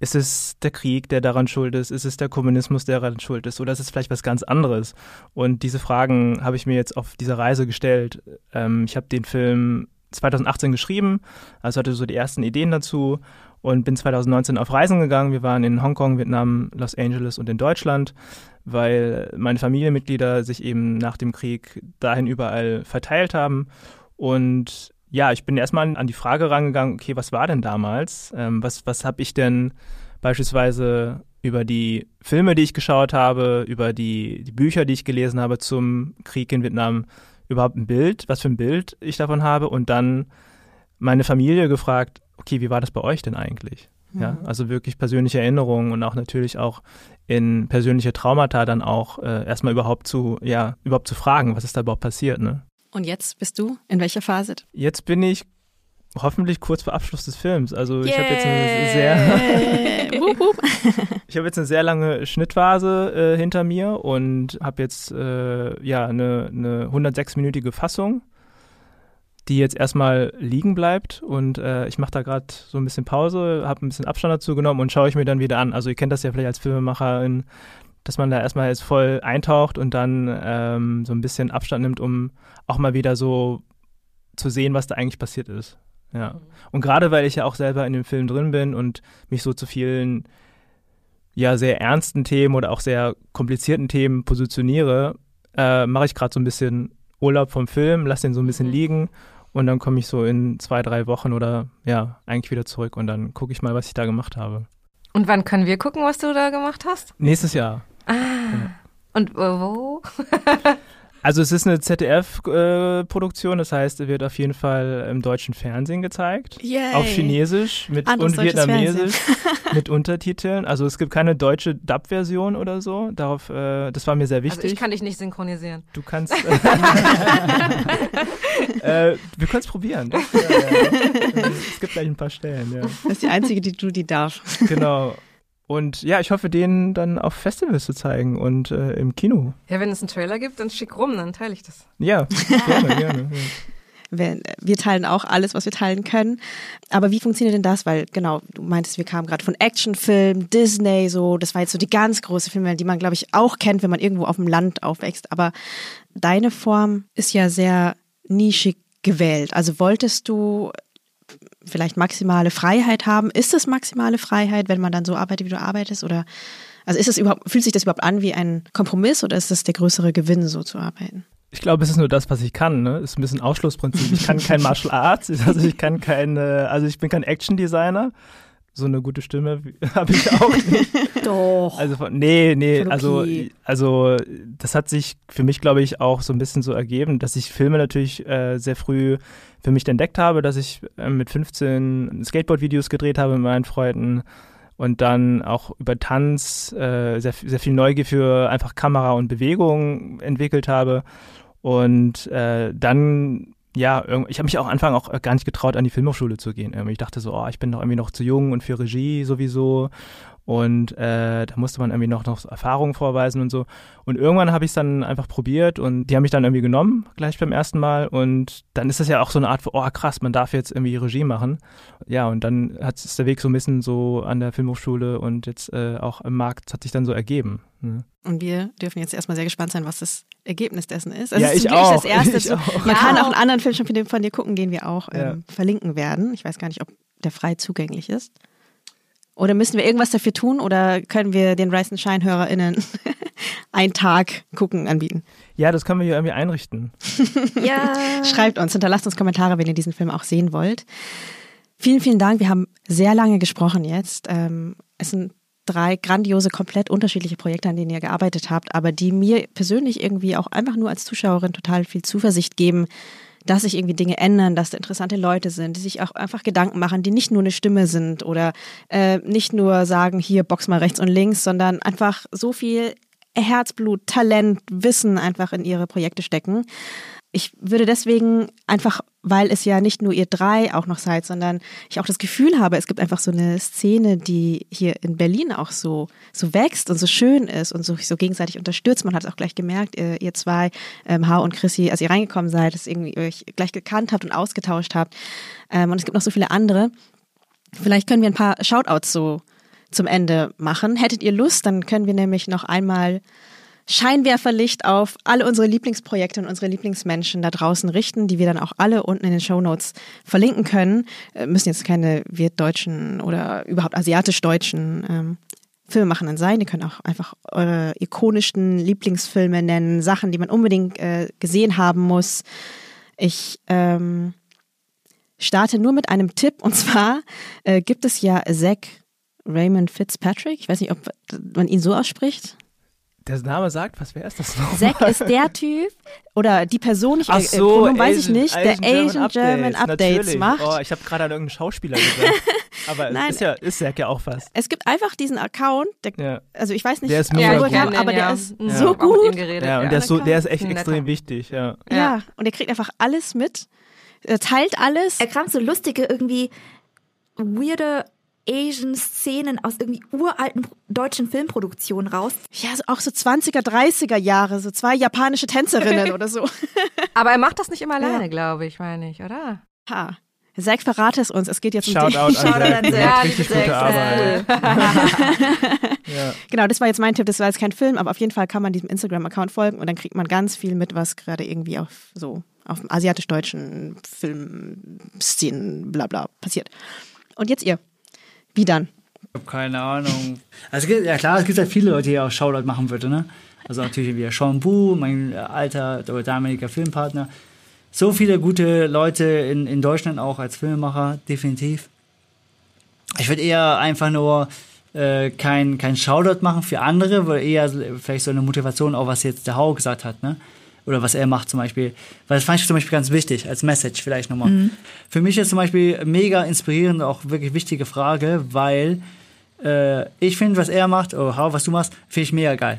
Speaker 1: Ist es der Krieg, der daran schuld ist? Ist es der Kommunismus, der daran schuld ist? Oder ist es vielleicht was ganz anderes? Und diese Fragen habe ich mir jetzt auf dieser Reise gestellt. Ähm, ich habe den Film 2018 geschrieben, also hatte so die ersten Ideen dazu und bin 2019 auf Reisen gegangen. Wir waren in Hongkong, Vietnam, Los Angeles und in Deutschland weil meine Familienmitglieder sich eben nach dem Krieg dahin überall verteilt haben. Und ja, ich bin erstmal an die Frage rangegangen, okay, was war denn damals? Ähm, was was habe ich denn beispielsweise über die Filme, die ich geschaut habe, über die, die Bücher, die ich gelesen habe zum Krieg in Vietnam, überhaupt ein Bild, was für ein Bild ich davon habe und dann meine Familie gefragt, okay, wie war das bei euch denn eigentlich? Ja, mhm. also wirklich persönliche Erinnerungen und auch natürlich auch in persönliche Traumata dann auch äh, erstmal überhaupt zu, ja, überhaupt zu fragen, was ist da überhaupt passiert, ne?
Speaker 4: Und jetzt bist du in welcher Phase?
Speaker 1: Jetzt bin ich hoffentlich kurz vor Abschluss des Films. Also ich habe jetzt eine sehr ich habe jetzt eine sehr lange Schnittphase äh, hinter mir und habe jetzt äh, ja eine, eine 106-minütige Fassung die jetzt erstmal liegen bleibt und äh, ich mache da gerade so ein bisschen Pause, habe ein bisschen Abstand dazu genommen und schaue ich mir dann wieder an. Also ihr kennt das ja vielleicht als Filmemacherin, dass man da erstmal jetzt voll eintaucht und dann ähm, so ein bisschen Abstand nimmt, um auch mal wieder so zu sehen, was da eigentlich passiert ist. Ja. Und gerade weil ich ja auch selber in dem Film drin bin und mich so zu vielen ja sehr ernsten Themen oder auch sehr komplizierten Themen positioniere, äh, mache ich gerade so ein bisschen Urlaub vom Film, lass den so ein bisschen mhm. liegen und dann komme ich so in zwei, drei Wochen oder ja, eigentlich wieder zurück und dann gucke ich mal, was ich da gemacht habe.
Speaker 9: Und wann können wir gucken, was du da gemacht hast?
Speaker 1: Nächstes Jahr.
Speaker 9: Ah. Ja. Und wo?
Speaker 1: Also es ist eine ZDF-Produktion, äh, das heißt, es wird auf jeden Fall im deutschen Fernsehen gezeigt. Yay. Auf Chinesisch mit und Vietnamesisch mit Untertiteln. Also es gibt keine deutsche Dub-Version oder so. Darauf, äh, das war mir sehr wichtig. Also
Speaker 9: ich kann dich nicht synchronisieren.
Speaker 1: Du kannst. Äh, wir können es probieren. Doch, ja, ja. Es gibt gleich ein paar Stellen. Ja.
Speaker 4: Das ist die einzige, die du die darf.
Speaker 1: Genau. Und ja, ich hoffe, den dann auf Festivals zu zeigen und äh, im Kino.
Speaker 9: Ja, wenn es einen Trailer gibt, dann schick rum, dann teile ich das.
Speaker 1: Ja, gerne, gerne. Ja.
Speaker 4: Wir, wir, teilen auch alles, was wir teilen können. Aber wie funktioniert denn das? Weil, genau, du meintest, wir kamen gerade von Actionfilm, Disney, so, das war jetzt so die ganz große Filme, die man, glaube ich, auch kennt, wenn man irgendwo auf dem Land aufwächst. Aber deine Form ist ja sehr nischig gewählt. Also wolltest du vielleicht maximale Freiheit haben. Ist es maximale Freiheit, wenn man dann so arbeitet, wie du arbeitest? Oder also ist es überhaupt, fühlt sich das überhaupt an wie ein Kompromiss oder ist das der größere Gewinn, so zu arbeiten?
Speaker 1: Ich glaube, es ist nur das, was ich kann. Ne? Ist ein bisschen Ausschlussprinzip. Ich kann kein Martial Arts, also ich kann keine, also ich bin kein Action Designer so eine gute Stimme habe ich auch nicht.
Speaker 4: Doch.
Speaker 1: Also von, nee, nee, also also das hat sich für mich glaube ich auch so ein bisschen so ergeben, dass ich Filme natürlich äh, sehr früh für mich entdeckt habe, dass ich äh, mit 15 Skateboard Videos gedreht habe mit meinen Freunden und dann auch über Tanz äh, sehr sehr viel Neugier für einfach Kamera und Bewegung entwickelt habe und äh, dann ja, ich habe mich auch Anfang auch gar nicht getraut, an die Filmhochschule zu gehen. Ich dachte so, oh, ich bin doch irgendwie noch zu jung und für Regie sowieso. Und äh, da musste man irgendwie noch, noch Erfahrungen vorweisen und so. Und irgendwann habe ich es dann einfach probiert und die haben mich dann irgendwie genommen, gleich beim ersten Mal. Und dann ist das ja auch so eine Art von, oh krass, man darf jetzt irgendwie Regie machen. Ja, und dann hat es der Weg so ein bisschen so an der Filmhochschule und jetzt äh, auch im Markt hat sich dann so ergeben. Ne?
Speaker 4: Und wir dürfen jetzt erstmal sehr gespannt sein, was das Ergebnis dessen ist. Also
Speaker 1: Ja,
Speaker 4: es ist
Speaker 1: ich
Speaker 4: wirklich
Speaker 1: auch.
Speaker 4: das erste.
Speaker 1: Ich
Speaker 4: so,
Speaker 1: auch.
Speaker 4: Man kann
Speaker 5: Ja.
Speaker 4: auch einen anderen Film schon von dir, von dir gucken, den wir auch
Speaker 1: Ja.
Speaker 4: ähm, verlinken werden. Ich weiß gar nicht, ob der frei zugänglich ist. Oder müssen wir irgendwas dafür tun oder können wir den Rise and Shine HörerInnen einen Tag gucken anbieten?
Speaker 1: Ja, das können wir hier irgendwie einrichten.
Speaker 5: Ja.
Speaker 4: Schreibt uns, hinterlasst uns Kommentare, wenn ihr diesen Film auch sehen wollt. Vielen, vielen Dank. Wir haben sehr lange gesprochen jetzt. Ähm, es sind drei grandiose, komplett unterschiedliche Projekte, an denen ihr gearbeitet habt, aber die mir persönlich irgendwie auch einfach nur als Zuschauerin total viel Zuversicht geben, dass sich irgendwie Dinge ändern, dass da interessante Leute sind, die sich auch einfach Gedanken machen, die nicht nur eine Stimme sind oder äh, nicht nur sagen, hier box mal rechts und links, sondern einfach so viel Herzblut, Talent, Wissen einfach in ihre Projekte stecken. Ich würde deswegen einfach, weil es ja nicht nur ihr drei auch noch seid, sondern ich auch das Gefühl habe, es gibt einfach so eine Szene, die hier in Berlin auch so, so wächst und so schön ist und so, so gegenseitig unterstützt. Man hat es auch gleich gemerkt, ihr, ihr zwei, ähm, Hau und Chrissy, als ihr reingekommen seid, dass ihr irgendwie euch gleich gekannt habt und ausgetauscht habt. Ähm, und es gibt noch so viele andere. Vielleicht können wir ein paar Shoutouts so zum Ende machen. Hättet ihr Lust, dann können wir nämlich noch einmal Scheinwerferlicht auf alle unsere Lieblingsprojekte und unsere Lieblingsmenschen da draußen richten, die wir dann auch alle unten in den Shownotes verlinken können. Äh, müssen jetzt keine wirtdeutschen oder überhaupt asiatisch-deutschen ähm, Filmemachenden sein. Die können auch einfach eure ikonischsten Lieblingsfilme nennen, Sachen, die man unbedingt äh, gesehen haben muss. Ich ähm, starte nur mit einem Tipp und zwar äh, gibt es ja Zack Raymond Fitzpatrick. Ich weiß nicht, ob man ihn so ausspricht.
Speaker 1: Der Name sagt, was wer ist das noch?
Speaker 4: Zack ist der Typ oder die Person, ich,
Speaker 1: Ach
Speaker 4: äh,
Speaker 1: so,
Speaker 4: weiß
Speaker 1: Asian-
Speaker 4: ich nicht, der Asian German Updates,
Speaker 1: natürlich.
Speaker 4: macht.
Speaker 1: Oh, ich habe gerade an irgendeinen Schauspieler gedacht. Aber
Speaker 4: Nein.
Speaker 1: ist ja, ist ja auch fast.
Speaker 4: Es gibt einfach diesen Account, der,
Speaker 1: Ja.
Speaker 4: also ich weiß nicht,
Speaker 1: Der ist mega gut.
Speaker 9: kenn
Speaker 4: aber der
Speaker 9: ja.
Speaker 4: ist
Speaker 9: Mhm.
Speaker 4: so gut.
Speaker 9: geredet,
Speaker 1: Ja, und der ist, so, der ist echt
Speaker 9: Netter.
Speaker 1: extrem wichtig, ja.
Speaker 4: Ja. und er kriegt einfach alles mit, er teilt alles.
Speaker 5: Er kramt so lustige, irgendwie weirde Asian-Szenen aus irgendwie uralten deutschen Filmproduktionen raus.
Speaker 4: Ja, so auch so 20er, 30er Jahre, so zwei japanische Tänzerinnen oder so.
Speaker 9: Aber er macht das nicht immer alleine, glaube ich, meine ich, oder?
Speaker 4: Ha. Zack, verrate es uns. Es geht jetzt um
Speaker 1: Shoutout
Speaker 4: dich.
Speaker 5: Shoutout an Zack.
Speaker 1: macht richtig
Speaker 9: Zack,
Speaker 1: gute. Arbeit. Ja.
Speaker 4: Genau, das war jetzt mein Tipp. Das war jetzt kein Film, aber auf jeden Fall kann man diesem Instagram-Account folgen und dann kriegt man ganz viel mit, was gerade irgendwie auf so auf dem asiatisch-deutschen Filmszenen, bla bla, passiert. Und jetzt ihr. Wie dann?
Speaker 3: Ich habe keine Ahnung. Also, ja klar, es gibt ja viele Leute, die auch Shoutout machen würde, ne? Also natürlich wie Sean Bu, mein alter oder damaliger Filmpartner. So viele gute Leute in, in Deutschland auch als Filmemacher, definitiv. Ich würde eher einfach nur äh, kein, kein Shoutout machen für andere, weil eher vielleicht so eine Motivation, auch was jetzt der Hau gesagt hat, ne? Oder was er macht zum Beispiel. Weil das fand ich zum Beispiel ganz wichtig, als Message vielleicht nochmal. Für mich ist zum Beispiel mega inspirierend, auch wirklich wichtige Frage, weil äh, ich finde, was er macht, oder Hau, was du machst, finde ich mega geil.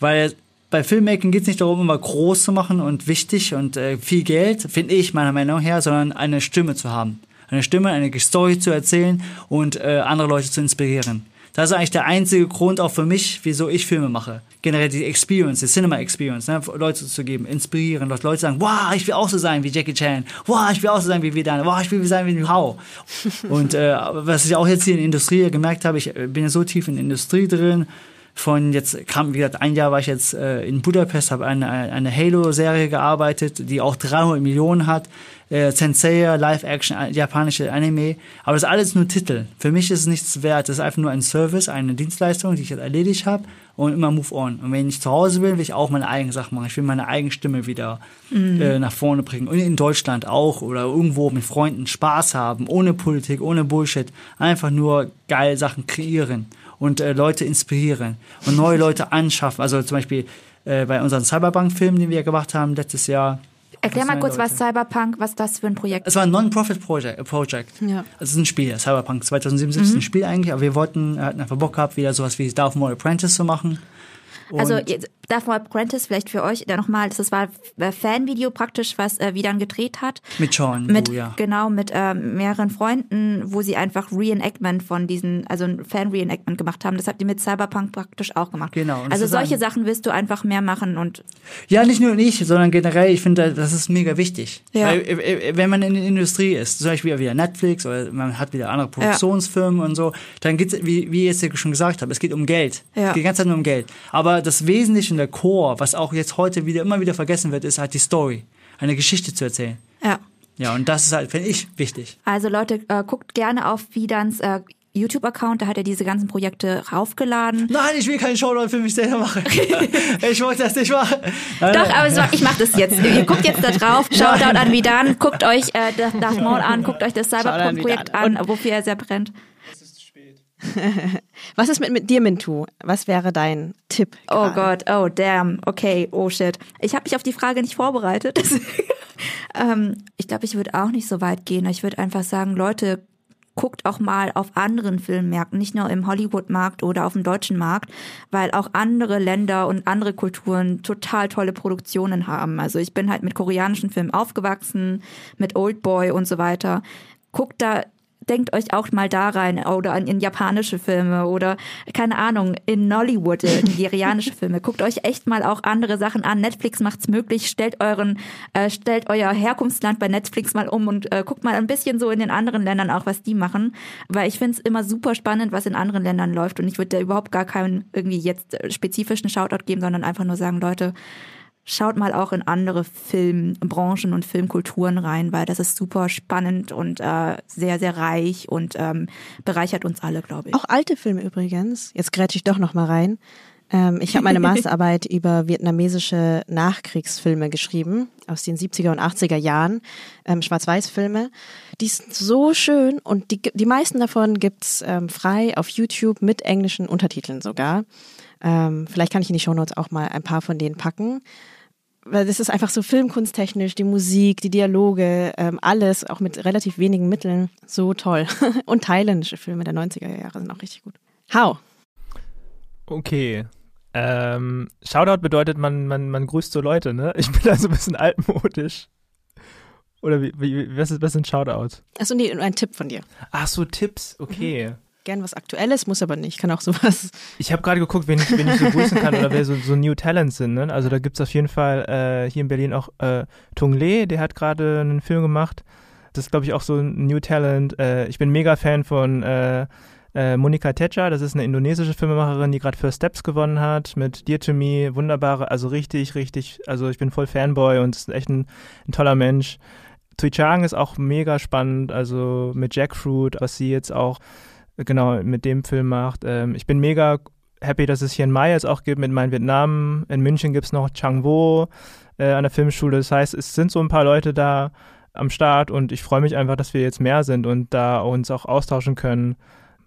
Speaker 3: Weil bei Filmmaking geht es nicht darum, immer groß zu machen und wichtig und äh, viel Geld, finde ich meiner Meinung her, sondern eine Stimme zu haben. Eine Stimme, eine Story zu erzählen und äh, andere Leute zu inspirieren. Das ist eigentlich der einzige Grund auch für mich, wieso ich Filme mache. Generell die Experience, die Cinema Experience, ne, Leute zu geben, inspirieren, dass Leute sagen, wow, ich will auch so sein wie Jackie Chan, wow, ich will auch so sein wie Vedana, wow, ich will so sein wie Hau. Und äh, was ich auch jetzt hier in der Industrie gemerkt habe, ich bin ja so tief in der Industrie drin, von jetzt kam, wie gesagt, ein Jahr war ich jetzt äh, in Budapest, habe eine, eine Halo-Serie gearbeitet, die auch 300 Millionen hat. Äh, Senseiya, Live-Action, äh, japanische Anime. Aber das ist alles nur Titel. Für mich ist es nichts wert. Das ist einfach nur ein Service, eine Dienstleistung, die ich jetzt erledigt habe und immer move on. Und wenn ich zu Hause bin, will ich auch meine eigene Sache machen. Ich will meine eigene Stimme wieder äh, nach vorne bringen. Und in Deutschland auch oder irgendwo mit Freunden Spaß haben, ohne Politik, ohne Bullshit. Einfach nur geile Sachen kreieren und äh, Leute inspirieren und neue Leute anschaffen. Also zum Beispiel äh, bei unseren Cyberpunk-Filmen, den wir gemacht haben letztes Jahr.
Speaker 5: Erklär mal kurz, was
Speaker 3: Leute.
Speaker 5: Cyberpunk, was das für ein Projekt
Speaker 3: Es war ein Non-Profit-Project. Project.
Speaker 4: Ja.
Speaker 3: Es ist ein Spiel, Cyberpunk 2077 ist ein Spiel eigentlich, aber wir wollten, hatten einfach Bock gehabt, wieder sowas wie Darth Maul Apprentice zu machen. Und
Speaker 5: Also Darf mal Prentice vielleicht für euch da nochmal, das war ein Fanvideo praktisch, was äh, Widan gedreht hat.
Speaker 3: Mit Sean,
Speaker 5: Mit,
Speaker 3: ja.
Speaker 5: Genau, mit äh, mehreren Freunden, wo sie einfach Reenactment von diesen, also ein Fan-Reenactment gemacht haben. Das habt ihr mit Cyberpunk praktisch auch gemacht.
Speaker 3: Genau,
Speaker 5: Also solche Sachen willst du einfach mehr machen und
Speaker 3: Ja, nicht nur ich, sondern generell, ich finde, das ist mega wichtig.
Speaker 5: Ja.
Speaker 3: Weil, äh, äh, wenn man in der Industrie ist, zum Beispiel wieder Netflix oder man hat wieder andere Produktionsfirmen und so, dann geht's, wie, wie ich jetzt schon gesagt habe, es geht um Geld.
Speaker 5: Ja.
Speaker 3: Es geht die ganze Zeit nur um Geld. Aber das Wesentliche und der Core, was auch jetzt heute wieder immer wieder vergessen wird, ist halt die Story. Eine Geschichte zu erzählen.
Speaker 5: ja.
Speaker 3: Ja, und das ist halt, finde ich, wichtig.
Speaker 5: Also Leute, äh, guckt gerne auf Widans äh, YouTube-Account, da hat er diese ganzen Projekte raufgeladen.
Speaker 3: Nein, ich will keinen Showdown für mich selber machen. ich wollte das nicht machen.
Speaker 5: Doch, aber war, ich mach das jetzt. Ihr guckt jetzt da drauf, Shoutout an Vidan, guckt euch äh, das Darth Maul an, guckt euch das
Speaker 4: an
Speaker 5: Cyberpunk-Projekt
Speaker 4: Vidan.
Speaker 5: an, wofür er sehr brennt.
Speaker 4: Was ist mit, mit dir, Mintu? Was wäre dein Tipp?
Speaker 5: Oh
Speaker 4: gerade?
Speaker 5: Gott, oh damn, okay, oh shit. Ich habe mich auf die Frage nicht vorbereitet. ähm, ich glaube, ich würde auch nicht so weit gehen. Ich würde einfach sagen, Leute, guckt auch mal auf anderen Filmmärkten, nicht nur im Hollywood-Markt oder auf dem deutschen Markt, weil auch andere Länder und andere Kulturen total tolle Produktionen haben. Also ich bin halt mit koreanischen Filmen aufgewachsen, mit Oldboy und so weiter. Guckt da denkt euch auch mal da rein oder an in japanische Filme oder keine Ahnung in Nollywood äh, nigerianische Filme. Guckt euch echt mal auch andere Sachen an. Netflix macht's möglich. Stellt euren äh, stellt euer Herkunftsland bei Netflix mal um und äh, guckt mal ein bisschen so in den anderen Ländern auch was die machen. Weil ich find's immer super spannend was in anderen Ländern läuft. Und ich würde da überhaupt gar keinen irgendwie jetzt äh, spezifischen Shoutout geben sondern einfach nur sagen Leute Schaut mal auch in andere Filmbranchen und Filmkulturen rein, weil das ist super spannend und äh, sehr, sehr reich und ähm, bereichert uns alle, glaube ich.
Speaker 4: Auch alte Filme übrigens. Jetzt grätsche ich doch noch mal rein. Ähm, ich habe meine Masterarbeit über vietnamesische Nachkriegsfilme geschrieben aus den 70er und 80er Jahren, ähm, Schwarz-Weiß-Filme. Die sind so schön und die, die meisten davon gibt's ähm, frei auf YouTube mit englischen Untertiteln sogar. Ähm, vielleicht kann ich in die Shownotes auch mal ein paar von denen packen. Weil das ist einfach so filmkunsttechnisch, die Musik, die Dialoge, ähm, alles, auch mit relativ wenigen Mitteln, so toll. Und thailändische Filme der 90er Jahre sind auch richtig gut. How?
Speaker 1: Okay. Ähm, Shoutout bedeutet, man, man, man grüßt so Leute, ne? Ich bin da so ein bisschen altmodisch. Oder wie, wie was, ist, was sind Shoutouts?
Speaker 4: Achso, nee, ein Tipp von dir.
Speaker 1: Ach so, Tipps, okay.
Speaker 4: Gern was Aktuelles, muss aber nicht. Kann auch sowas.
Speaker 1: Ich habe gerade geguckt, wen ich, wen ich so grüßen kann oder wer so, so New Talents sind. Ne? Also da gibt's auf jeden Fall äh, hier in Berlin auch äh, Tung Le, der hat gerade einen Film gemacht. Das ist, glaube ich, auch so ein New Talent. Äh, ich bin mega Fan von äh, äh, Monika Techa, das ist eine indonesische Filmemacherin, die gerade First Steps gewonnen hat mit Dear to Me. Wunderbare, also richtig, richtig, also ich bin voll Fanboy und ist echt ein, ein toller Mensch. Tui Chang ist auch mega spannend, also mit Jackfruit, was sie jetzt auch genau mit dem Film macht. Ähm, ich bin mega happy, dass es hier in Mai jetzt auch gibt mit Mein Vietnam. In München gibt's noch Chang Wo äh, an der Filmschule. Das heißt, es sind so ein paar Leute da am Start und ich freue mich einfach, dass wir jetzt mehr sind und da uns auch austauschen können.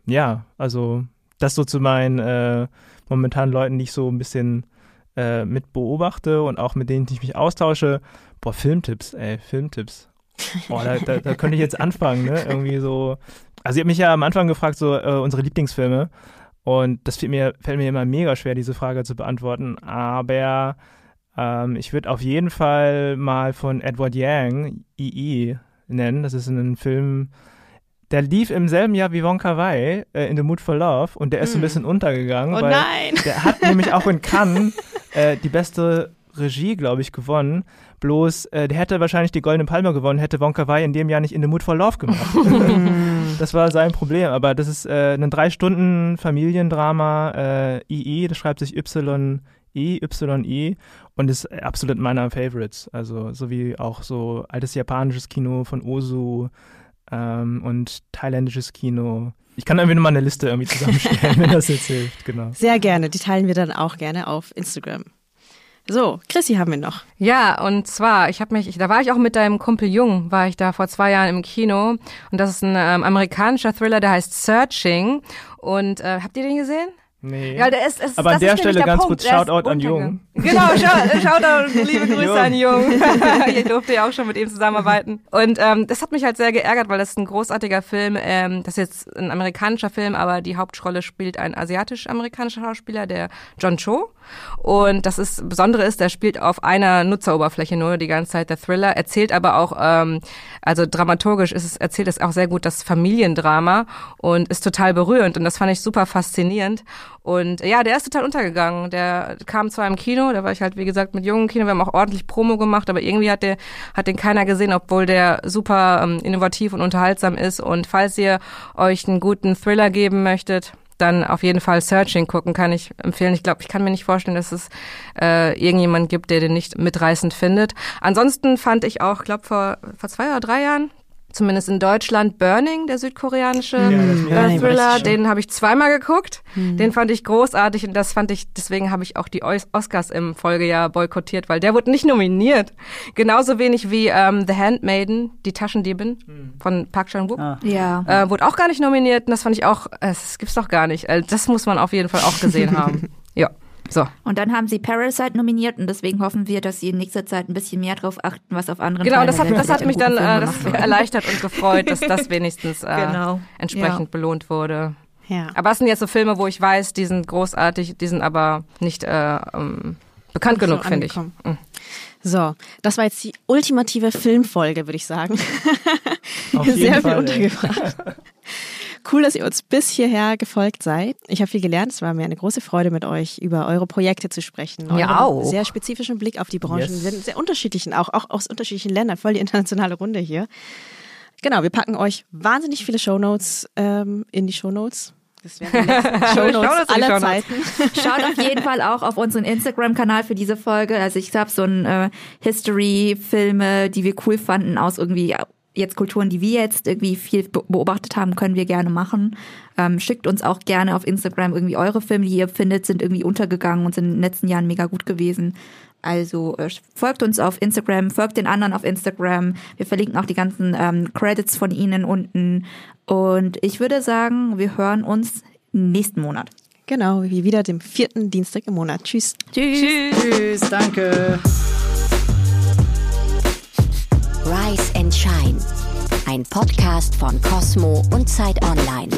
Speaker 1: Ja, also das so zu meinen äh, momentanen Leuten, die ich so ein bisschen äh, mit beobachte und auch mit denen ich mich austausche. Boah, Filmtipps, ey, Filmtipps. Boah, da, da, da könnte ich jetzt anfangen, ne? Irgendwie so. Also ihr habt mich ja am Anfang gefragt, so äh, unsere Lieblingsfilme. Und das fällt mir, fällt mir immer mega schwer, diese Frage zu beantworten. Aber ähm, ich würde auf jeden Fall mal von Edward Yang, II, nennen. Das ist ein Film, der lief im selben Jahr wie Wonka Wai, äh, In the Mood for Love. Und der ist so ein bisschen untergegangen.
Speaker 4: Oh nein!
Speaker 1: Der hat nämlich auch in Cannes äh, die beste Regie, glaube ich, gewonnen. Bloß, äh, der hätte wahrscheinlich die Goldene Palme gewonnen, hätte Wonka Wai in dem Jahr nicht In the Mood for Love gemacht. das war sein Problem. Aber das ist äh, ein drei Stunden Familiendrama, äh, II, das schreibt sich Y. I, Y-I und ist absolut meiner Favorites. Also, so wie auch so altes japanisches Kino von Ozu ähm, und thailändisches Kino. Ich kann irgendwie nochmal eine Liste irgendwie zusammenstellen, wenn das jetzt hilft, genau.
Speaker 4: Sehr gerne. Die teilen wir dann auch gerne auf Instagram. So, Chrissy haben wir noch.
Speaker 9: Ja, und zwar, ich habe mich, da war ich auch mit deinem Kumpel Jung, war ich da vor zwei Jahren im Kino und das ist ein ähm, amerikanischer Thriller, der heißt Searching und äh, habt ihr den gesehen?
Speaker 1: Nee.
Speaker 9: Ja, der ist, ist,
Speaker 1: Aber an
Speaker 9: das
Speaker 1: der Stelle
Speaker 9: der
Speaker 1: ganz
Speaker 9: Punkt.
Speaker 1: kurz Shoutout an. Jung.
Speaker 9: Genau, Shou- Shoutout und liebe Grüße
Speaker 1: Jung.
Speaker 9: an Jung. ich durfte ja auch schon mit ihm zusammenarbeiten. Und ähm, das hat mich halt sehr geärgert, weil das ist ein großartiger Film. Ähm, das ist jetzt ein amerikanischer Film, aber die Hauptrolle spielt ein asiatisch-amerikanischer Schauspieler, der John Cho. Und das ist Besondere ist, der spielt auf einer Nutzeroberfläche nur die ganze Zeit der Thriller, erzählt aber auch, ähm, also dramaturgisch ist es, erzählt es auch sehr gut das Familiendrama und ist total berührend und das fand ich super faszinierend. Und ja, der ist total untergegangen. Der kam zwar im Kino, da war ich halt wie gesagt mit jungen Kino, wir haben auch ordentlich Promo gemacht, aber irgendwie hat der hat den keiner gesehen, obwohl der super ähm, innovativ und unterhaltsam ist. Und falls ihr euch einen guten Thriller geben möchtet, dann auf jeden Fall Searching gucken, kann ich empfehlen. Ich glaube, ich kann mir nicht vorstellen, dass es äh, irgendjemand gibt, der den nicht mitreißend findet. Ansonsten fand ich auch, glaube vor, vor zwei oder drei Jahren, zumindest in Deutschland, Burning, der südkoreanische
Speaker 1: das-
Speaker 9: äh, Thriller, den habe ich zweimal geguckt. Den fand ich großartig und das fand ich, deswegen habe ich auch die Os- Oscars im Folgejahr boykottiert, weil der wurde nicht nominiert. Genauso wenig wie ähm, The Handmaiden, die Taschendiebin von Park Chan-wook.
Speaker 3: Ah.
Speaker 5: Ja.
Speaker 9: Äh, wurde auch gar nicht nominiert und das fand ich auch, äh, das gibt's doch gar nicht. Also das muss man auf jeden Fall auch gesehen haben. Ja, so.
Speaker 5: Und dann haben sie Parasite nominiert und deswegen hoffen wir, dass sie in nächster Zeit ein bisschen mehr drauf achten, was auf anderen
Speaker 9: Genau, das hat, das hat mich dann äh, das erleichtert und gefreut, dass das wenigstens äh,
Speaker 5: Genau,
Speaker 9: entsprechend
Speaker 5: ja.
Speaker 9: belohnt wurde.
Speaker 4: Ja.
Speaker 9: Aber es sind jetzt so Filme, wo ich weiß, die sind großartig, die sind aber nicht äh, ähm, bekannt genug,
Speaker 4: So
Speaker 9: finde ich. Mhm.
Speaker 4: So, das war jetzt die ultimative Filmfolge, würde ich sagen.
Speaker 1: Auf jeden
Speaker 4: Sehr viel
Speaker 1: Fall,
Speaker 4: untergebracht. Cool, dass ihr uns bis hierher gefolgt seid. Ich habe viel gelernt. Es war mir eine große Freude, mit euch über eure Projekte zu sprechen.
Speaker 9: Mir
Speaker 4: Euren
Speaker 9: auch.
Speaker 4: Sehr spezifischen Blick auf die Branchen.
Speaker 1: Yes.
Speaker 4: Wir sind sehr unterschiedlichen, auch, auch aus unterschiedlichen Ländern. Voll die internationale Runde hier. Genau, wir packen euch wahnsinnig viele Shownotes ähm, in die Shownotes. Das wären die Shownotes aller
Speaker 9: Shownotes.
Speaker 4: Zeiten.
Speaker 5: Schaut auf jeden Fall auch auf unseren Instagram-Kanal für diese Folge. Also ich habe so ein äh, History-Filme, die wir cool fanden aus irgendwie jetzt Kulturen, die wir jetzt irgendwie viel be- beobachtet haben, können wir gerne machen. Ähm, schickt uns auch gerne auf Instagram irgendwie eure Filme, die ihr findet, sind irgendwie untergegangen und sind in den letzten Jahren mega gut gewesen. Also äh, folgt uns auf Instagram, folgt den anderen auf Instagram. Wir verlinken auch die ganzen ähm, Credits von ihnen unten. Und ich würde sagen, wir hören uns nächsten Monat.
Speaker 4: Genau, wie wieder dem vierten Dienstag im Monat. Tschüss.
Speaker 5: Tschüss.
Speaker 3: Tschüss, danke.
Speaker 10: Rise and Shine. Ein Podcast von Cosmo und Zeit Online.